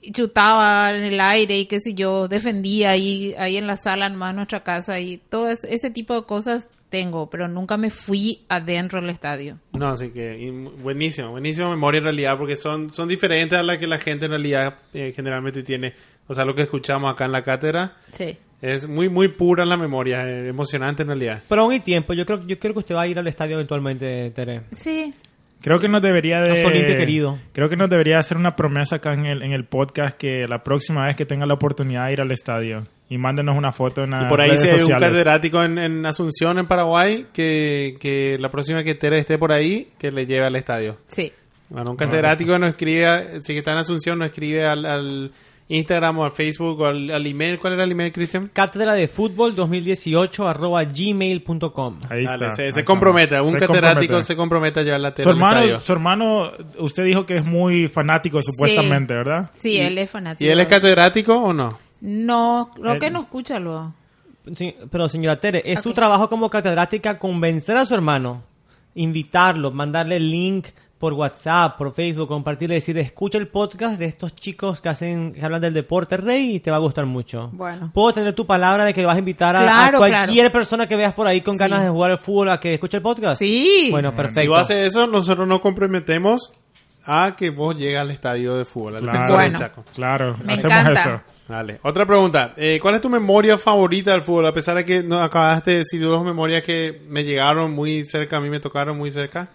[SPEAKER 6] y chutaba en el aire y qué sé yo, defendía ahí, ahí en la sala nomás de nuestra casa y todo es- ese tipo de cosas tengo, pero nunca me fui adentro del estadio.
[SPEAKER 1] No, así que buenísimo, buenísima memoria en realidad, porque son, son diferentes a las que la gente en realidad eh, generalmente tiene. O sea, lo que escuchamos acá en la cátedra
[SPEAKER 6] Sí.
[SPEAKER 1] es muy, muy pura en la memoria, eh, emocionante en realidad.
[SPEAKER 2] Pero aún hay tiempo. Yo creo, yo creo que usted va a ir al estadio eventualmente, Tere.
[SPEAKER 6] Sí.
[SPEAKER 3] Creo que nos debería de...
[SPEAKER 2] Olimpia querido.
[SPEAKER 3] Creo que nos debería hacer una promesa acá en el, en el podcast que la próxima vez que tenga la oportunidad de ir al estadio y mándenos una foto en las
[SPEAKER 1] Y por ahí
[SPEAKER 3] redes
[SPEAKER 1] si hay un
[SPEAKER 3] sociales.
[SPEAKER 1] catedrático en, en Asunción, en Paraguay, que, que la próxima que Tere esté por ahí, que le lleve al estadio.
[SPEAKER 6] Sí.
[SPEAKER 1] Bueno, un catedrático nos escribe, si que está en Asunción, nos escribe al, al Instagram o al Facebook o al, al email. ¿Cuál era el email, Cristian?
[SPEAKER 2] Cátedra de fútbol 2018 arroba gmail.com.
[SPEAKER 3] Ahí
[SPEAKER 1] Dale,
[SPEAKER 3] está.
[SPEAKER 1] se,
[SPEAKER 3] ahí
[SPEAKER 1] se compromete, un
[SPEAKER 3] Se
[SPEAKER 1] catedrático
[SPEAKER 3] compromete.
[SPEAKER 1] se compromete a llevar la
[SPEAKER 3] Su hermano, su hermano, usted dijo que es muy fanático supuestamente, ¿verdad?
[SPEAKER 6] Sí, él es fanático.
[SPEAKER 1] ¿Y él es catedrático o no?
[SPEAKER 6] No, creo
[SPEAKER 3] Él-
[SPEAKER 6] que no escucha luego.
[SPEAKER 2] Sí, pero señora Tere, es su
[SPEAKER 6] Ok.
[SPEAKER 2] trabajo como catedrática convencer a su hermano, invitarlo, mandarle el link por WhatsApp, por Facebook, compartirle, decir, escucha el podcast de estos chicos que hacen, que hablan del deporte rey y te va a gustar mucho.
[SPEAKER 6] Bueno.
[SPEAKER 2] Puedo tener tu palabra de que vas a invitar a, a
[SPEAKER 6] Claro,
[SPEAKER 2] cualquier persona que veas por ahí con
[SPEAKER 6] Sí.
[SPEAKER 2] ganas de jugar al fútbol a que escuche el podcast.
[SPEAKER 6] Sí.
[SPEAKER 2] Bueno, perfecto.
[SPEAKER 1] Si vos haces eso, nosotros nos comprometemos a que vos llegues al estadio de fútbol, al
[SPEAKER 3] Claro.
[SPEAKER 1] defensor del
[SPEAKER 6] Bueno.
[SPEAKER 1] Chaco.
[SPEAKER 3] Claro,
[SPEAKER 6] Me
[SPEAKER 3] hacemos
[SPEAKER 6] encanta.
[SPEAKER 3] eso.
[SPEAKER 1] Vale. Otra pregunta. Eh, ¿Cuál es tu memoria favorita del fútbol? A pesar de que no acabaste de decir dos memorias que me llegaron muy cerca, a mí me tocaron muy cerca.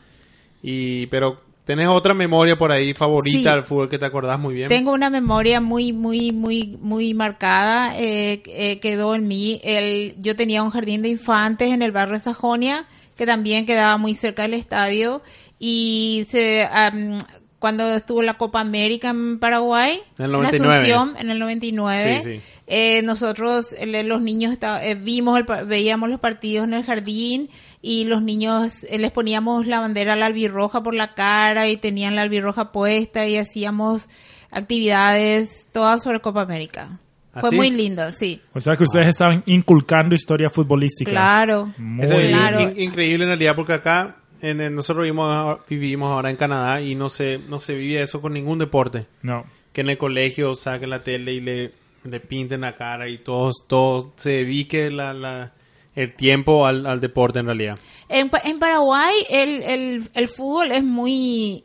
[SPEAKER 1] Y, pero, ¿tenés otra memoria por ahí favorita
[SPEAKER 6] Sí.
[SPEAKER 1] del fútbol que te acordás muy bien?
[SPEAKER 6] Tengo una memoria muy, muy, muy, muy marcada. eh, eh, quedó en mí. El, yo tenía un jardín de infantes en el barrio de Sajonia, que también quedaba muy cerca del estadio. Y se, am, cuando estuvo la Copa América en Paraguay,
[SPEAKER 1] En el 99.
[SPEAKER 6] Asunción, en el 99,
[SPEAKER 1] Sí, sí.
[SPEAKER 6] eh, nosotros, los niños, eh, vimos el veíamos los partidos en el jardín y los niños eh, les poníamos la bandera la albirroja por la cara y tenían la albirroja puesta y hacíamos actividades todas sobre Copa América. Fue
[SPEAKER 1] ¿Ah, sí?
[SPEAKER 6] muy lindo, sí.
[SPEAKER 3] O sea que ustedes estaban inculcando historia futbolística.
[SPEAKER 6] Claro.
[SPEAKER 3] Muy
[SPEAKER 1] es
[SPEAKER 3] bien.
[SPEAKER 6] Claro.
[SPEAKER 1] in- increíble en realidad porque acá en, en- nosotros vivimos, vivimos ahora en Canadá y no se, no se vive eso con ningún deporte.
[SPEAKER 3] No.
[SPEAKER 1] Que en el colegio saquen la tele y le, le pinten la cara y todos, todos se dedique la, la- el tiempo al, al deporte en realidad.
[SPEAKER 6] En, en Paraguay el, el, el fútbol es muy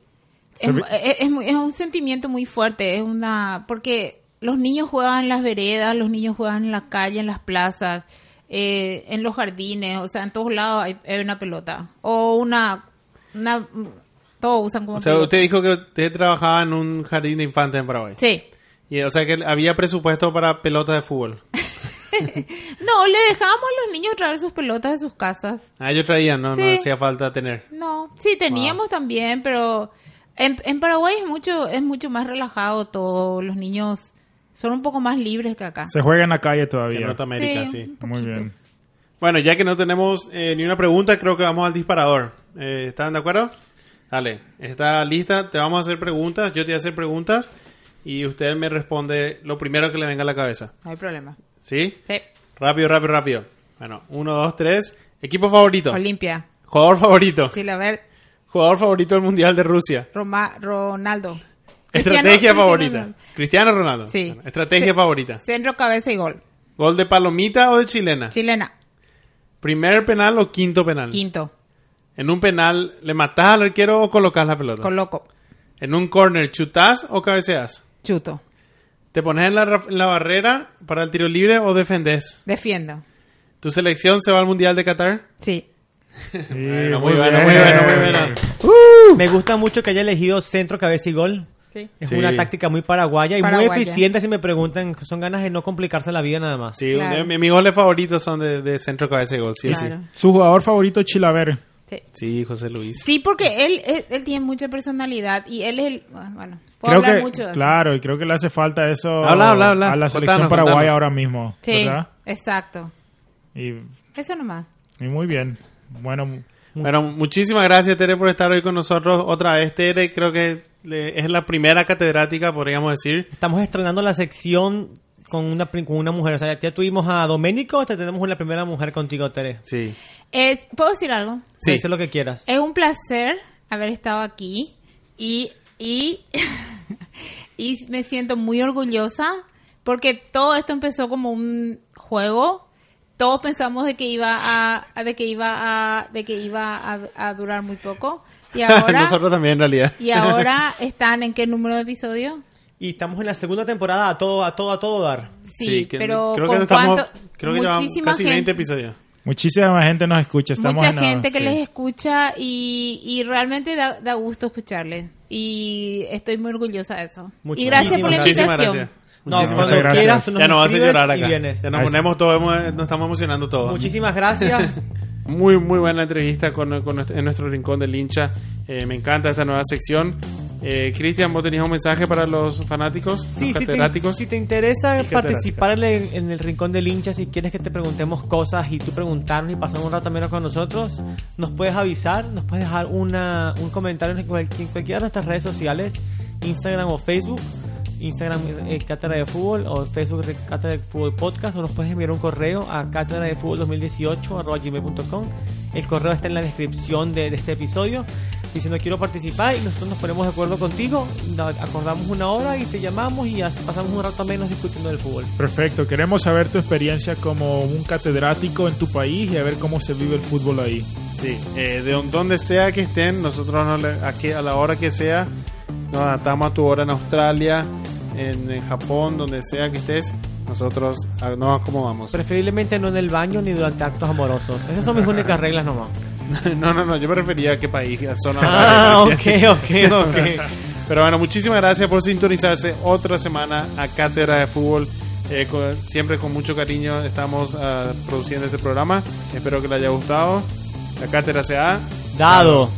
[SPEAKER 6] es, es- es muy- es un sentimiento muy fuerte, es una porque los niños juegan en las veredas, los niños juegan en la calle, en las plazas, eh, en los jardines, o sea, en todos lados hay, hay una pelota o una una todos usan como
[SPEAKER 1] O sea,
[SPEAKER 6] pelota.
[SPEAKER 1] usted dijo que usted trabajaba en un jardín de infantes en Paraguay.
[SPEAKER 6] Sí.
[SPEAKER 1] Y, o sea que había presupuesto para pelotas de fútbol.
[SPEAKER 6] No, le dejábamos a los niños traer sus pelotas de sus casas.
[SPEAKER 1] Ah, ellos traían, no, no hacía falta tener.
[SPEAKER 6] No, sí teníamos también, pero en, en Paraguay es mucho es mucho más relajado todo. Los niños son un poco más libres que acá.
[SPEAKER 3] Se juega en la calle todavía.
[SPEAKER 1] en Norteamérica,
[SPEAKER 6] Sí.
[SPEAKER 1] sí.
[SPEAKER 3] Muy bien.
[SPEAKER 1] Bueno, ya que no tenemos eh, ni una pregunta, creo que vamos al disparador. Eh, ¿Están de acuerdo? Dale, está lista, te vamos a hacer preguntas, yo te voy a hacer preguntas y usted me responde lo primero que le venga a la cabeza.
[SPEAKER 6] No hay problema.
[SPEAKER 1] ¿Sí?
[SPEAKER 6] Sí.
[SPEAKER 1] Rápido, rápido, rápido. Bueno, uno, dos, tres. Equipo favorito.
[SPEAKER 6] Olimpia.
[SPEAKER 1] Jugador favorito.
[SPEAKER 6] Sí, a ver,
[SPEAKER 1] Jugador favorito del Mundial de Rusia.
[SPEAKER 6] Roma, Ronaldo.
[SPEAKER 1] Estrategia
[SPEAKER 6] Cristiano-
[SPEAKER 1] favorita.
[SPEAKER 6] Cristiano
[SPEAKER 1] Cristiano Ronaldo.
[SPEAKER 6] Sí.
[SPEAKER 1] Bueno, estrategia favorita.
[SPEAKER 6] Centro, cabeza y gol.
[SPEAKER 1] ¿Gol de palomita o de chilena?
[SPEAKER 6] Chilena.
[SPEAKER 1] ¿Primer penal o quinto penal?
[SPEAKER 6] Quinto.
[SPEAKER 1] En un penal, ¿le matás al arquero o colocas la pelota?
[SPEAKER 6] Coloco.
[SPEAKER 1] en un corner, ¿chutás o cabeceas?
[SPEAKER 6] Chuto.
[SPEAKER 1] ¿Te pones en la, ra- en la barrera para el tiro libre o defendés?
[SPEAKER 6] Defiendo.
[SPEAKER 1] ¿Tu selección se va al Mundial de Qatar?
[SPEAKER 6] Sí.
[SPEAKER 3] Sí,
[SPEAKER 1] Bueno, muy bueno, muy bueno, muy bueno.
[SPEAKER 2] Me gusta mucho que haya elegido centro, cabeza y gol.
[SPEAKER 6] Sí.
[SPEAKER 2] Es
[SPEAKER 1] Sí.
[SPEAKER 2] una táctica muy paraguaya y muy eficiente si me preguntan. Son ganas de no complicarse la vida nada más.
[SPEAKER 1] Sí,
[SPEAKER 6] Claro.
[SPEAKER 1] mis goles favoritos son de, de centro cabeza y gol. Sí,
[SPEAKER 6] Claro.
[SPEAKER 3] Su jugador favorito, Chilaver.
[SPEAKER 6] Sí.
[SPEAKER 1] Sí, José Luis.
[SPEAKER 6] Sí, porque él, él, él tiene mucha personalidad y él es el... Bueno, puedo
[SPEAKER 3] Creo
[SPEAKER 6] hablar
[SPEAKER 3] que,
[SPEAKER 6] mucho de eso.
[SPEAKER 3] claro, y creo que le hace falta eso
[SPEAKER 1] Habla, habla, habla.
[SPEAKER 3] a la selección
[SPEAKER 1] Contanos,
[SPEAKER 3] Paraguay
[SPEAKER 1] contanos.
[SPEAKER 3] ahora mismo.
[SPEAKER 6] Sí,
[SPEAKER 3] ¿verdad?
[SPEAKER 6] exacto.
[SPEAKER 3] Y,
[SPEAKER 6] Eso nomás.
[SPEAKER 3] y muy bien. Bueno,
[SPEAKER 1] Bueno, muchísimas gracias, Tere, por estar hoy con nosotros otra vez. Tere, creo que es la primera catedrática, podríamos decir.
[SPEAKER 2] Estamos estrenando la sección con una, con una mujer. O sea, ya tuvimos a Doménico, te tenemos una primera mujer contigo, Tere.
[SPEAKER 1] Sí.
[SPEAKER 6] Eh, ¿Puedo decir algo?
[SPEAKER 1] Sí.
[SPEAKER 2] Dice lo que quieras.
[SPEAKER 6] Es un placer haber estado aquí y, y, y me siento muy orgullosa porque todo esto empezó como un juego. Todos pensamos de que iba a, a- de que iba a, de que iba a, a durar muy poco y ahora
[SPEAKER 1] Nosotros también, en realidad.
[SPEAKER 6] y ahora están en qué número de episodio?
[SPEAKER 2] Y estamos en la segunda temporada a todo, a todo, a todo dar.
[SPEAKER 6] Sí,
[SPEAKER 1] que-
[SPEAKER 6] pero
[SPEAKER 1] creo que estamos, creo que llevamos
[SPEAKER 6] muchísima
[SPEAKER 1] casi 20
[SPEAKER 6] gente,
[SPEAKER 1] episodios.
[SPEAKER 3] muchísima gente nos escucha. Estamos
[SPEAKER 6] mucha
[SPEAKER 3] en
[SPEAKER 6] gente que
[SPEAKER 3] sí.
[SPEAKER 6] les escucha y, y realmente da, da gusto escucharles. Y estoy muy orgullosa de eso.
[SPEAKER 2] Muchas
[SPEAKER 6] y gracias por la
[SPEAKER 2] gracias.
[SPEAKER 1] Muchísimas
[SPEAKER 6] invitación.
[SPEAKER 1] gracias.
[SPEAKER 2] No,
[SPEAKER 1] Muchísimas
[SPEAKER 2] cuando
[SPEAKER 3] gracias.
[SPEAKER 2] quieras, nos
[SPEAKER 1] Ya nos vas a llorar acá. Ya nos
[SPEAKER 3] Ahí
[SPEAKER 1] ponemos todos, nos estamos emocionando todos.
[SPEAKER 2] Muchísimas gracias.
[SPEAKER 1] Muy, muy buena entrevista con, con nuestro- en nuestro rincón del hincha. Eh, me encanta esta nueva sección. Eh, Cristian, ¿vos tenías un mensaje para los fanáticos?
[SPEAKER 2] Sí,
[SPEAKER 1] los
[SPEAKER 2] si te, si te interesa participar en, en el Rincón del Hincha, si quieres que te preguntemos cosas y tú preguntarnos y pasar un rato menos con nosotros, nos puedes avisar, nos puedes dejar una, un comentario en, cual- en cualquiera de nuestras redes sociales, Instagram o Facebook. Instagram eh, Cátedra de Fútbol o Facebook Cátedra de Fútbol Podcast o nos puedes enviar un correo a cátedra de fútbol 2018 arroba gmail.com el correo está en la descripción de, de este episodio diciendo quiero participar y nosotros nos ponemos de acuerdo contigo da- acordamos una hora y te llamamos y pasamos un rato menos discutiendo del fútbol
[SPEAKER 3] Perfecto, queremos saber tu experiencia como un catedrático en tu país y a ver cómo se vive el fútbol ahí.
[SPEAKER 1] Sí, eh, de don- donde sea que estén, nosotros no le- aquí, a la hora que sea, nos adaptamos a tu hora en Australia, en, en Japón, donde sea que estés, nosotros ah, nos acomodamos.
[SPEAKER 2] preferiblemente no en el baño ni durante actos amorosos esas son mis únicas reglas nomás
[SPEAKER 1] no, no, no, yo me refería a qué país, a zona
[SPEAKER 2] ah ok ok ok
[SPEAKER 1] Pero bueno, muchísimas gracias por sintonizarse otra semana a Cátedra de Fútbol. Eh, con- siempre con mucho cariño estamos ah, produciendo este programa. Espero que les haya gustado. La cátedra se ha
[SPEAKER 2] dado